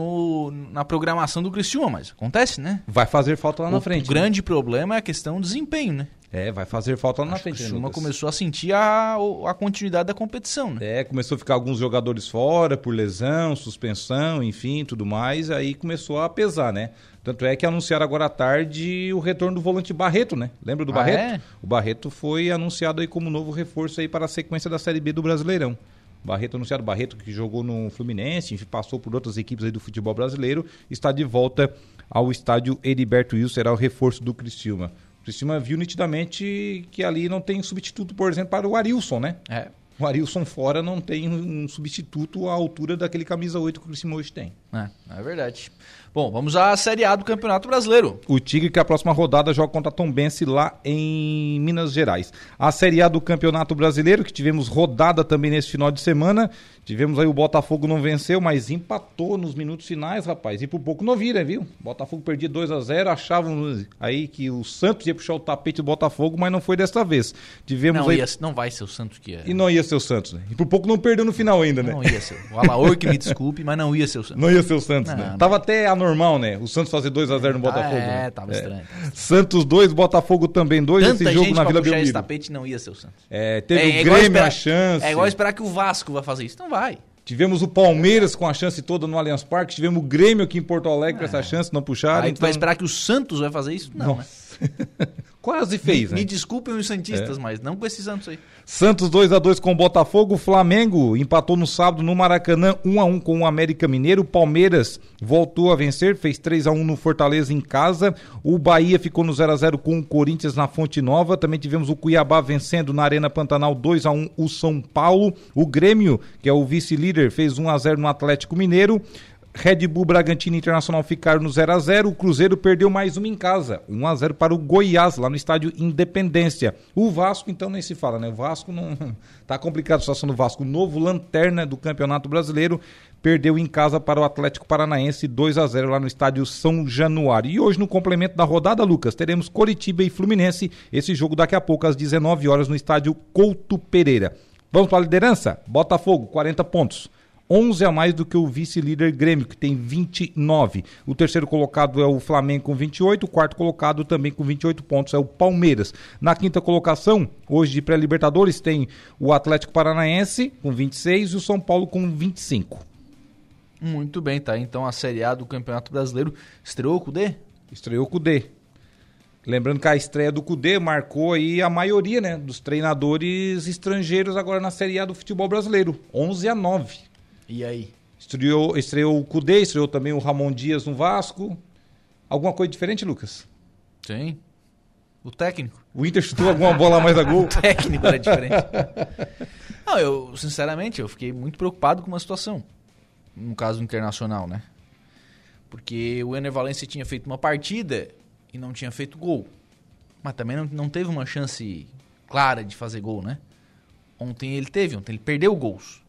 na programação do Criciúma, mas acontece, né? Vai fazer falta lá o, na frente. O grande né? problema é a questão do desempenho, né? É, vai fazer falta lá na Acho frente. O Criciúma né, começou a sentir a, a continuidade da competição, né? É, começou a ficar alguns jogadores fora por lesão, suspensão, enfim, tudo mais, aí começou a pesar, né? Tanto é que anunciaram agora à tarde o retorno do volante Barreto, né? Lembra do ah, Barreto? É? O Barreto foi anunciado aí como novo reforço aí para a sequência da Série B do Brasileirão. Barreto anunciado, Barreto que jogou no Fluminense, passou por outras equipes aí do futebol brasileiro, está de volta ao estádio Heriberto Wilson, será o reforço do Criciúma. O Criciúma viu nitidamente que ali não tem substituto, por exemplo, para o Arilson, né? É. O Arilson fora não tem um substituto à altura daquele camisa 8 que o Criciúma hoje tem. É, é verdade. Bom, vamos à Série A do Campeonato Brasileiro. O Tigre que a próxima rodada joga contra a Tombense lá em Minas Gerais. A Série A do Campeonato Brasileiro, que tivemos rodada também nesse final de semana, Tivemos aí o Botafogo não venceu, mas empatou nos minutos finais, rapaz. E por pouco não vira, viu? Botafogo perdia 2 a 0 achavam aí que o Santos ia puxar o tapete do Botafogo, mas não foi dessa vez. Tivemos Não, aí... ia, não vai ser o Santos que é. E não ia ser o Santos, né? E por pouco não perdeu no final ainda, né? Não ia ser. O Alaor que me desculpe, mas não ia ser o Santos. Não ia ser o Santos, Não, né? não. Tava até anormal, né? O Santos fazer 2x0 no Botafogo. é, né? tava estranho. Santos 2, Botafogo também 2, Tanta esse jogo gente na Vila puxar esse Belmiro. tapete não ia ser o Santos. É, teve É, o é Grêmio esperar- a chance. É igual esperar que o Vasco vai fazer isso. Não vai. Tivemos o Palmeiras com a chance toda no Allianz Parque, tivemos o Grêmio aqui em Porto Alegre com essa chance, não puxaram. É. Aí tu então... vai esperar que o Santos vai fazer isso? Não, né? [laughs] Quase fez, me, né? me desculpem os Santistas, É. mas não com esse Santos aí. Santos 2 a 2 com o Botafogo, Flamengo empatou no sábado no Maracanã 1 a 1 com o América Mineiro, Palmeiras voltou a vencer, fez 3 a 1 no Fortaleza em casa, o Bahia ficou no 0 a 0 com o Corinthians na Fonte Nova, também tivemos o Cuiabá vencendo na Arena Pantanal 2 a 1 o São Paulo, o Grêmio, que é o vice-líder, fez 1 a 0 no Atlético Mineiro. Red Bull Bragantino Internacional ficaram no 0 a 0 O Cruzeiro perdeu mais uma em casa. 1 a 0 para o Goiás, lá no estádio Independência. O Vasco, então, nem se fala, né? O Vasco não. [laughs] Tá complicado a situação do Vasco. O novo lanterna do Campeonato Brasileiro perdeu em casa para o Atlético Paranaense 2 a 0 lá no estádio São Januário. E hoje, no complemento da rodada, Lucas, teremos Coritiba e Fluminense. Esse jogo daqui a pouco, às 19 horas, no estádio Couto Pereira. Vamos para a liderança? Botafogo, 40 pontos. 11 a mais do que o vice-líder Grêmio, que tem 29. O terceiro colocado é o Flamengo com 28, o quarto colocado também com 28 pontos é o Palmeiras. Na quinta colocação, hoje de pré-libertadores, tem o Atlético Paranaense com 26 e o São Paulo com 25. Muito bem, tá? Então a Série A do Campeonato Brasileiro estreou o D? Estreou o D. Lembrando que a estreia do Cudê marcou aí a maioria, né, dos treinadores estrangeiros agora na Série A do futebol brasileiro, 11 a 9. E aí? Estreou, estreou o Cudê, estreou também o Ramon Dias no Vasco. Alguma coisa diferente, Lucas? Sim. O técnico. O Inter chutou alguma bola mais a gol? [laughs] o técnico era diferente. Não, eu, sinceramente, eu fiquei muito preocupado com uma situação. No caso internacional, né? Porque o Ener Valencia tinha feito uma partida e não tinha feito gol. Mas também não, não teve uma chance clara de fazer gol, né? Ontem ele teve, ontem ele perdeu gols.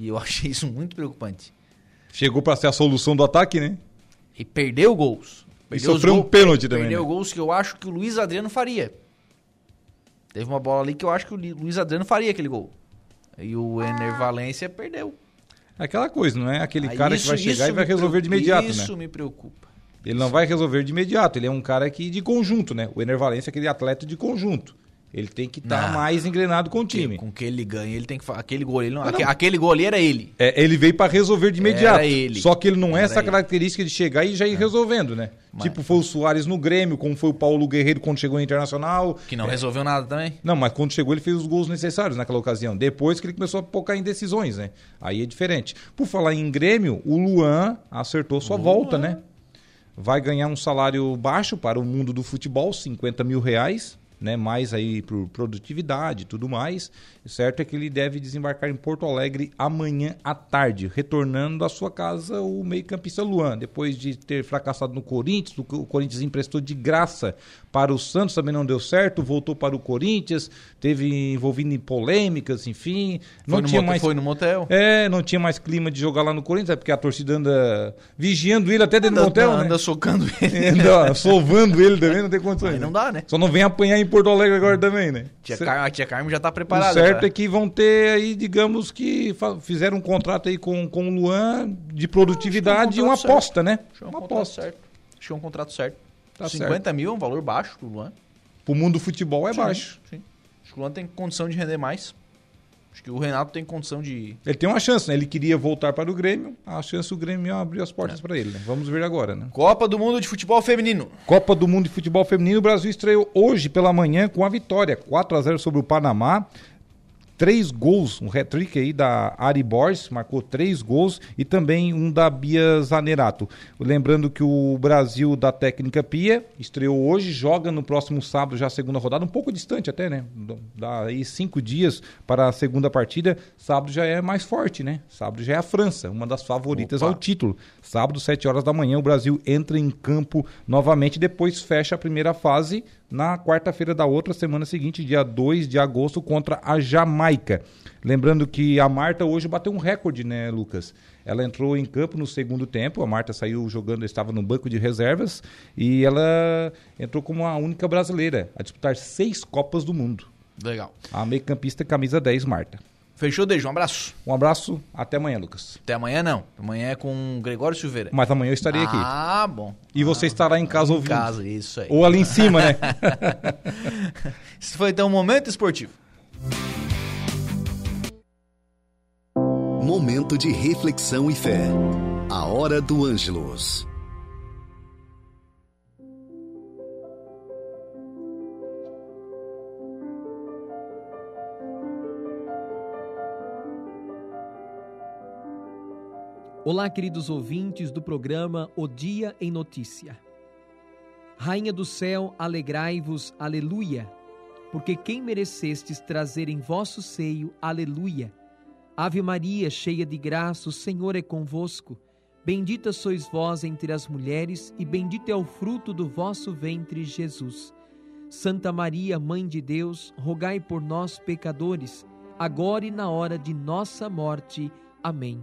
E eu [laughs] achei isso muito preocupante. Chegou para ser a solução do ataque, né? E perdeu gols. E Perdeu os sofreu um gol- pênalti também, Perdeu né? gols que eu acho que o Luiz Adriano faria. Teve uma bola ali que eu acho que o Luiz Adriano faria aquele gol. E o Ener Valência perdeu. Aquela coisa, não é aquele Aí cara isso- que vai chegar isso e vai resolver de imediato, Isso né? me preocupa. Ele não vai resolver de imediato, ele é um cara que de conjunto, né? O Ener Valencia é aquele atleta de conjunto. Ele tem que estar Não. mais engrenado com o time. Com que ele ganha, ele tem que aquele gol, ele não, Mas não. aque- aquele gol ali era ele. É, ele veio para resolver de imediato. Era ele. Só que ele não é Era essa ele. característica de chegar e já ir resolvendo, né? Tipo, foi o Soares no Grêmio, como foi o Paulo Guerreiro quando chegou no Internacional. Que não É, resolveu nada também. Não, mas quando chegou ele fez os gols necessários naquela ocasião. Depois que ele começou a focar em decisões, né? Aí é diferente. Por falar em Grêmio, o Luan acertou sua volta, né? Vai ganhar um salário baixo para o mundo do futebol, 50 mil reais, né? Mais aí por produtividade e tudo mais. O certo é que ele deve desembarcar em Porto Alegre amanhã à tarde, retornando à sua casa o meio-campista Luan, depois de ter fracassado no Corinthians, o Corinthians emprestou de graça para o Santos, também não deu certo, voltou para o Corinthians, teve envolvido em polêmicas, enfim, não Foi no tinha motel- mais foi no motel. É, não tinha mais clima de jogar lá no Corinthians, é porque a torcida anda vigiando ele até dentro do Anda- motel, né? anda socando ele. Anda sovando ele também, não tem condições. Aí não né? dá, né? Só não vem apanhar em Porto Alegre agora também, né? Tia Cer- Car- a tia Carmen já tá o preparada. certo pra- é que vão ter aí, digamos que fizeram um contrato aí com, com o Luan de produtividade e uma contrato aposta, certo. né? Acho é um Uma contrato aposta. certo. Acho que é um contrato certo. Tá 50 mil é um valor baixo pro Luan. Pro mundo do futebol é Sim, baixo. Sim. Acho que o Luan tem condição de render mais. Acho que o Renato tem condição de. Ele tem uma chance, né? Ele queria voltar para o Grêmio, a chance o Grêmio abriu as portas para ele, né? Vamos ver agora, né? Copa do Mundo de Futebol Feminino. Copa do Mundo de Futebol Feminino, o Brasil estreou hoje pela manhã com a vitória, 4 a 0 sobre o Panamá. Três gols, um hat-trick aí da Ari Borges, marcou três gols e também um da Bia Zanerato. Lembrando que o Brasil da técnica Pia estreou hoje, joga no próximo sábado já a segunda rodada, um pouco distante até, né? Dá aí cinco dias para a segunda partida. Sábado já é mais forte, né? Sábado já é a França, uma das favoritas Opa. ao título. Sábado, 7 horas da manhã, o Brasil entra em campo novamente, depois fecha a primeira fase na quarta-feira da outra semana seguinte, dia 2 de agosto, contra a Jamaica. Lembrando que a Marta hoje bateu um recorde, né, Lucas? Ela entrou em campo no segundo tempo, a Marta saiu jogando, estava no banco de reservas, e ela entrou como a única brasileira a disputar seis Copas do Mundo. Legal. A meio-campista camisa 10, Marta. Fechou, Dejo. Um abraço. Um abraço, até amanhã, Lucas. Até amanhã não. Amanhã é com o Gregório Silveira. Mas amanhã eu estarei aqui. Ah, bom. E você estará em casa Em ouvindo. casa, isso aí. Ou ali em cima, né? [laughs] Esse foi então o Momento Esportivo. Momento de reflexão e fé. A hora do Ângelos. Olá, queridos ouvintes do programa O Dia em Notícia. Rainha do céu, alegrai-vos, aleluia, porque quem merecestes trazer em vosso seio, aleluia. Ave Maria, cheia de graça, o Senhor é convosco. Bendita sois vós entre as mulheres, e bendito é o fruto do vosso ventre, Jesus. Santa Maria, Mãe de Deus, rogai por nós, pecadores, agora e na hora de nossa morte. Amém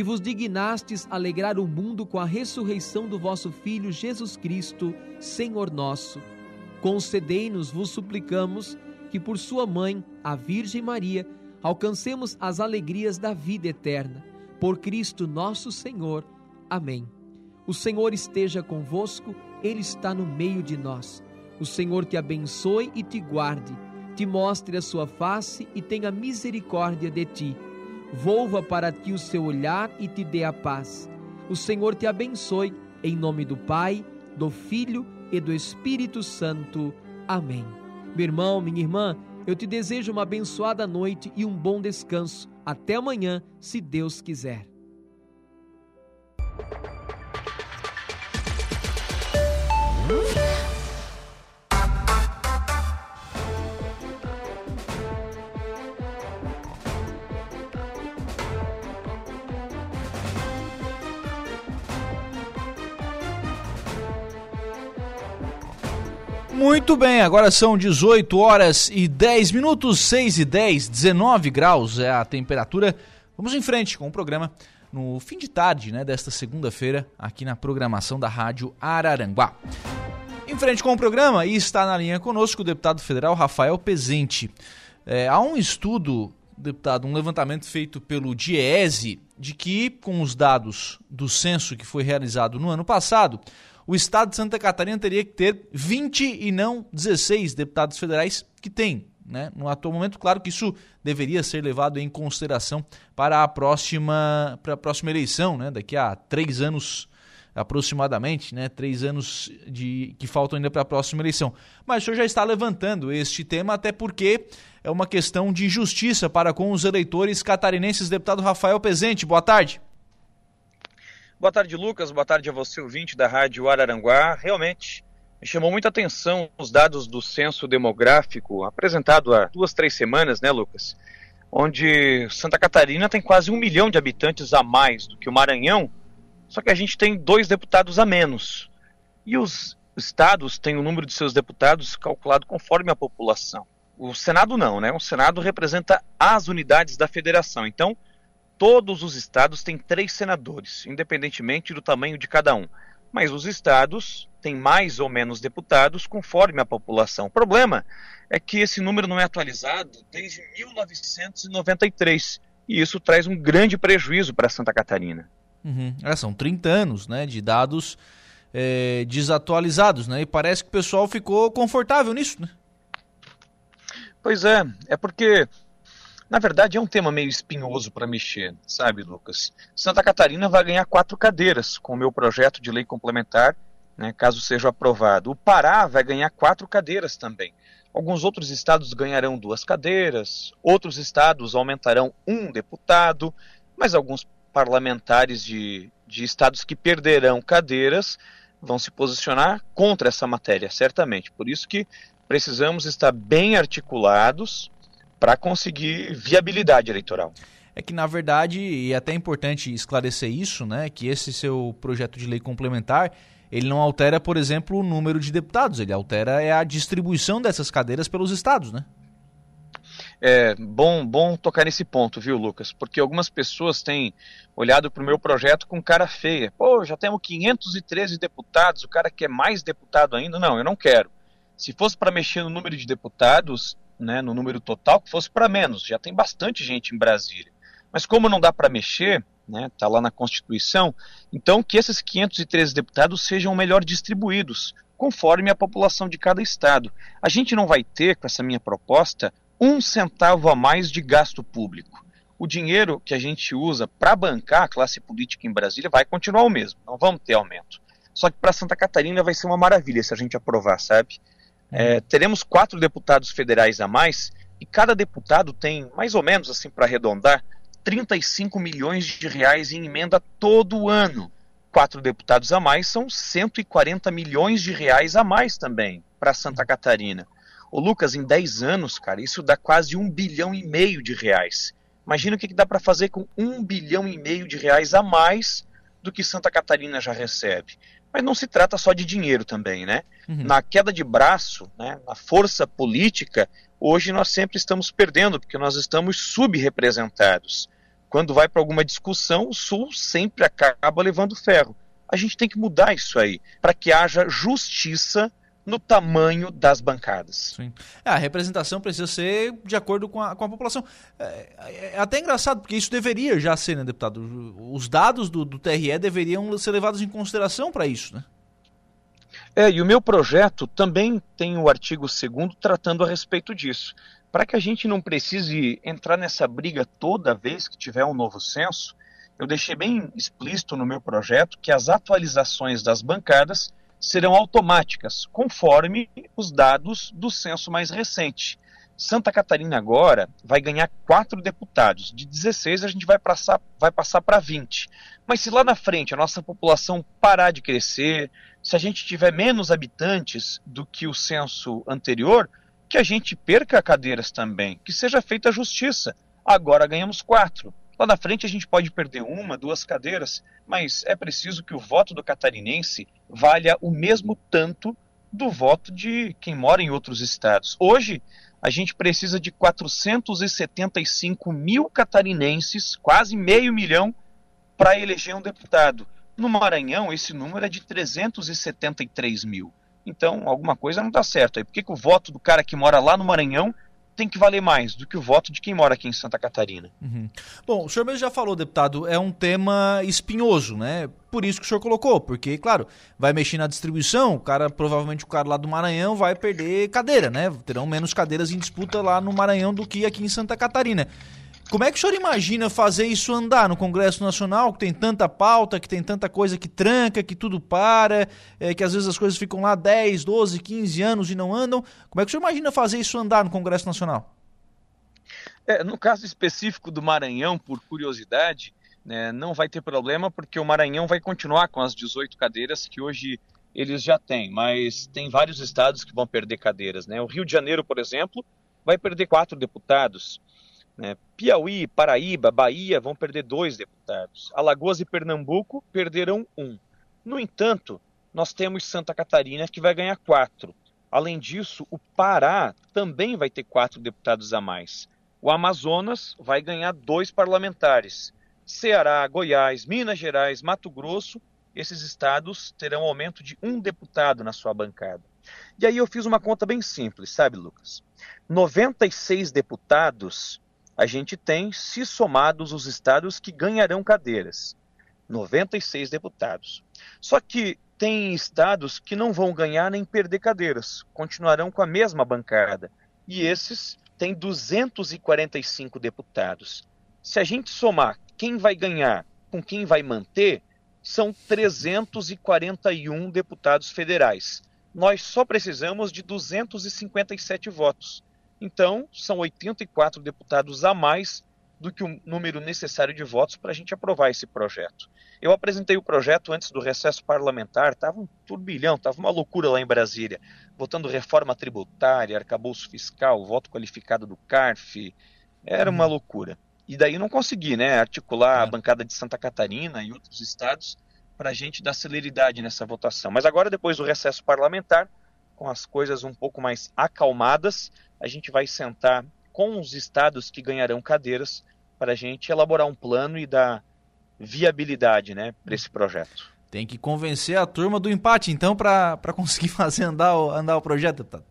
que vos dignastes alegrar o mundo com a ressurreição do vosso Filho Jesus Cristo, Senhor nosso. Concedei-nos, vos suplicamos, que por sua mãe, a Virgem Maria, alcancemos as alegrias da vida eterna. Por Cristo nosso Senhor. Amém. O Senhor esteja convosco, Ele está no meio de nós. O Senhor te abençoe e te guarde, te mostre a sua face e tenha misericórdia de ti volva para ti o seu olhar e te dê a paz. O Senhor te abençoe, em nome do Pai, do Filho e do Espírito Santo. Amém. Meu irmão, minha irmã, eu te desejo uma abençoada noite e um bom descanso. Até amanhã, se Deus quiser. Muito bem, agora são 18 horas e 10 minutos, 6 e 10, 19 graus é a temperatura. Vamos em frente com o programa no fim de tarde né, desta segunda-feira, aqui na programação da Rádio Araranguá. Em frente com o programa, e está na linha conosco o deputado federal Rafael Pezente. É, há um estudo, deputado, um levantamento feito pelo DIEESE, de que, com os dados do censo que foi realizado no ano passado, o estado de Santa Catarina teria que ter 20 e não 16 deputados federais que tem. Né? No atual momento, claro que isso deveria ser levado em consideração para a próxima, para a próxima eleição, né? daqui a três anos aproximadamente, né? três anos de que faltam ainda para a próxima eleição. Mas o senhor já está levantando este tema, até porque é uma questão de justiça para com os eleitores catarinenses. Deputado Rafael Pezente, boa tarde. Boa tarde, Lucas. Boa tarde a você, ouvinte da Rádio Araranguá. Realmente, me chamou muita atenção os dados do censo demográfico apresentado há duas, três semanas, né, Lucas? Onde Santa Catarina tem quase um milhão de habitantes a mais do que o Maranhão, só que a gente tem dois deputados a menos. E os estados têm o número de seus deputados calculado conforme a população. O Senado não, né? O Senado representa as unidades da federação. Então, todos os estados têm três senadores, independentemente do tamanho de cada um. Mas os estados têm mais ou menos deputados conforme a população. O problema é que esse número não é atualizado desde 1993, e isso traz um grande prejuízo para Santa Catarina. Uhum. É, são 30 anos né, de dados é, desatualizados, né? E parece que o pessoal ficou confortável nisso, né? Pois é, é porque, na verdade, é um tema meio espinhoso para mexer, sabe, Lucas? Santa Catarina vai ganhar quatro cadeiras com o meu projeto de lei complementar, né, caso seja aprovado. O Pará vai ganhar quatro cadeiras também. Alguns outros estados ganharão duas cadeiras, outros estados aumentarão um deputado, mas alguns parlamentares de, de estados que perderão cadeiras vão se posicionar contra essa matéria, certamente. Por isso que precisamos estar bem articulados para conseguir viabilidade eleitoral. É que, na verdade, e é até importante esclarecer isso, né, que esse seu projeto de lei complementar, ele não altera, por exemplo, o número de deputados, ele altera é a distribuição dessas cadeiras pelos estados, né? É bom, bom tocar nesse ponto, viu, Lucas? Porque algumas pessoas têm olhado para o meu projeto com cara feia. Pô, já temos 513 deputados, o cara quer mais deputado ainda? Não, eu não quero. Se fosse para mexer no número de deputados, né, no número total, que fosse para menos. Já tem bastante gente em Brasília. Mas como não dá para mexer, né, tá lá na Constituição, então que esses 513 deputados sejam melhor distribuídos, conforme a população de cada estado. A gente não vai ter, com essa minha proposta, um centavo a mais de gasto público. O dinheiro que a gente usa para bancar a classe política em Brasília vai continuar o mesmo, não vamos ter aumento. Só que para Santa Catarina vai ser uma maravilha se a gente aprovar, sabe? É, teremos quatro deputados federais a mais e cada deputado tem, mais ou menos assim para arredondar, 35 milhões de reais em emenda todo ano. Quatro deputados a mais são 140 milhões de reais a mais também para Santa Catarina. Ô Lucas, em 10 anos, cara, isso dá quase um bilhão e meio de reais. Imagina o que, que dá para fazer com um bilhão e meio de reais a mais do que Santa Catarina já recebe. Mas não se trata só de dinheiro também, né? Uhum. Na queda de braço, né, na força política, hoje nós sempre estamos perdendo, porque nós estamos subrepresentados. Quando vai para alguma discussão, o Sul sempre acaba levando ferro. A gente tem que mudar isso aí, para que haja justiça no tamanho das bancadas. Sim. É, a representação precisa ser de acordo com a, com a população. É, é, até engraçado, porque isso deveria já ser, né, deputado? Os dados do, do TRE deveriam ser levados em consideração para isso, né? É, e o meu projeto também tem o artigo 2 tratando a respeito disso. Para que a gente não precise entrar nessa briga toda vez que tiver um novo censo, eu deixei bem explícito no meu projeto que as atualizações das bancadas serão automáticas, conforme os dados do censo mais recente. Santa Catarina agora vai ganhar quatro deputados. De 16 a gente vai passar, vai passar para 20. Mas se lá na frente a nossa população parar de crescer, se a gente tiver menos habitantes do que o censo anterior, que a gente perca cadeiras também, que seja feita a justiça. Agora ganhamos quatro. Lá na frente a gente pode perder uma, duas cadeiras, mas é preciso que o voto do catarinense valha o mesmo tanto do voto de quem mora em outros estados. Hoje, a gente precisa de 475 mil catarinenses, quase meio milhão, para eleger um deputado. No Maranhão, esse número é de 373 mil. Então, alguma coisa não está certo aí. Por que, que o voto do cara que mora lá no Maranhão tem que valer mais do que o voto de quem mora aqui em Santa Catarina. Uhum. Bom, o senhor mesmo já falou, deputado, é um tema espinhoso, né? Por isso que o senhor colocou, porque, claro, vai mexer na distribuição, o cara, provavelmente o cara lá do Maranhão vai perder cadeira, né? Terão menos cadeiras em disputa lá no Maranhão do que aqui em Santa Catarina. Como é que o senhor imagina fazer isso andar no Congresso Nacional, que tem tanta pauta, que tem tanta coisa que tranca, que tudo para, é, que às vezes as coisas ficam lá 10, 12, 15 anos e não andam? Como é que o senhor imagina fazer isso andar no Congresso Nacional? É, no caso específico do Maranhão, por curiosidade, né, não vai ter problema, porque o Maranhão vai continuar com as 18 cadeiras que hoje eles já têm, mas tem vários estados que vão perder cadeiras. Né? O Rio de Janeiro, por exemplo, vai perder quatro deputados. Né? Piauí, Paraíba, Bahia vão perder dois deputados. Alagoas e Pernambuco perderão um. No entanto, nós temos Santa Catarina que vai ganhar quatro. Além disso, o Pará também vai ter quatro deputados a mais. O Amazonas vai ganhar dois parlamentares. Ceará, Goiás, Minas Gerais, Mato Grosso, esses estados terão aumento de um deputado na sua bancada. E aí eu fiz uma conta bem simples, sabe, Lucas? 96 deputados a gente tem, se somados os estados que ganharão cadeiras, 96 deputados. Só que tem estados que não vão ganhar nem perder cadeiras, continuarão com a mesma bancada. E esses têm 245 deputados. Se a gente somar quem vai ganhar com quem vai manter, são 341 deputados federais. Nós só precisamos de 257 votos. Então, são 84 deputados a mais do que o número necessário de votos para a gente aprovar esse projeto. Eu apresentei o projeto antes do recesso parlamentar, estava um turbilhão, estava uma loucura lá em Brasília, votando reforma tributária, arcabouço fiscal, voto qualificado do CARF, era uma uhum. loucura. E daí não consegui né, articular a bancada de Santa Catarina e outros estados para a gente dar celeridade nessa votação. Mas agora, depois do recesso parlamentar, com as coisas um pouco mais acalmadas, a gente vai sentar com os estados que ganharão cadeiras para a gente elaborar um plano e dar viabilidade né, para esse projeto. Tem que convencer a turma do empate, então, para conseguir [laughs] fazer andar o, andar o projeto, deputado.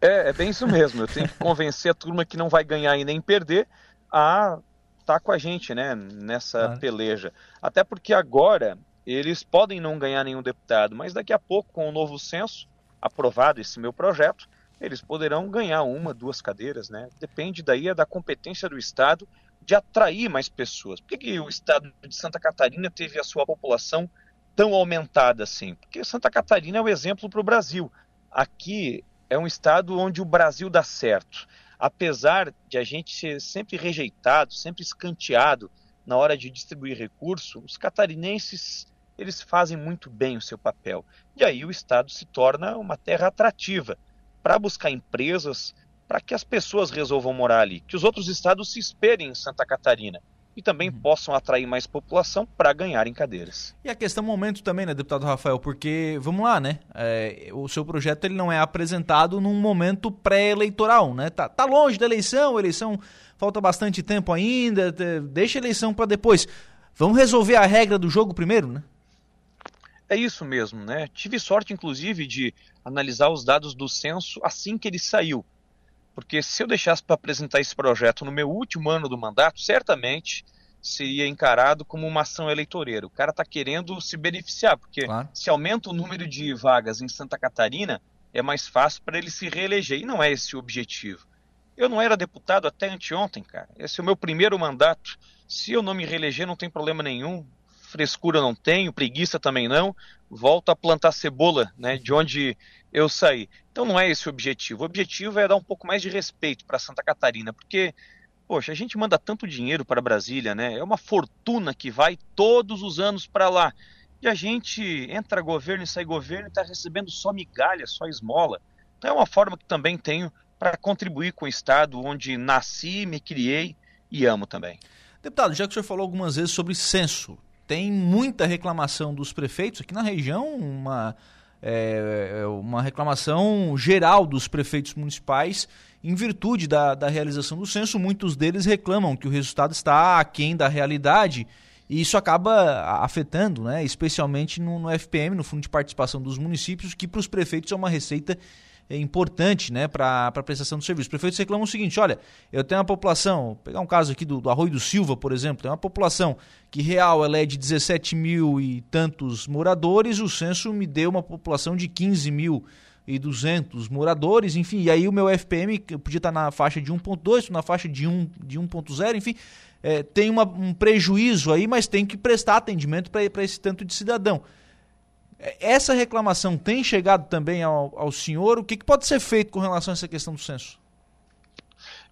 É, é bem isso mesmo. Eu tenho que convencer a turma que não vai ganhar e nem perder a estar tá com a gente né, nessa claro. peleja. Até porque agora eles podem não ganhar nenhum deputado, mas daqui a pouco, com o novo censo, aprovado esse meu projeto, eles poderão ganhar uma, duas cadeiras, né? Depende daí é da competência do Estado de atrair mais pessoas. Por que, que o Estado de Santa Catarina teve a sua população tão aumentada assim? Porque Santa Catarina é o exemplo para o Brasil. Aqui é um estado onde o Brasil dá certo. Apesar de a gente ser sempre rejeitado, sempre escanteado na hora de distribuir recurso, os catarinenses eles fazem muito bem o seu papel. E aí o estado se torna uma terra atrativa para buscar empresas, para que as pessoas resolvam morar ali, que os outros estados se esperem em Santa Catarina e também uhum. possam atrair mais população para ganharem cadeiras. E a questão momento também, né, deputado Rafael, porque, vamos lá, né, é, o seu projeto ele não é apresentado num momento pré-eleitoral, né, tá, tá longe da eleição, a eleição falta bastante tempo ainda, deixa a eleição para depois. Vamos resolver a regra do jogo primeiro, né? É isso mesmo, né? Tive sorte, inclusive, de analisar os dados do censo assim que ele saiu. Porque se eu deixasse para apresentar esse projeto no meu último ano do mandato, certamente seria encarado como uma ação eleitoreira. O cara está querendo se beneficiar, porque claro. se aumenta o número de vagas em Santa Catarina, é mais fácil para ele se reeleger. E não é esse o objetivo. Eu não era deputado até anteontem, cara. Esse é o meu primeiro mandato. Se eu não me reeleger, não tem problema nenhum frescura não tenho, preguiça também não, volto a plantar cebola, né, de onde eu saí. Então não é esse o objetivo. O objetivo é dar um pouco mais de respeito para Santa Catarina, porque poxa, a gente manda tanto dinheiro para Brasília, né? É uma fortuna que vai todos os anos para lá. E a gente entra governo e sai governo e está recebendo só migalha, só esmola. Então é uma forma que também tenho para contribuir com o Estado onde nasci, me criei e amo também. Deputado, já que o senhor falou algumas vezes sobre censo, tem muita reclamação dos prefeitos aqui na região, uma, é, é, uma reclamação geral dos prefeitos municipais em virtude da, da realização do censo. Muitos deles reclamam que o resultado está aquém da realidade e isso acaba afetando, né, especialmente no, no FPM, no Fundo de Participação dos Municípios, que para os prefeitos é uma receita importante né, para a prestação do serviço. Os prefeitos reclamam o seguinte: olha, eu tenho uma população, vou pegar um caso aqui do, do Arroio do Silva, por exemplo, tem uma população que real ela é de 17 mil e tantos moradores, o censo me deu uma população de 15 mil e 200 moradores, enfim, e aí o meu FPM podia estar na faixa de 1.2, na faixa de 1 de 1.0, enfim, é, tem uma, um prejuízo aí, mas tem que prestar atendimento para esse tanto de cidadão. Essa reclamação tem chegado também ao, ao senhor? O que, que, pode ser feito com relação a essa questão do censo?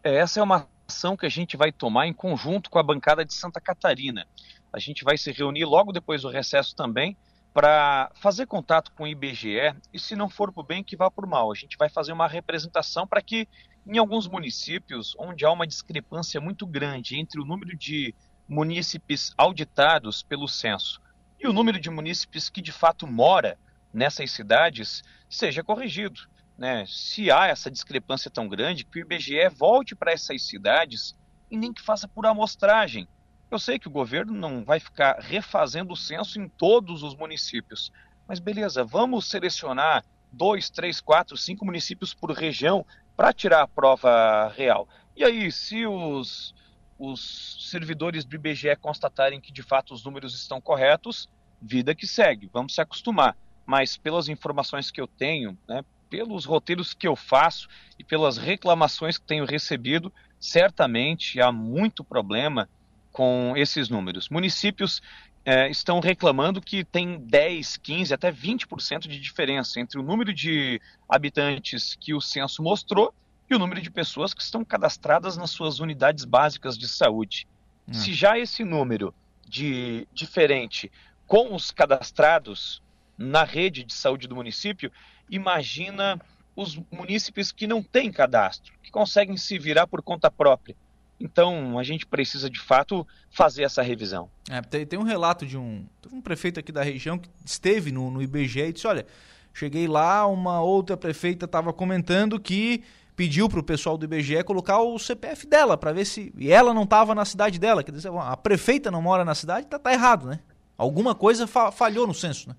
É, essa é uma ação que a gente vai tomar em conjunto com a bancada de Santa Catarina. A gente vai se reunir logo depois do recesso também para fazer contato com o IBGE e, se não for por bem, que vá por mal. A gente vai fazer uma representação para que, em alguns municípios onde há uma discrepância muito grande entre o número de munícipes auditados pelo censo e o número de munícipes que de fato mora nessas cidades seja corrigido. Né? Se há essa discrepância tão grande, que o IBGE volte para essas cidades e nem que faça por amostragem. Eu sei que o governo não vai ficar refazendo o censo em todos os municípios, mas beleza, vamos selecionar dois, três, quatro, cinco municípios por região para tirar a prova real. E aí, se os, os servidores do IBGE constatarem que de fato os números estão corretos, vida que segue, vamos se acostumar. Mas pelas informações que eu tenho, né, pelos roteiros que eu faço e pelas reclamações que tenho recebido, certamente há muito problema com esses números. Municípios é, estão reclamando que tem 10, 15, até 20% de diferença entre o número de habitantes que o censo mostrou e o número de pessoas que estão cadastradas nas suas unidades básicas de saúde. Hum. Se já esse número de diferente com os cadastrados na rede de saúde do município, imagina os munícipes que não têm cadastro, que conseguem se virar por conta própria. Então, a gente precisa, de fato, fazer essa revisão. É, tem, tem, um relato de um, um prefeito aqui da região que esteve no, no IBGE e disse, olha, cheguei lá, uma outra prefeita estava comentando que pediu para o pessoal do IBGE colocar o CPF dela, para ver se... E ela não estava na cidade dela. Quer dizer, a prefeita não mora na cidade, tá, tá errado, né? Alguma coisa fa falhou no censo, né?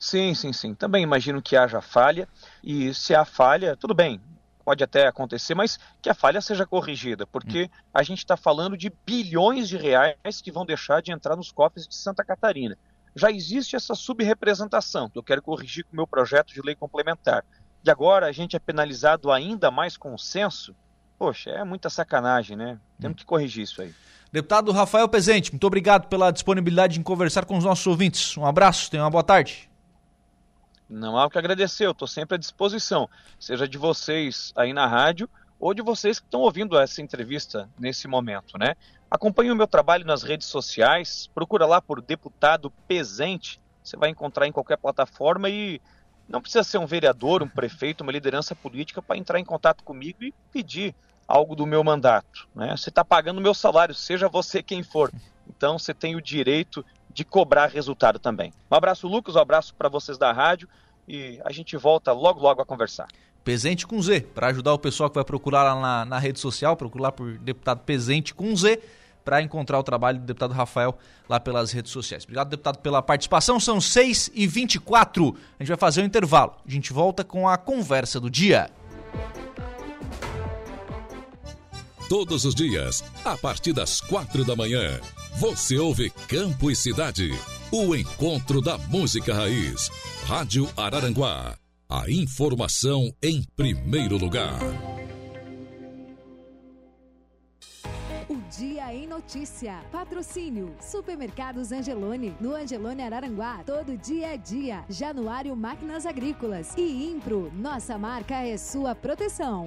Sim, sim, sim. Também imagino que haja falha. E se há falha, tudo bem, pode até acontecer, mas que a falha seja corrigida, porque a gente está falando de bilhões de reais que vão deixar de entrar nos cofres de Santa Catarina. Já existe essa subrepresentação, que eu quero corrigir com o meu projeto de lei complementar. E agora a gente é penalizado ainda mais com o censo? Poxa, é muita sacanagem, né? Temos que corrigir isso aí. Deputado Rafael Pezente, muito obrigado pela disponibilidade em conversar com os nossos ouvintes. Um abraço, tenha uma boa tarde. Não há o que agradecer, eu estou sempre à disposição, seja de vocês aí na rádio ou de vocês que estão ouvindo essa entrevista nesse momento, né? Acompanhe o meu trabalho nas redes sociais, procura lá por Deputado Pesente, você vai encontrar em qualquer plataforma e não precisa ser um vereador, um prefeito, uma liderança política para entrar em contato comigo e pedir algo do meu mandato. Né? Você está pagando o meu salário, seja você quem for. Então você tem o direito de cobrar resultado também. Um abraço, Lucas, um abraço para vocês da rádio e a gente volta logo, logo a conversar. Presente com Z, para ajudar o pessoal que vai procurar lá na, na rede social, procurar por deputado Presente com Z, para encontrar o trabalho do deputado Rafael lá pelas redes sociais. Obrigado, deputado, pela participação. São 6 e 24 A gente vai fazer um intervalo. A gente volta com a conversa do dia. Todos os dias, a partir das quatro da manhã, você ouve Campo e Cidade. O encontro da música raiz. Rádio Araranguá. A informação em primeiro lugar. Dia em Notícia. Patrocínio. Supermercados Angelone. No Angelone Araranguá. Todo dia é dia. Januário Máquinas Agrícolas. E Impro. Nossa marca é sua proteção.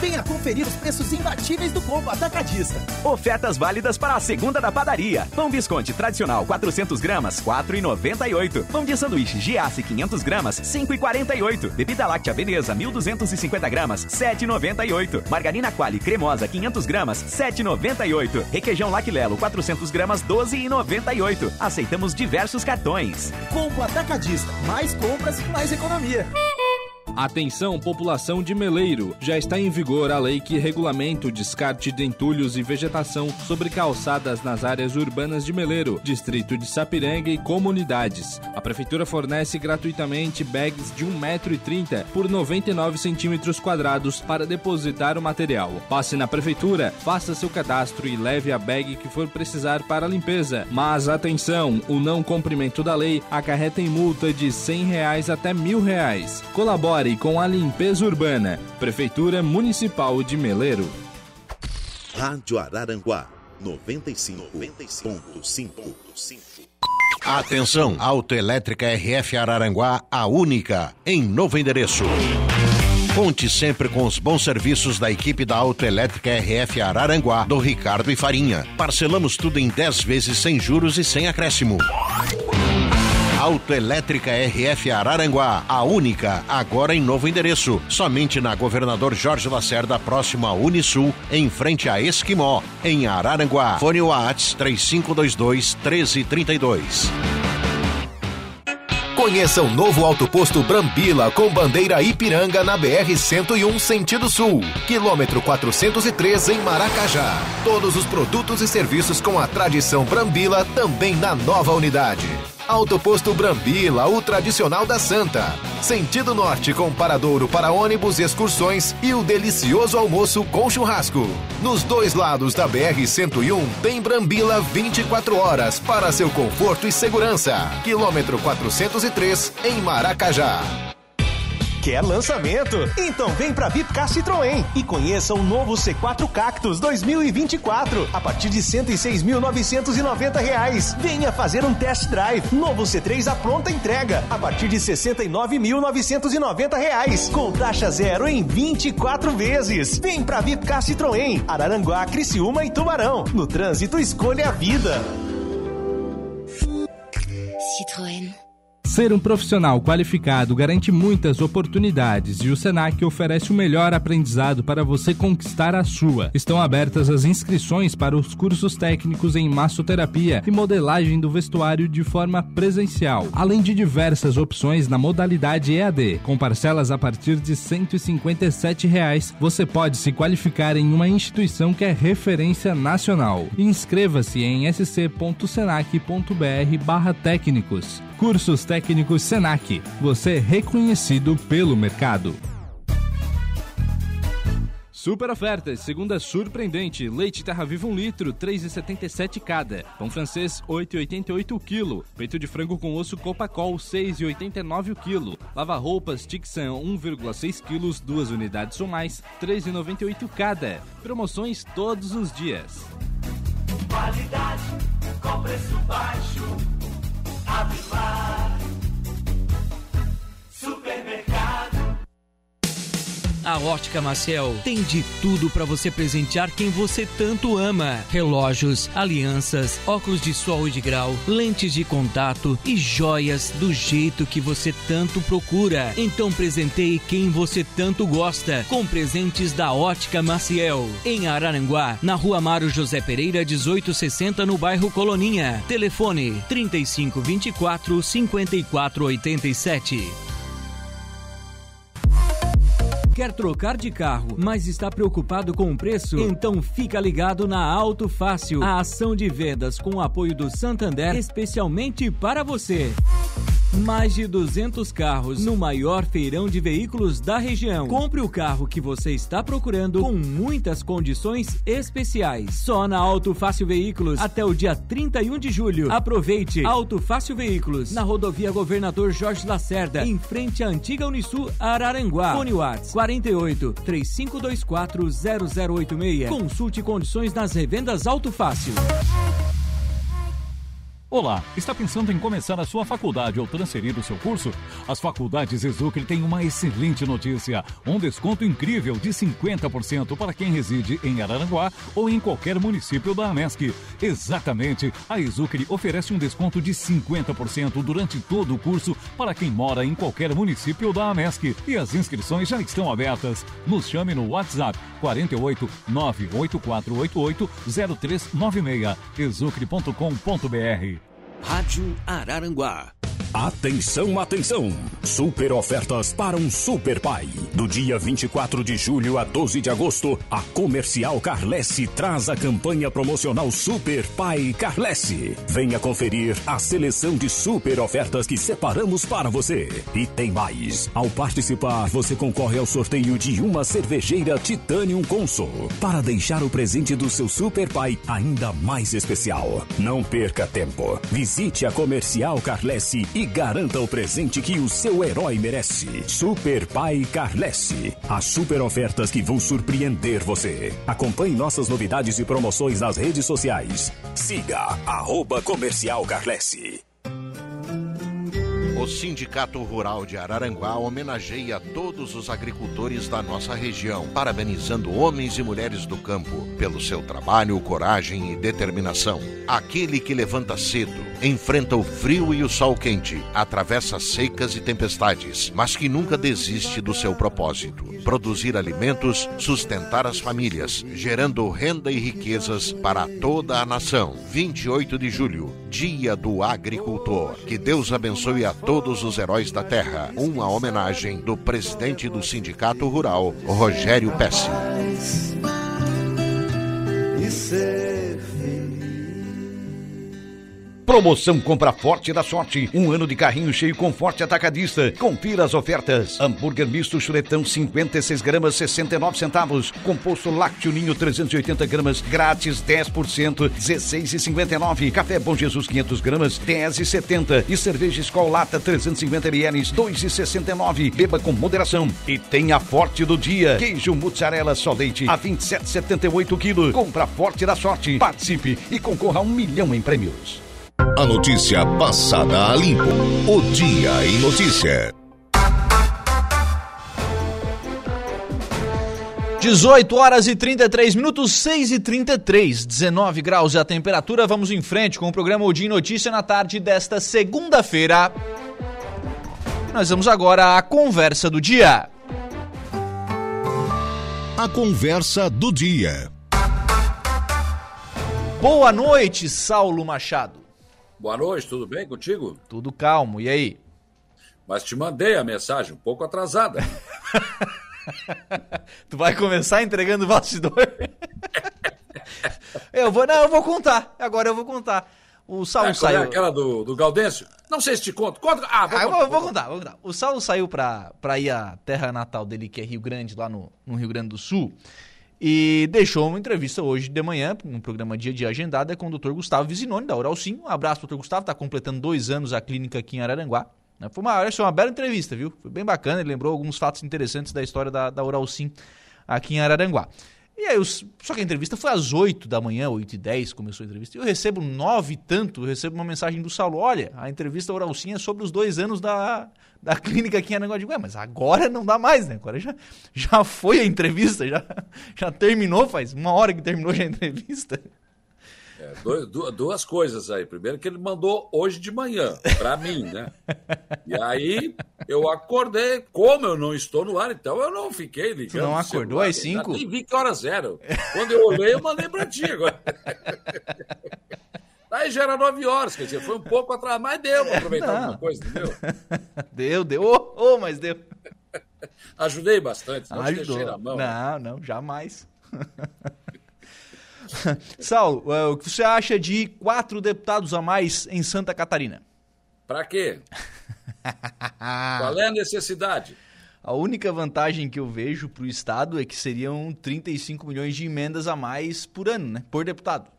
Venha conferir os preços imbatíveis do Pombo Atacadista. Ofertas válidas para a segunda da padaria. Pão Visconde tradicional 400 gramas, 4,98. Pão de sanduíche Giasse 500 gramas, 5,48. Bebida láctea Veneza 1.250 gramas, 7,98. Margarina Quali cremosa 500 gramas, 7,98. Requeijão Laquilelo 400 gramas, 12,98. Aceitamos diversos cartões. Pombo Atacadista. Mais compras, mais economia. Atenção, população de Meleiro! Já está em vigor a lei que regulamenta o descarte de entulhos e vegetação sobre calçadas nas áreas urbanas de Meleiro, distrito de Sapiranga e comunidades. A Prefeitura fornece gratuitamente bags de 1,30m por 99 centímetros quadrados para depositar o material. Passe na Prefeitura, faça seu cadastro e leve a bag que for precisar para a limpeza. Mas atenção, o não cumprimento da lei acarreta em multa de 100 reais até R$ 1.000. Colabore com a limpeza urbana. Prefeitura Municipal de Meleiro. Rádio Araranguá 95.5. Atenção, Autoelétrica RF Araranguá, a única, em novo endereço. Conte sempre com os bons serviços da equipe da Autoelétrica RF Araranguá, do Ricardo e Farinha. Parcelamos tudo em 10 vezes sem juros e sem acréscimo. Autoelétrica RF Araranguá, a única, agora em novo endereço. Somente na Governador Jorge Lacerda, próximo à Unisul, em frente a Esquimó, em Araranguá. Fone Whats 3522 1332. Conheça o novo autoposto Brambila com bandeira Ipiranga na BR-101 sentido sul, quilômetro 403 em Maracajá. Todos os produtos e serviços com a tradição Brambila também na nova unidade. Autoposto Brambila, o tradicional da Santa. Sentido norte com paradouro para ônibus e excursões e o delicioso almoço com churrasco. Nos dois lados da BR-101 tem Brambila 24 horas para seu conforto e segurança. Quilômetro 403 em Maracajá. Quer lançamento? Então vem pra Vipcar Citroën e conheça o novo C4 Cactus 2024 a partir de 106.990 reais. Venha fazer um test drive. Novo C3 à pronta entrega a partir de 69.990 reais com taxa zero em 24 vezes. Vem pra Vipcar Citroën, Araranguá, Criciúma e Tubarão. No trânsito escolha a vida. Citroën. Ser um profissional qualificado garante muitas oportunidades e o Senac oferece o melhor aprendizado para você conquistar a sua. Estão abertas as inscrições para os cursos técnicos em massoterapia e modelagem do vestuário de forma presencial, além de diversas opções na modalidade EAD. Com parcelas a partir de 157 reais, você pode se qualificar em uma instituição que é referência nacional. Inscreva-se em sc.senac.br/técnicos. Cursos técnicos Senac. Você é reconhecido pelo mercado. Super ofertas, segunda surpreendente. Leite Terra Viva 1 litro, 3,77 cada. Pão francês, 8,88 o quilo. Peito de frango com osso Copacol, 6,89 o quilo. Lava roupas Tixan 1,6 quilos, duas unidades ou mais, 3,98 cada. Promoções todos os dias. Qualidade com preço baixo. Avimar. Supermercado. A Ótica Maciel tem de tudo para você presentear quem você tanto ama: relógios, alianças, óculos de sol e de grau, lentes de contato e joias do jeito que você tanto procura. Então presenteie quem você tanto gosta com presentes da Ótica Maciel. Em Araranguá, na Rua Mário José Pereira, 1860, no bairro Coloninha. Telefone 3524 5487. Quer trocar de carro, mas está preocupado com o preço? Então fica ligado na Auto Fácil, a ação de vendas com o apoio do Santander, especialmente para você. Mais de 200 carros no maior feirão de veículos da região. Compre o carro que você está procurando com muitas condições especiais. Só na Auto Fácil Veículos até o dia 31 de julho. Aproveite Auto Fácil Veículos na rodovia Governador Jorge Lacerda, em frente à antiga Unisul Araranguá. Fone Whats 48 3524 0086. Consulte condições nas revendas Auto Fácil. Olá, está pensando em começar a sua faculdade ou transferir o seu curso? As faculdades Exucre têm uma excelente notícia: um desconto incrível de 50% para quem reside em Araranguá ou em qualquer município da AMESC. Exatamente, a Exucre oferece um desconto de 50% durante todo o curso para quem mora em qualquer município da AMESC. E as inscrições já estão abertas. Nos chame no WhatsApp 48 98488 0396 exucre.com.br. Rádio Araranguá. Atenção, atenção! Super ofertas para um super pai. Do dia 24 de julho a 12 de agosto, a Comercial Carlesse traz a campanha promocional Super Pai Carlesse. Venha conferir a seleção de super ofertas que separamos para você. E tem mais. Ao participar, você concorre ao sorteio de uma cervejeira Titanium Consul para deixar o presente do seu super pai ainda mais especial. Não perca tempo. Visite a Comercial Carlesse e e garanta o presente que o seu herói merece. Super Pai Carlesse. As super ofertas que vão surpreender você. Acompanhe nossas novidades e promoções nas redes sociais. Siga arroba Comercial Carlesse. O Sindicato Rural de Araranguá homenageia todos os agricultores da nossa região, parabenizando homens e mulheres do campo pelo seu trabalho, coragem e determinação. Aquele que levanta cedo, enfrenta o frio e o sol quente, atravessa secas e tempestades, mas que nunca desiste do seu propósito: produzir alimentos, sustentar as famílias, gerando renda e riquezas para toda a nação. 28 de julho, Dia do Agricultor. Que Deus abençoe a todos os heróis da terra. Uma homenagem do presidente do Sindicato Rural, Rogério Pesce. Promoção Compra Forte da Sorte. Um ano de carrinho cheio com forte atacadista. Confira as ofertas. Hambúrguer misto chuletão 56 gramas 69 centavos. Composto lácteo ninho 380 gramas grátis 10% 16,59. Café Bom Jesus 500 gramas 10,70. E cerveja Skol Lata 350 ml 2,69. Beba com moderação. E tem a Forte do dia. Queijo mussarela só leite a 27,78 kg. Compra Forte da Sorte. Participe e concorra a um milhão em prêmios. A notícia passada a limpo. O Dia em Notícia. 18 horas e 33 minutos, 6 e 33, 19 graus é a temperatura. Vamos em frente com o programa O Dia em Notícia na tarde desta segunda-feira. Nós vamos agora à conversa do dia. A conversa do dia. Boa noite, Saulo Machado. Boa noite, tudo bem contigo? Tudo calmo, e aí? Mas te mandei a mensagem um pouco atrasada. [laughs] tu vai começar entregando o bastidor? [laughs] eu vou, não, eu vou contar. Agora eu vou contar. O Saulo é, saiu. É aquela do, do Gaudêncio? Não sei se te conto. Conta. Ah, vou, Ah, contar, vou, vou contar, vou contar. O Saulo saiu pra, pra ir à terra natal dele, que é Rio Grande, lá no, no Rio Grande do Sul. E deixou uma entrevista hoje de manhã, no programa Dia Dia Agendada, com o Dr. Gustavo Vizinoni, da Oral Sim. Um abraço, Dr. Gustavo, está completando dois anos a clínica aqui em Araranguá. né? Foi uma, foi uma bela entrevista, viu? Foi bem bacana, ele lembrou alguns fatos interessantes da história da, da Oral Sim aqui em Araranguá. E aí, os, só que a entrevista foi às 8 da manhã, 8 e 10 começou a entrevista. E eu recebo nove e tanto, eu recebo uma mensagem do Saulo, olha, a entrevista Oral Sim é sobre os dois anos da, da clínica aqui em Araranguá. Eu digo, ué, mas agora não dá mais, né? Agora já, já foi a entrevista, já, já terminou, faz uma hora que terminou já a entrevista. É, dois- du- duas coisas aí. Primeiro que ele mandou hoje de manhã, pra mim, né? E aí eu acordei, como eu não estou no ar, então eu não fiquei ligando. Tu não acordou às cinco? Nem vi que horas eram. Quando eu olhei, eu mandei pra ti agora. [laughs] Aí já era nove horas, quer dizer, foi um pouco atrás, mas deu pra aproveitar Não. alguma coisa, entendeu? [laughs] Deu, deu, ô, ô, mas deu. [laughs] Ajudei bastante, não te Ajudou. deixei na mão. né? Não, não, jamais. [laughs] Saulo, eh, o que você acha de quatro deputados a mais em Santa Catarina? Pra quê? Qual é a necessidade? A única vantagem que eu vejo para o Estado é que seriam 35 milhões de emendas a mais por ano, né? Por deputado.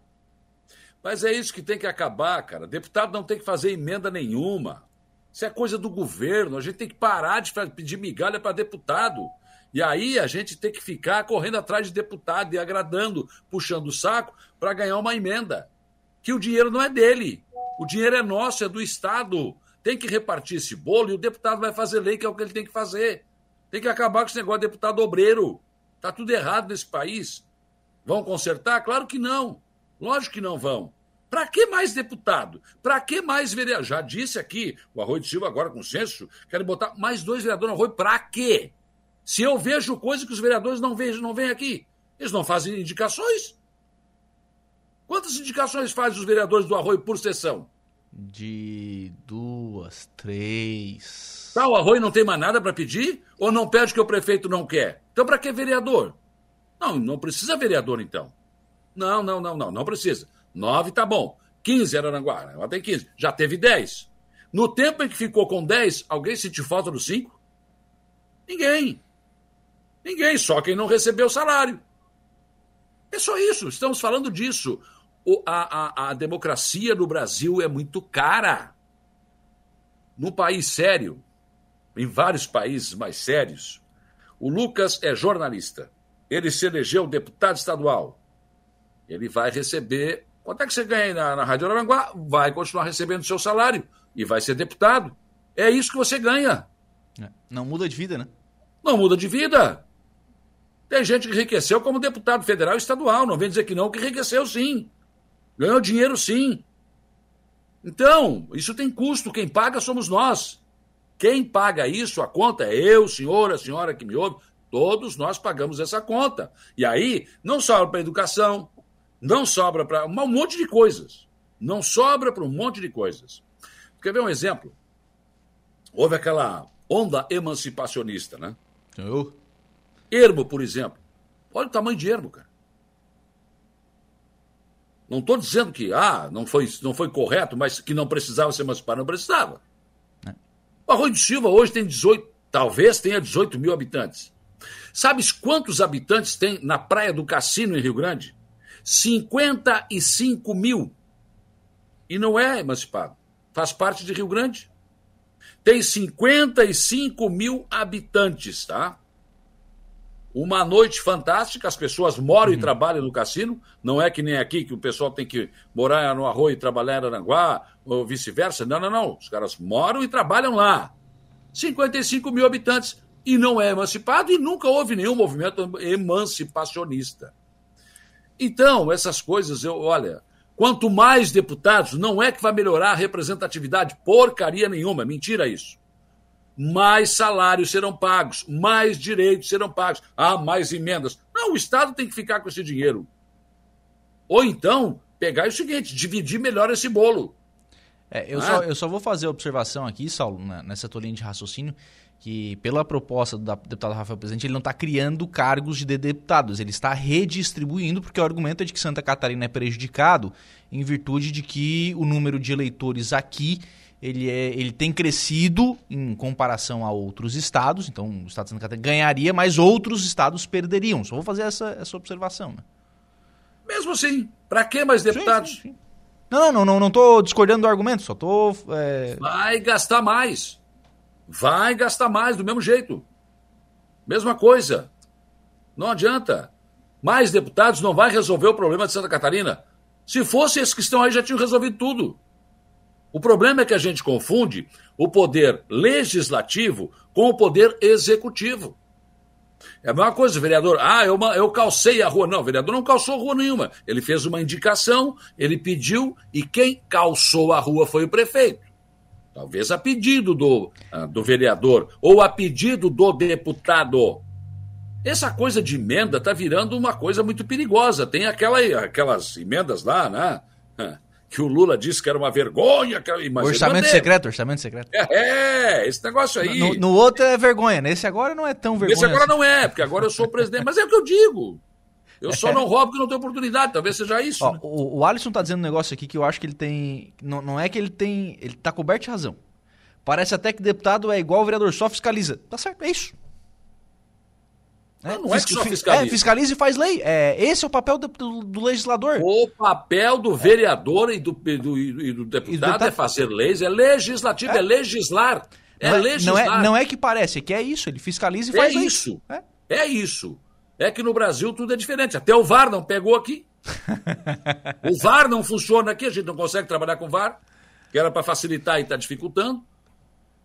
Mas é isso que tem que acabar, cara. Deputado não tem que fazer emenda nenhuma. Isso é coisa do governo. A gente tem que parar de pedir migalha para deputado. E aí a gente tem que ficar correndo atrás de deputado e agradando, puxando o saco para ganhar uma emenda. Que o dinheiro não é dele. O dinheiro é nosso, é do Estado. Tem que repartir esse bolo e o deputado vai fazer lei, que é o que ele tem que fazer. Tem que acabar com esse negócio de deputado obreiro. Tá tudo errado nesse país. Vão consertar? Claro que não. Lógico que não vão. Para que mais deputado? Para que mais vereador? Já disse aqui, o Arroio de Silva agora com censo, querem botar mais dois vereadores no Arroio. Para quê? Se eu vejo coisa que os vereadores não veem, não veem aqui, eles não fazem indicações? Quantas indicações fazem os vereadores do Arroio por sessão? De duas, três. Tá, o Arroio não tem mais nada para pedir? Ou não pede que o prefeito não quer? Então, para que vereador? Não, não precisa vereador, então. Não, não, não, não, não precisa. Nove tá bom. 15 Araranguá, agora tem 15. Já teve 10. No tempo em que ficou com 10, alguém sentiu falta dos 5? Ninguém. Ninguém, só quem não recebeu salário. É só isso, estamos falando disso. O- a, a- a democracia no Brasil é muito cara. num país sério, em vários países mais sérios, o Lucas é jornalista. Ele se elegeu deputado estadual. Ele vai receber. Quanto é que você ganha na, na Rádio Aranguá? Vai continuar recebendo seu salário e vai ser deputado. É isso que você ganha. Não muda de vida, né? Não muda de vida. Tem gente que enriqueceu como deputado federal e estadual. Não vem dizer que não, que enriqueceu sim. Ganhou dinheiro sim. Então, isso tem custo. Quem paga somos nós. Quem paga isso, a conta é eu, senhor, a senhora que me ouve. Todos nós pagamos essa conta. E aí, não sobra para educação, não sobra para um monte de coisas. Não sobra para um monte de coisas. Quer ver um exemplo? Houve aquela onda emancipacionista, né? Eu. Ermo, por exemplo. Olha o tamanho de ermo, cara. Não estou dizendo que ah, não foi, não foi correto, mas que não precisava se emancipar, não precisava. O Arroio de Silva hoje tem 18, talvez tenha 18 mil habitantes. Sabes quantos habitantes tem na Praia do Cassino, em Rio Grande? 55 mil. E não é emancipado. Faz parte de Rio Grande. Tem 55 mil habitantes, tá? Uma noite fantástica, as pessoas moram e trabalham no cassino. Não é que nem aqui que o pessoal tem que morar no Arroio e trabalhar em Aranguá, ou vice-versa. Não, não, não. Os caras moram e trabalham lá. 55 mil habitantes. E não é emancipado e nunca houve nenhum movimento emancipacionista. Então, essas coisas, eu, olha, quanto mais deputados, não é que vai melhorar a representatividade, porcaria nenhuma, mentira isso. Mais salários serão pagos, mais direitos serão pagos, há mais emendas. Não, o Estado tem que ficar com esse dinheiro. Ou então, pegar o seguinte, dividir melhor esse bolo. É, eu, Ah. só, eu só vou fazer a observação aqui, Saulo, nessa tua linha de raciocínio, que pela proposta do deputado Rafael Presidente, ele não está criando cargos de deputados, ele está redistribuindo, porque o argumento é de que Santa Catarina é prejudicado em virtude de que o número de eleitores aqui ele, é, ele tem crescido em comparação a outros estados, então o estado de Santa Catarina ganharia, mas outros estados perderiam. Só vou fazer essa, essa observação. Né? Mesmo assim, para que mais deputados? Não, não, não, não tô discordando do argumento, só tô. é, Vai gastar mais. Vai gastar mais do mesmo jeito. Mesma coisa. Não adianta. Mais deputados não vai resolver o problema de Santa Catarina. Se fosse esses que estão aí, já tinham resolvido tudo. O problema é que a gente confunde o poder legislativo com o poder executivo. É a mesma coisa, vereador. Ah, eu, eu calcei a rua. Não, o vereador não calçou rua nenhuma. Ele fez uma indicação, ele pediu, e quem calçou a rua foi o prefeito. Talvez a pedido do, ah, do vereador ou a pedido do deputado. Essa coisa de emenda está virando uma coisa muito perigosa. Tem aquela, aquelas emendas lá, né? Que o Lula disse que era uma vergonha. Que, mas orçamento secreto, orçamento secreto. É, esse negócio aí. No, no outro é vergonha, nesse agora não é tão vergonha. Esse agora assim. não é, porque agora eu sou o presidente. Mas é o que eu digo. Eu só não roubo porque não tenho oportunidade. Talvez seja isso. Ó, né? o, o Alisson tá dizendo um negócio aqui que eu acho que ele tem. Não, não é que ele tem. Ele tá coberto de razão. Parece até que deputado é igual vereador, só fiscaliza. Tá certo, é isso. Não, não é que só fi- fiscaliza. É, fiscaliza e faz lei. É, esse é o papel do, do- do legislador. O papel do vereador e do, e do, e do deputado deputado- é fazer leis, é legislativo, é, legislar. É não, legislar. Não é, não é que parece, é que é isso. Ele fiscaliza e É faz lei. isso. É. isso. É que no Brasil tudo é diferente. Até o VAR não pegou aqui. [laughs] o VAR não funciona aqui, a gente não consegue trabalhar com VAR, que era para facilitar e está dificultando.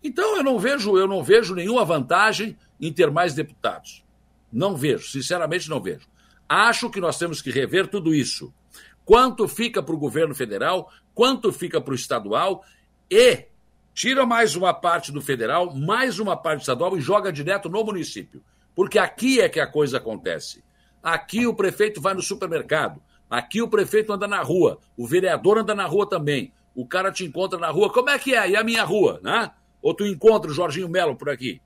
Então eu não vejo, eu não vejo nenhuma vantagem em ter mais deputados. Não vejo, sinceramente não vejo. Acho que nós temos que rever tudo isso. Quanto fica para o governo federal, quanto fica para o estadual e tira mais uma parte do federal, mais uma parte do estadual e joga direto no município. Porque aqui é que a coisa acontece. Aqui o prefeito vai no supermercado, aqui o prefeito anda na rua, o vereador anda na rua também. O cara te encontra na rua, como é que é? E a minha rua, né? Ou tu encontra o Jorginho Melo por aqui?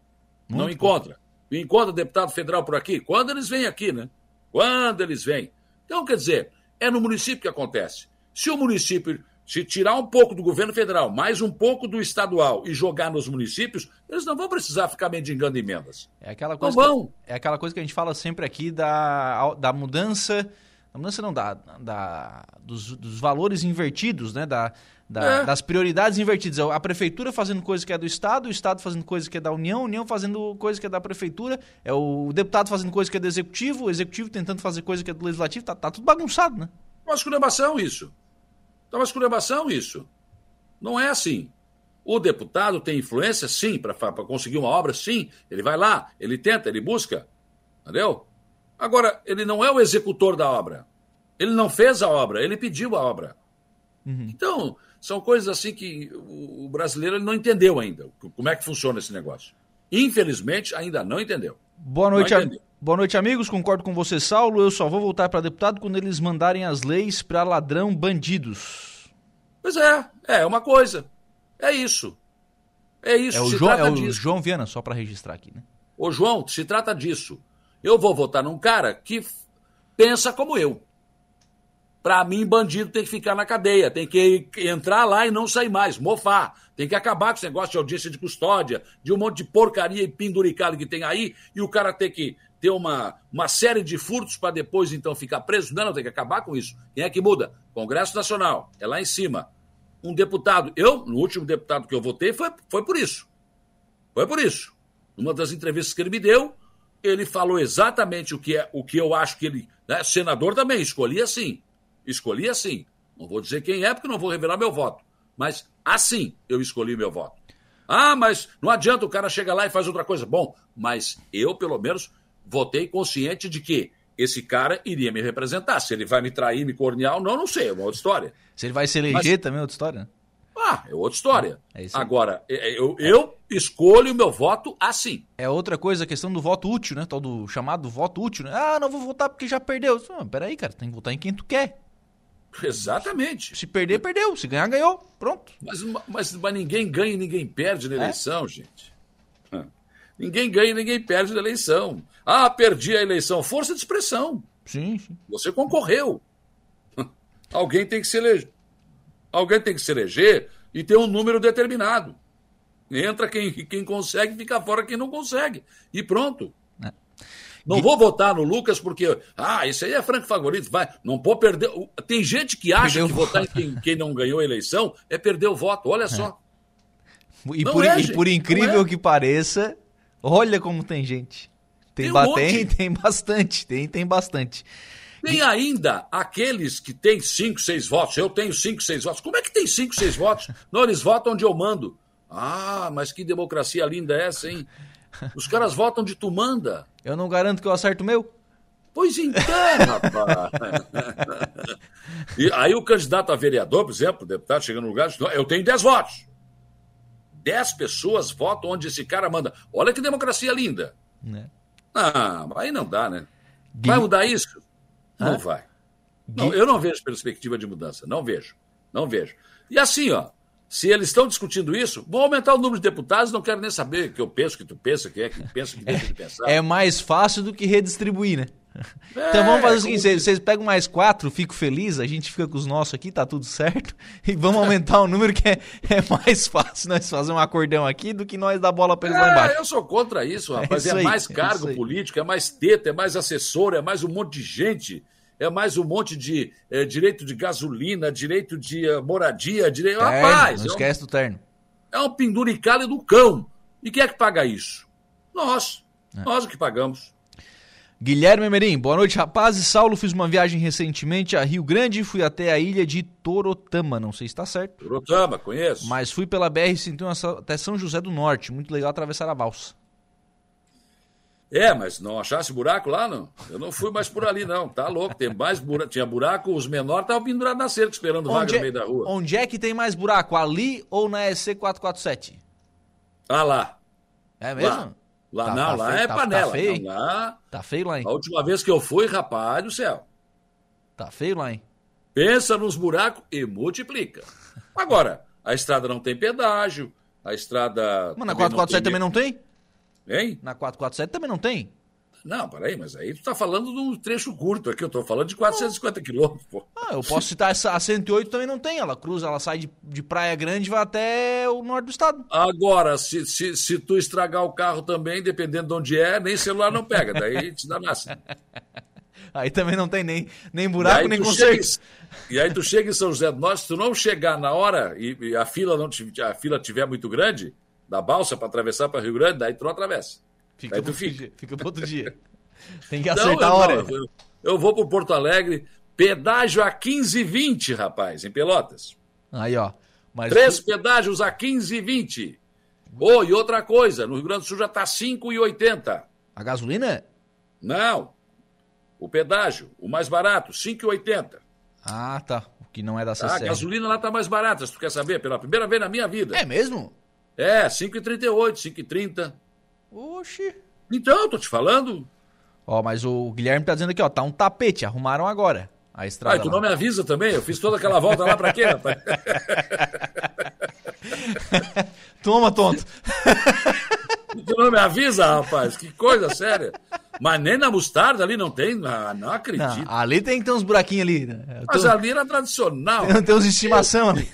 Não encontra. Tu encontra o deputado federal por aqui? Quando eles vêm aqui, né? Quando eles vêm. Então, quer dizer, é no município que acontece. Se o município se tirar um pouco do governo federal, mais um pouco do estadual e jogar nos municípios, eles não vão precisar ficar mendigando emendas. É aquela Não coisa, vão. que, é aquela coisa que a gente fala sempre aqui da, da mudança da mudança não, da, da, dos, dos valores invertidos, né? Da, da- É. das prioridades invertidas. A prefeitura fazendo coisa que é do Estado, o Estado fazendo coisa que é da União, a União fazendo coisa que é da prefeitura, é o deputado fazendo coisa que é do Executivo, o Executivo tentando fazer coisa que é do Legislativo, tá, tá tudo bagunçado, né? É uma esculhambação isso. É uma esculhambação isso. Não é assim. O deputado tem influência, sim, para conseguir uma obra, sim. Ele vai lá, ele tenta, ele busca. Entendeu? Agora, ele não é o executor da obra. Ele não fez a obra, ele pediu a obra. Então, são coisas assim que o brasileiro não entendeu ainda. Como é que funciona esse negócio. Infelizmente, ainda não entendeu. Boa noite, Não entendeu. Boa noite, amigos. Concordo com você, Saulo. Eu só vou voltar para deputado quando eles mandarem as leis para ladrão bandidos. Pois é, é uma coisa. É isso. É isso, é o, João, é o. João Viana, só para registrar aqui, né? Ô, João, se trata disso. Eu vou votar num cara que pensa como eu. Pra mim, bandido tem que ficar na cadeia, tem que entrar lá e não sair mais, mofar. Tem que acabar com esse negócio de audiência de custódia, de um monte de porcaria e penduricado que tem aí, e o cara ter que ter uma, uma série de furtos para depois então ficar preso. Não, não, tem que acabar com isso. Quem é que muda? Congresso Nacional, é lá em cima. Um deputado, eu, no último deputado que eu votei, foi, foi por isso. Foi por isso. Numa das entrevistas que ele me deu, ele falou exatamente o que é o que eu acho que ele. Né? Senador também, escolhi assim. Escolhi assim. Não vou dizer quem é, porque não vou revelar meu voto. Mas assim eu escolhi meu voto. Ah, mas não adianta o cara chega lá e faz outra coisa. Bom, mas eu, pelo menos, votei consciente de que esse cara iria me representar. Se ele vai me trair, me cornear ou não, não sei, é uma outra história. Se ele vai se eleger Mas- também é outra história, né? Ah, é outra história. É isso aí. Agora, é- é- eu, eu escolho o meu voto assim. É outra coisa, a questão do voto útil, né? Tal do chamado voto útil, né? Ah, não vou votar porque já perdeu. Ah, peraí, cara, tem que votar em quem tu quer. Exatamente. Se perder, perdeu. Se ganhar, ganhou. Pronto. Mas, mas, mas ninguém ganha e ninguém perde É? na eleição, gente. Hã. Ninguém ganha e ninguém perde na eleição. Ah, perdi a eleição. Força de expressão. Sim, sim. Você concorreu. [laughs] Alguém tem que se eleger. Alguém tem que se eleger e ter um número determinado. Entra quem, quem consegue, fica fora quem não consegue. E pronto. É. Não vou votar no Lucas porque, ah, esse aí é franco favorito, vai, não pode perder. Tem gente que acha Perdeu que votar em quem, quem não ganhou a eleição é perder o voto. Olha só. E, Não por, é, e por incrível é. que pareça, olha como tem gente. Tem, Tem um tem, [laughs] tem bastante, tem, tem bastante. Tem ainda aqueles que têm 5, 6 votos. Eu tenho 5, 6 votos. Como é que tem 5, 6 votos? [laughs] Não, eles votam onde eu mando. Ah, mas que democracia linda é essa, hein? Os caras votam de tu manda. Eu não garanto que eu acerto o meu. Pois então, [laughs] rapaz. e aí o candidato a vereador, por exemplo, o deputado chega no lugar e diz, "Não, eu tenho 10 votos. 10 pessoas votam onde esse cara manda. Olha que democracia linda. Né? Ah, aí não dá, né? Vai mudar isso? Não Hã? vai. Não, eu não vejo perspectiva de mudança. Não vejo. Não vejo. E assim, ó. Se eles estão discutindo isso, vão aumentar o número de deputados, não quero nem saber o que eu penso, o que tu pensa, quem é que pensa, o que deixa de [laughs] pensar. É mais fácil do que redistribuir, né? [laughs] então vamos fazer o seguinte: vocês, vocês pegam mais quatro, fico feliz, a gente fica com os nossos aqui, tá tudo certo. [laughs] E vamos aumentar o número que é, é mais fácil nós fazer um acordão aqui do que nós dar bola pra eles lá É, embaixo. eu sou contra isso, rapaz. É É, isso aí, mais é cargo político, é mais teta, é mais assessor, é mais um monte de gente, é mais um monte de é, direito de gasolina, direito de eh, moradia, direito. Terno, rapaz, não é um- esquece do terno. é um penduricalho do cão. E quem é que paga isso? Nós. É. Nós o que pagamos. Guilherme Emerim, boa noite, rapazes. Saulo, fiz uma viagem recentemente a Rio Grande e fui até a ilha de Torotama. Não sei se tá certo. Torotama, conheço. Mas fui pela BR-101 até São José do Norte. Muito legal atravessar a balsa. É, mas não achasse buraco lá, não. Eu não fui mais por ali, não. Tá louco, tem mais buraco. Tinha buraco, os menores estavam pendurados na cerca, esperando vaga Onde no é, meio da rua. onde é que tem mais buraco? Ali ou na EC 447? Ah lá. É mesmo? Lá, Lá Tá- não, tá lá feio, é tá- panela. tá feio, não, lá... Tá feio lá, hein? A última vez que eu fui, rapaz do céu. Tá feio lá, hein? Pensa nos buracos e multiplica. [laughs] Agora, a estrada não tem pedágio, a estrada. Mas na também 447 também não tem? Hein? Na 447 também não tem? Não, peraí, mas aí tu tá falando de um trecho curto aqui, eu tô falando de 450 quilômetros, pô. Ah, eu posso citar essa, a 108 também não tem. Ela cruza, ela sai de, de Praia Grande e vai até o norte do estado. Agora, se, se, se tu estragar o carro também, dependendo de onde é, nem celular não pega, daí te dá nasce. [laughs] Aí também não tem nem, nem buraco, nem conserto. chega E aí tu chega em São José do Norte, se tu não chegar na hora e, e a fila não tiv- a fila tiver muito grande, da balsa para atravessar para Rio Grande, daí tu não atravessa. Fica pro fica. dia, fica pro outro dia. [laughs] Tem que Não, acertar eu a hora. não, Eu, vou pro Porto Alegre, pedágio a 15,20, rapaz, em Pelotas. Aí, ó. Mas Três pedágios a 15,20. Oh, e outra coisa, no Rio Grande do Sul já tá 5,80. A gasolina? Não. O pedágio, o mais barato, 5,80. Ah, tá. O que não é da Ah, a CCR. gasolina lá tá mais barata, se tu quer saber, pela primeira vez na minha vida. É mesmo? É, 5,38, 5,30. Oxi. Então, eu tô te falando. Ó, mas o Guilherme tá dizendo aqui, ó, tá um tapete, arrumaram agora a estrada Ah, e tu não me avisa também? Eu fiz toda aquela volta lá pra quê, rapaz? [laughs] [laughs] Toma, tonto. [laughs] tu não me avisa, rapaz? Que coisa séria. Mas nem na mostarda ali não tem? Ah, não acredito. Não, ali tem que ter uns buraquinhos ali. né? Mas ali era tradicional. Tem, tem uns de estimação ali.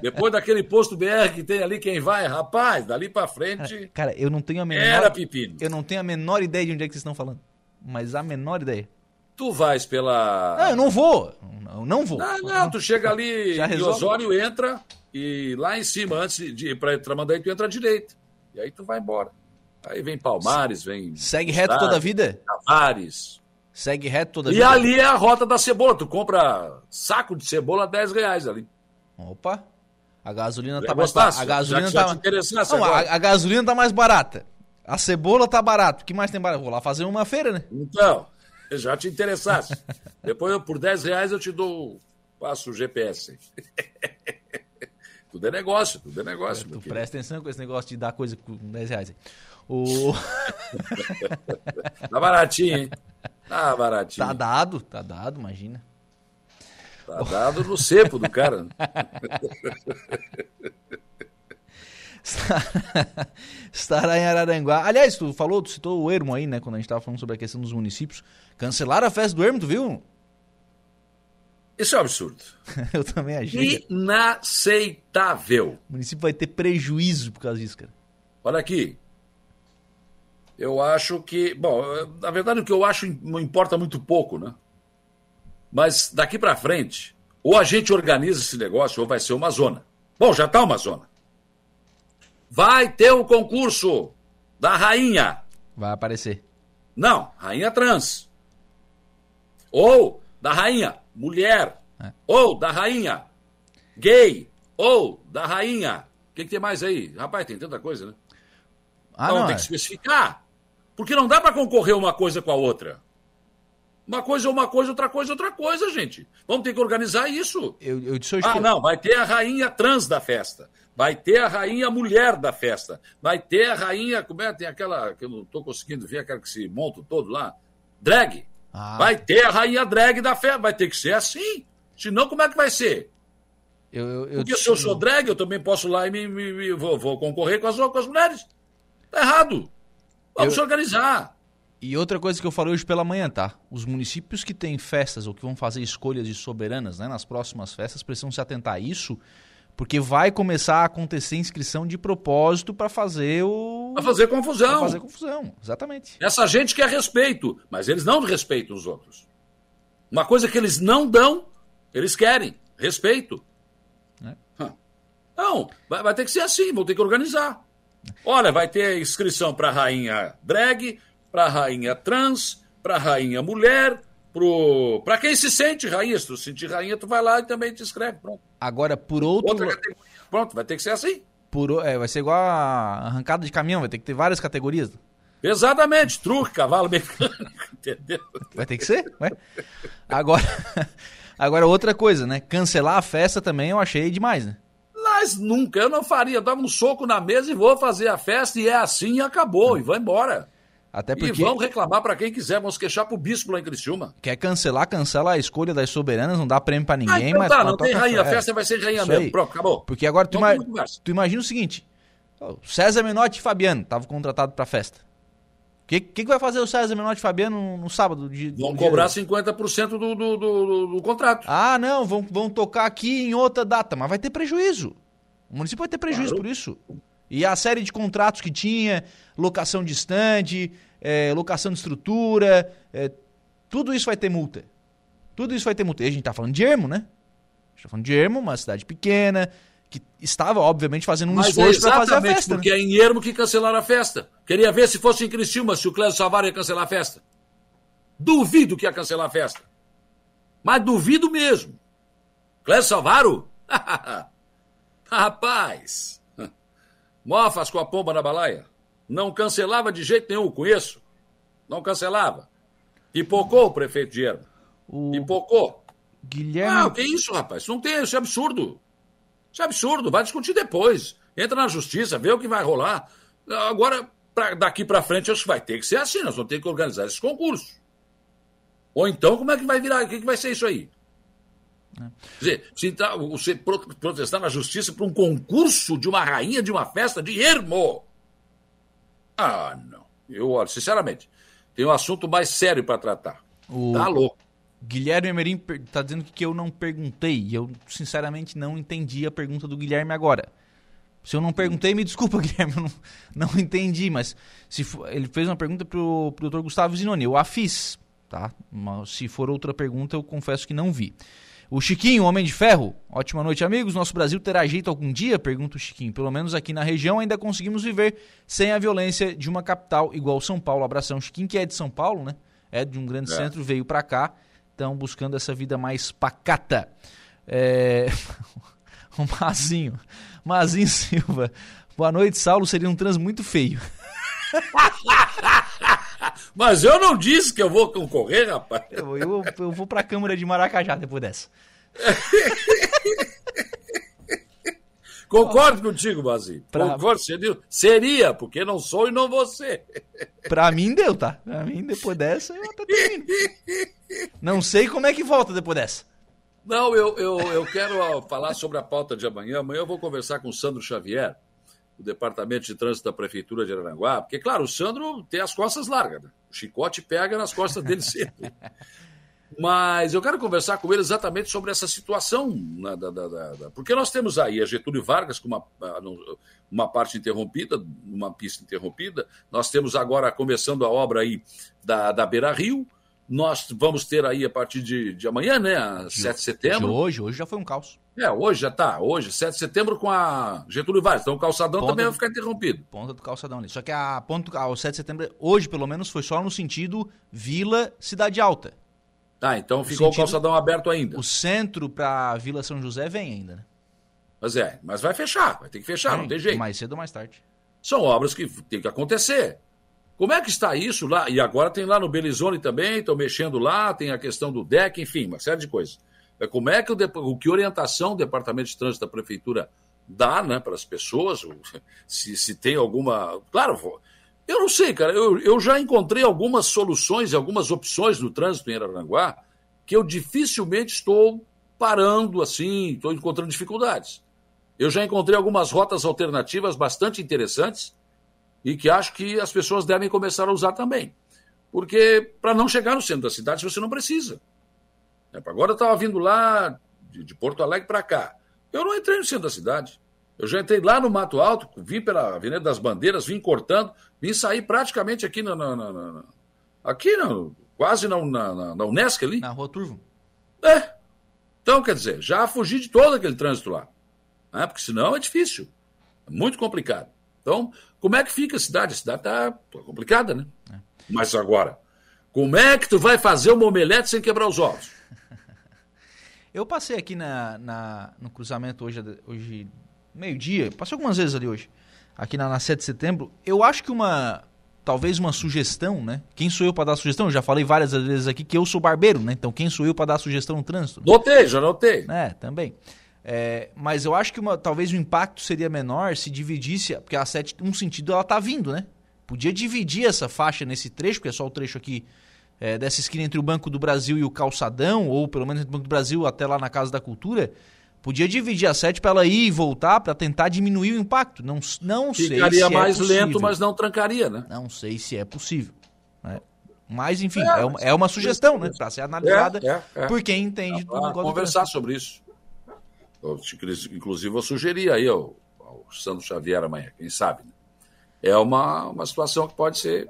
Depois daquele posto BR que tem ali, quem vai, rapaz, dali pra frente. Cara, eu não tenho a menor... Era pepino. Eu não tenho a menor ideia de onde é que vocês estão falando. Mas a menor ideia. Tu vais pela. Não, eu não vou. Eu não vou. Não, não, tu chega ali Já em resolve. Osório, entra e lá em cima, antes de ir pra Tramandaí, tu entra à direita. E aí tu vai embora. Aí vem Palmares, vem. Segue reto toda a vida? Tavares. Segue reto toda a E vida? ali é a rota da cebola. Tu compra saco de cebola a 10 reais ali. Opa. A gasolina tá mais barata. A gasolina Já- já tá Não, a, a gasolina tá mais barata. A cebola tá barata. O que mais tem barato? Vou lá fazer uma feira, né? Então, já te interessasse. [laughs] Depois, eu, por 10 reais, eu te dou. Passo o GPS. [laughs] tudo é negócio, tudo é negócio. meu Tu presta atenção com esse negócio de dar coisa com 10 reais. aí. O... [laughs] Tá baratinho, hein? Tá baratinho. Tá dado, tá dado, imagina. Tá dado no cepo do cara. [laughs] Estará em Araranguá. Aliás, tu falou, tu citou o Ermo aí, né? Quando a gente tava falando sobre a questão dos municípios. Cancelaram a festa do Ermo, tu viu? Isso é um absurdo. [laughs] Eu também achei. Inaceitável. O município vai ter prejuízo por causa disso, cara. Olha aqui. Eu acho que. Bom, na verdade, o que eu acho não importa muito pouco, né? Mas daqui pra frente, ou a gente organiza esse negócio, ou vai ser uma zona. Bom, já tá uma zona. Vai ter o concurso da rainha. Vai aparecer. Não, rainha trans. Ou da rainha mulher. Ou da rainha gay. Ou da rainha. O que, que tem mais aí? Rapaz, tem tanta coisa, né? Ah, então não, tem é. que especificar. Porque não dá para concorrer uma coisa com a outra. Uma coisa é uma coisa, outra coisa é outra coisa, gente. Vamos ter que organizar isso. Eu, eu disse hoje Ah, que- não, vai ter a rainha trans da festa. Vai ter a rainha mulher da festa. Vai ter a rainha. Como é? Tem aquela que eu não tô conseguindo ver, aquela que se monta todo lá. Drag. Ah. Vai ter a rainha drag da festa. Vai ter que ser assim. Senão, como é que vai ser? Eu, eu, eu Porque disse- se eu sou drag, eu também posso lá e me, me- me- vou, vou concorrer com as, com as mulheres. Tá errado. Vamos se organizar. E outra coisa que eu falei hoje pela manhã, tá? Os municípios que têm festas ou que vão fazer escolhas de soberanas né, nas próximas festas precisam se atentar a isso, porque vai começar a acontecer inscrição de propósito para fazer o. Pra fazer confusão. Pra fazer confusão, exatamente. Essa gente quer respeito, mas eles não respeitam os outros. Uma coisa que eles não dão, eles querem. Respeito. É. Não, vai, vai ter que ser assim, vão ter que organizar. Olha, vai ter inscrição para rainha drag, para rainha trans, para rainha mulher, pro para quem se sente rainha. Se tu se sentir rainha, tu vai lá e também te inscreve. Pronto. Agora, por outro. Outra categoria. Pronto, vai ter que ser assim. Por, é, vai ser igual a arrancada de caminhão, vai ter que ter várias categorias. Exatamente, truque, cavalo mecânico, [laughs] entendeu? Vai ter que ser, ué. Agora, [laughs] agora outra coisa, né? Cancelar a festa também eu achei demais, né? Mas nunca, eu não faria. Eu dava um soco na mesa e vou fazer a festa e é assim e acabou, e vai embora. Até E porque vão reclamar para quem quiser, vão se queixar pro bispo lá em Criciúma. quer cancelar, cancela a escolha das soberanas, não dá prêmio pra ninguém, ah, então mas tá, não tem rainha, a festa vai ser rainha Isso mesmo. aí. Pronto, acabou. Porque agora tu, ima- tu imagina o seguinte: César Menotti e Fabiano estavam contratados pra festa. O que, que, que vai fazer o César Menotti e Fabiano no, sábado? De, Vão cobrar dia- 50% do, do, do, do, do contrato. Ah, não, vão, vão tocar aqui em outra data, mas vai ter prejuízo. O município vai ter prejuízo Claro. por isso. E a série de contratos que tinha, locação de stand, eh, locação de estrutura, eh, Tudo isso vai ter multa. Tudo isso vai ter multa. E a gente tá falando de Ermo, né? A gente tá falando de Ermo, uma cidade pequena, que estava, obviamente, fazendo um Mas é esforço para fazer a festa. né? porque é em Ermo que cancelaram a festa. Queria ver se fosse em Criciúma, se o Clésio Savaro ia cancelar a festa. Duvido que ia cancelar a festa. Mas duvido mesmo. Clésio Savaro? [laughs] Rapaz, mofas com a pomba na balaia. Não cancelava de jeito nenhum, conheço. Não cancelava. Pipocou o prefeito de Ermo. Pipocou. Guilherme. Ah, o que é isso, rapaz? Isso não tem, isso é absurdo. Isso é absurdo, vai discutir depois. Entra na justiça, vê o que vai rolar. Agora, pra- daqui para frente, acho que vai ter que ser assim, nós vamos ter que organizar esses concursos. Ou então, como é que vai virar? O que, que vai ser isso aí? Quer dizer, se entrar- você pro- protestar na justiça por um concurso de uma rainha de uma festa de ermo. Ah, não. Eu, olha, sinceramente, tem um assunto mais sério para tratar. O Tá louco. Guilherme Emerim per- tá dizendo que eu não perguntei. E eu, sinceramente, não entendi a pergunta do Guilherme agora. Se eu não perguntei, me desculpa, [laughs] Guilherme, eu não, não entendi. Mas se for- ele fez uma pergunta pro, pro Dr. Gustavo Zinoni. Eu a fiz, tá? Mas se for outra pergunta, eu confesso que não vi. O Chiquinho, Homem de Ferro. Ótima noite, amigos. Nosso Brasil terá jeito algum dia? Pergunta o Chiquinho. Pelo menos aqui na região ainda conseguimos viver sem a violência de uma capital igual São Paulo. Abração. Chiquinho, que é de São Paulo, né? É de um grande É. centro, veio pra cá. Estão buscando essa vida mais pacata. É... [laughs] o Mazinho. Mazinho Silva. Boa noite, Saulo. Seria um trans muito feio. [laughs] [laughs] Mas eu não disse que eu vou concorrer, rapaz. Eu, eu, eu vou pra Câmara de Maracajá depois dessa. [laughs] Concordo contigo, Basil. Pra- Concordo, seria, seria, porque não sou e não você. Pra mim deu, tá? Pra mim, depois dessa, eu até termino. Não sei como é que volta depois dessa. Não, eu, eu, eu quero falar sobre a pauta de amanhã. Amanhã eu vou conversar com o Sandro Xavier, do Departamento de Trânsito da Prefeitura de Araranguá, porque, claro, o Sandro tem as costas largas, né? O chicote pega nas costas dele sempre. [laughs] Mas eu quero conversar com ele exatamente sobre essa situação. né, da- da- da- porque nós temos aí a Getúlio Vargas com uma, ah, uma parte interrompida, uma pista interrompida. Nós temos agora começando a obra aí da, da Beira Rio. Nós vamos ter aí a partir de, de amanhã, né? a 7 de setembro. De hoje, hoje já foi um caos. É, hoje já tá. Hoje, 7 de setembro, com a Getúlio Vargas. Então o calçadão Ponta também do- vai ficar interrompido. Ponta do calçadão ali. Só que a ponto, ao 7 de setembro, hoje pelo menos, foi só no sentido Vila Cidade Alta. Tá, então ficou o sentido- calçadão aberto ainda. O centro pra Vila São José vem ainda, né? Mas é, mas vai fechar, vai ter que fechar, não tem jeito. Mais cedo ou mais tarde. São obras que tem que acontecer. Como é que está isso lá? E agora tem lá no Belizone também, estão mexendo lá, tem a questão do deck, enfim, uma série de coisas. É Como é que o, o que orientação o Departamento de Trânsito da Prefeitura dá né, para as pessoas? [laughs] Se, se tem alguma. Claro, eu não sei, cara. Eu, eu já encontrei algumas soluções e algumas opções no trânsito em Araranguá que eu dificilmente estou parando assim, estou encontrando dificuldades. Eu já encontrei algumas rotas alternativas bastante interessantes e que acho que as pessoas devem começar a usar também. Porque para não chegar no centro da cidade você não precisa. É, Agora eu estava vindo lá de, Porto Alegre para cá. Eu não entrei no centro da cidade. Eu já entrei lá no Mato Alto, vim pela Avenida das Bandeiras, vim cortando, vim sair praticamente aqui na. na- na- na- aqui, na, quase na, na, na, na Unesc ali. Na Rua Turvo. É. Então, quer dizer, já fugi de todo aquele trânsito lá. Né? Porque senão é difícil. É muito complicado. Então, como é que fica a cidade? A cidade está complicada, né? Mas agora, como é que tu vai fazer uma omelete sem quebrar os ovos? [laughs] Eu passei aqui na, na- no cruzamento hoje, hoje meio-dia, passei algumas vezes ali hoje, aqui na, na 7 de setembro. Eu acho que uma, talvez uma sugestão, né? Quem sou eu para dar sugestão? Eu já falei várias vezes aqui que eu sou barbeiro, né? Então quem sou eu para dar sugestão no trânsito? Notei, já notei. É, também. É, mas eu acho que uma, talvez o impacto seria menor se dividisse, porque a 7, um sentido ela tá vindo, né? Podia dividir essa faixa nesse trecho, porque é só o trecho aqui é, dessa esquina entre o Banco do Brasil e o Calçadão, ou pelo menos entre o Banco do Brasil até lá na Casa da Cultura. Podia dividir a 7 para ela ir e voltar para tentar diminuir o impacto. Não, não sei Ficaria se mais é possível. lento, mas não trancaria, né? Não sei se é possível. né? Mas, enfim, é, uma, é uma sugestão, né? Para ser analisada É, é, é. por quem entende do negócio conversar sobre isso. Inclusive, eu sugeri aí ao, ao Sandro Xavier amanhã, quem sabe. né? É uma, uma situação que pode ser.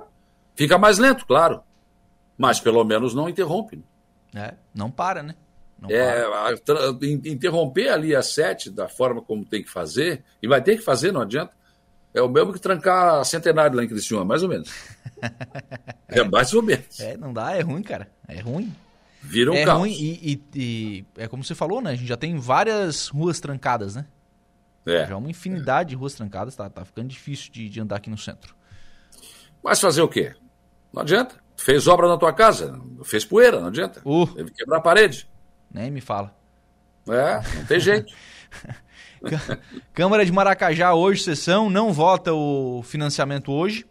Fica mais lento, claro. Mas pelo menos não interrompe. É, não para, né? Não é, a, tra- in- interromper ali às sete da forma como tem que fazer, e vai ter que fazer, não adianta. É o mesmo que trancar a centenário lá em Criciúma, mais ou menos. [laughs] é mais ou menos. É, não dá, é ruim, cara. É ruim. Vira um é caos. ruim e, e- e é como você falou, né? A gente já tem várias ruas trancadas, né? É. Já uma infinidade de ruas trancadas, tá, tá ficando difícil de, de andar aqui no centro. Mas fazer o quê? Não adianta. Fez obra na tua casa, fez poeira, não adianta. Teve que quebrar a parede. Nem me fala. É, não tem jeito. [laughs] Câmara de Maracajá hoje, sessão, não vota o financiamento hoje.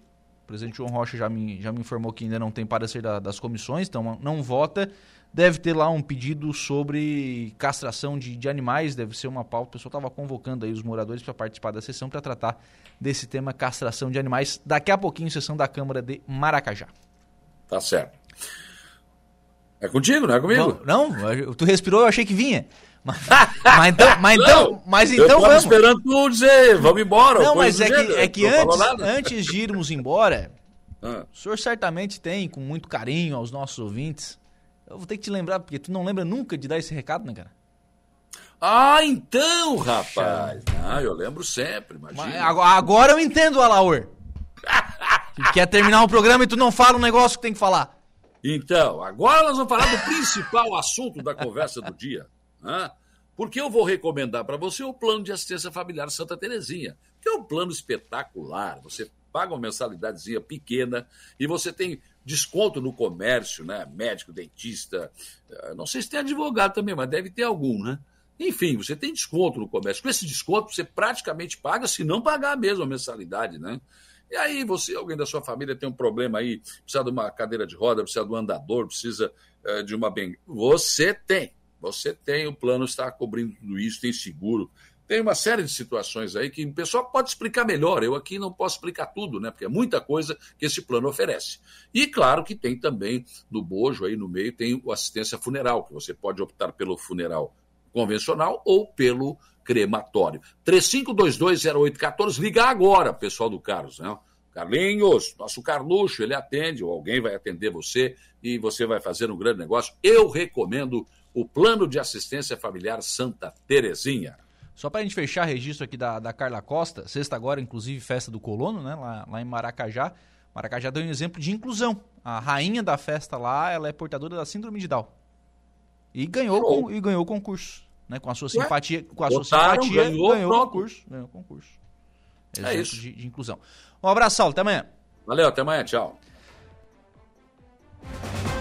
O presidente João Rocha já me, já me informou que ainda não tem parecer da- das comissões, então não vota. Deve ter lá um pedido sobre castração de, de animais, deve ser uma pauta. O pessoal estava convocando aí os moradores para participar da sessão para tratar desse tema castração de animais. Daqui a pouquinho, sessão da Câmara de Maracajá. Tá certo. É contigo, não é comigo? Não, não, tu respirou, eu achei que vinha. Mas, mas então, mas então, mas eu então tava vamos. esperando tu dizer, vamos embora. Não, mas é que, é que Não antes, antes de irmos embora, Ah. o senhor certamente tem, com muito carinho aos nossos ouvintes. Eu vou ter que te lembrar, porque tu não lembra nunca de dar esse recado, né, cara? Ah, então, rapaz. Ah, eu lembro sempre, imagina. Mas agora, agora eu entendo, Alaor. [laughs] Que quer terminar o programa e tu não fala um negócio que tem que falar. Então, agora nós vamos falar do principal [laughs] assunto da conversa do dia. né? Porque eu vou recomendar para você o plano de assistência familiar Santa Terezinha, que é um plano espetacular. Você paga uma mensalidadezinha pequena e você tem desconto no comércio, né? Médico, dentista. eh, Não sei se tem advogado também, mas deve ter algum, né? Enfim, você tem desconto no comércio. Com esse desconto, você praticamente paga, se não pagar mesmo a mensalidade, né? E aí, você, alguém da sua família tem um problema aí, precisa de uma cadeira de roda, precisa de um andador, precisa eh, de uma bengala. Você tem. Você tem, o plano está cobrindo tudo isso, tem seguro. Tem uma série de situações aí que o pessoal pode explicar melhor. Eu aqui não posso explicar tudo, né? Porque é muita coisa que esse plano oferece. E claro que tem também, no bojo aí no meio, tem o assistência funeral, que você pode optar pelo funeral convencional ou pelo crematório. 35220814, liga agora, pessoal do Carlos, né? Carlinhos, nosso Carluxo, ele atende, ou alguém vai atender você e você vai fazer um grande negócio. Eu recomendo o Plano de Assistência Familiar Santa Terezinha. Só pra gente fechar registro aqui da, da Carla Costa, sexta agora, inclusive, festa do colono, né? Lá, lá em Maracajá. Maracajá deu um exemplo de inclusão. A rainha da festa lá, ela é portadora da síndrome de Down. E ganhou, com, e ganhou o concurso. Né? Com a sua simpatia, com a sua botaram, simpatia ganhou, ganhou o concurso. Ganhou o concurso. É Exemplo isso. De, de inclusão. Um abraço, Saulo. Até amanhã. Valeu, até amanhã, tchau.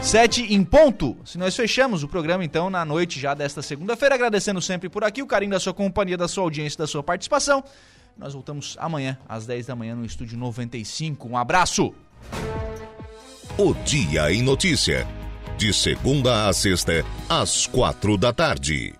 Sete em ponto. Se nós fechamos o programa, então, na noite já desta segunda-feira, agradecendo sempre por aqui o carinho da sua companhia, da sua audiência, da sua participação. Nós voltamos amanhã, às 10 da manhã, no Estúdio 95. Um abraço! O Dia em Notícia. De segunda a sexta, às quatro da tarde.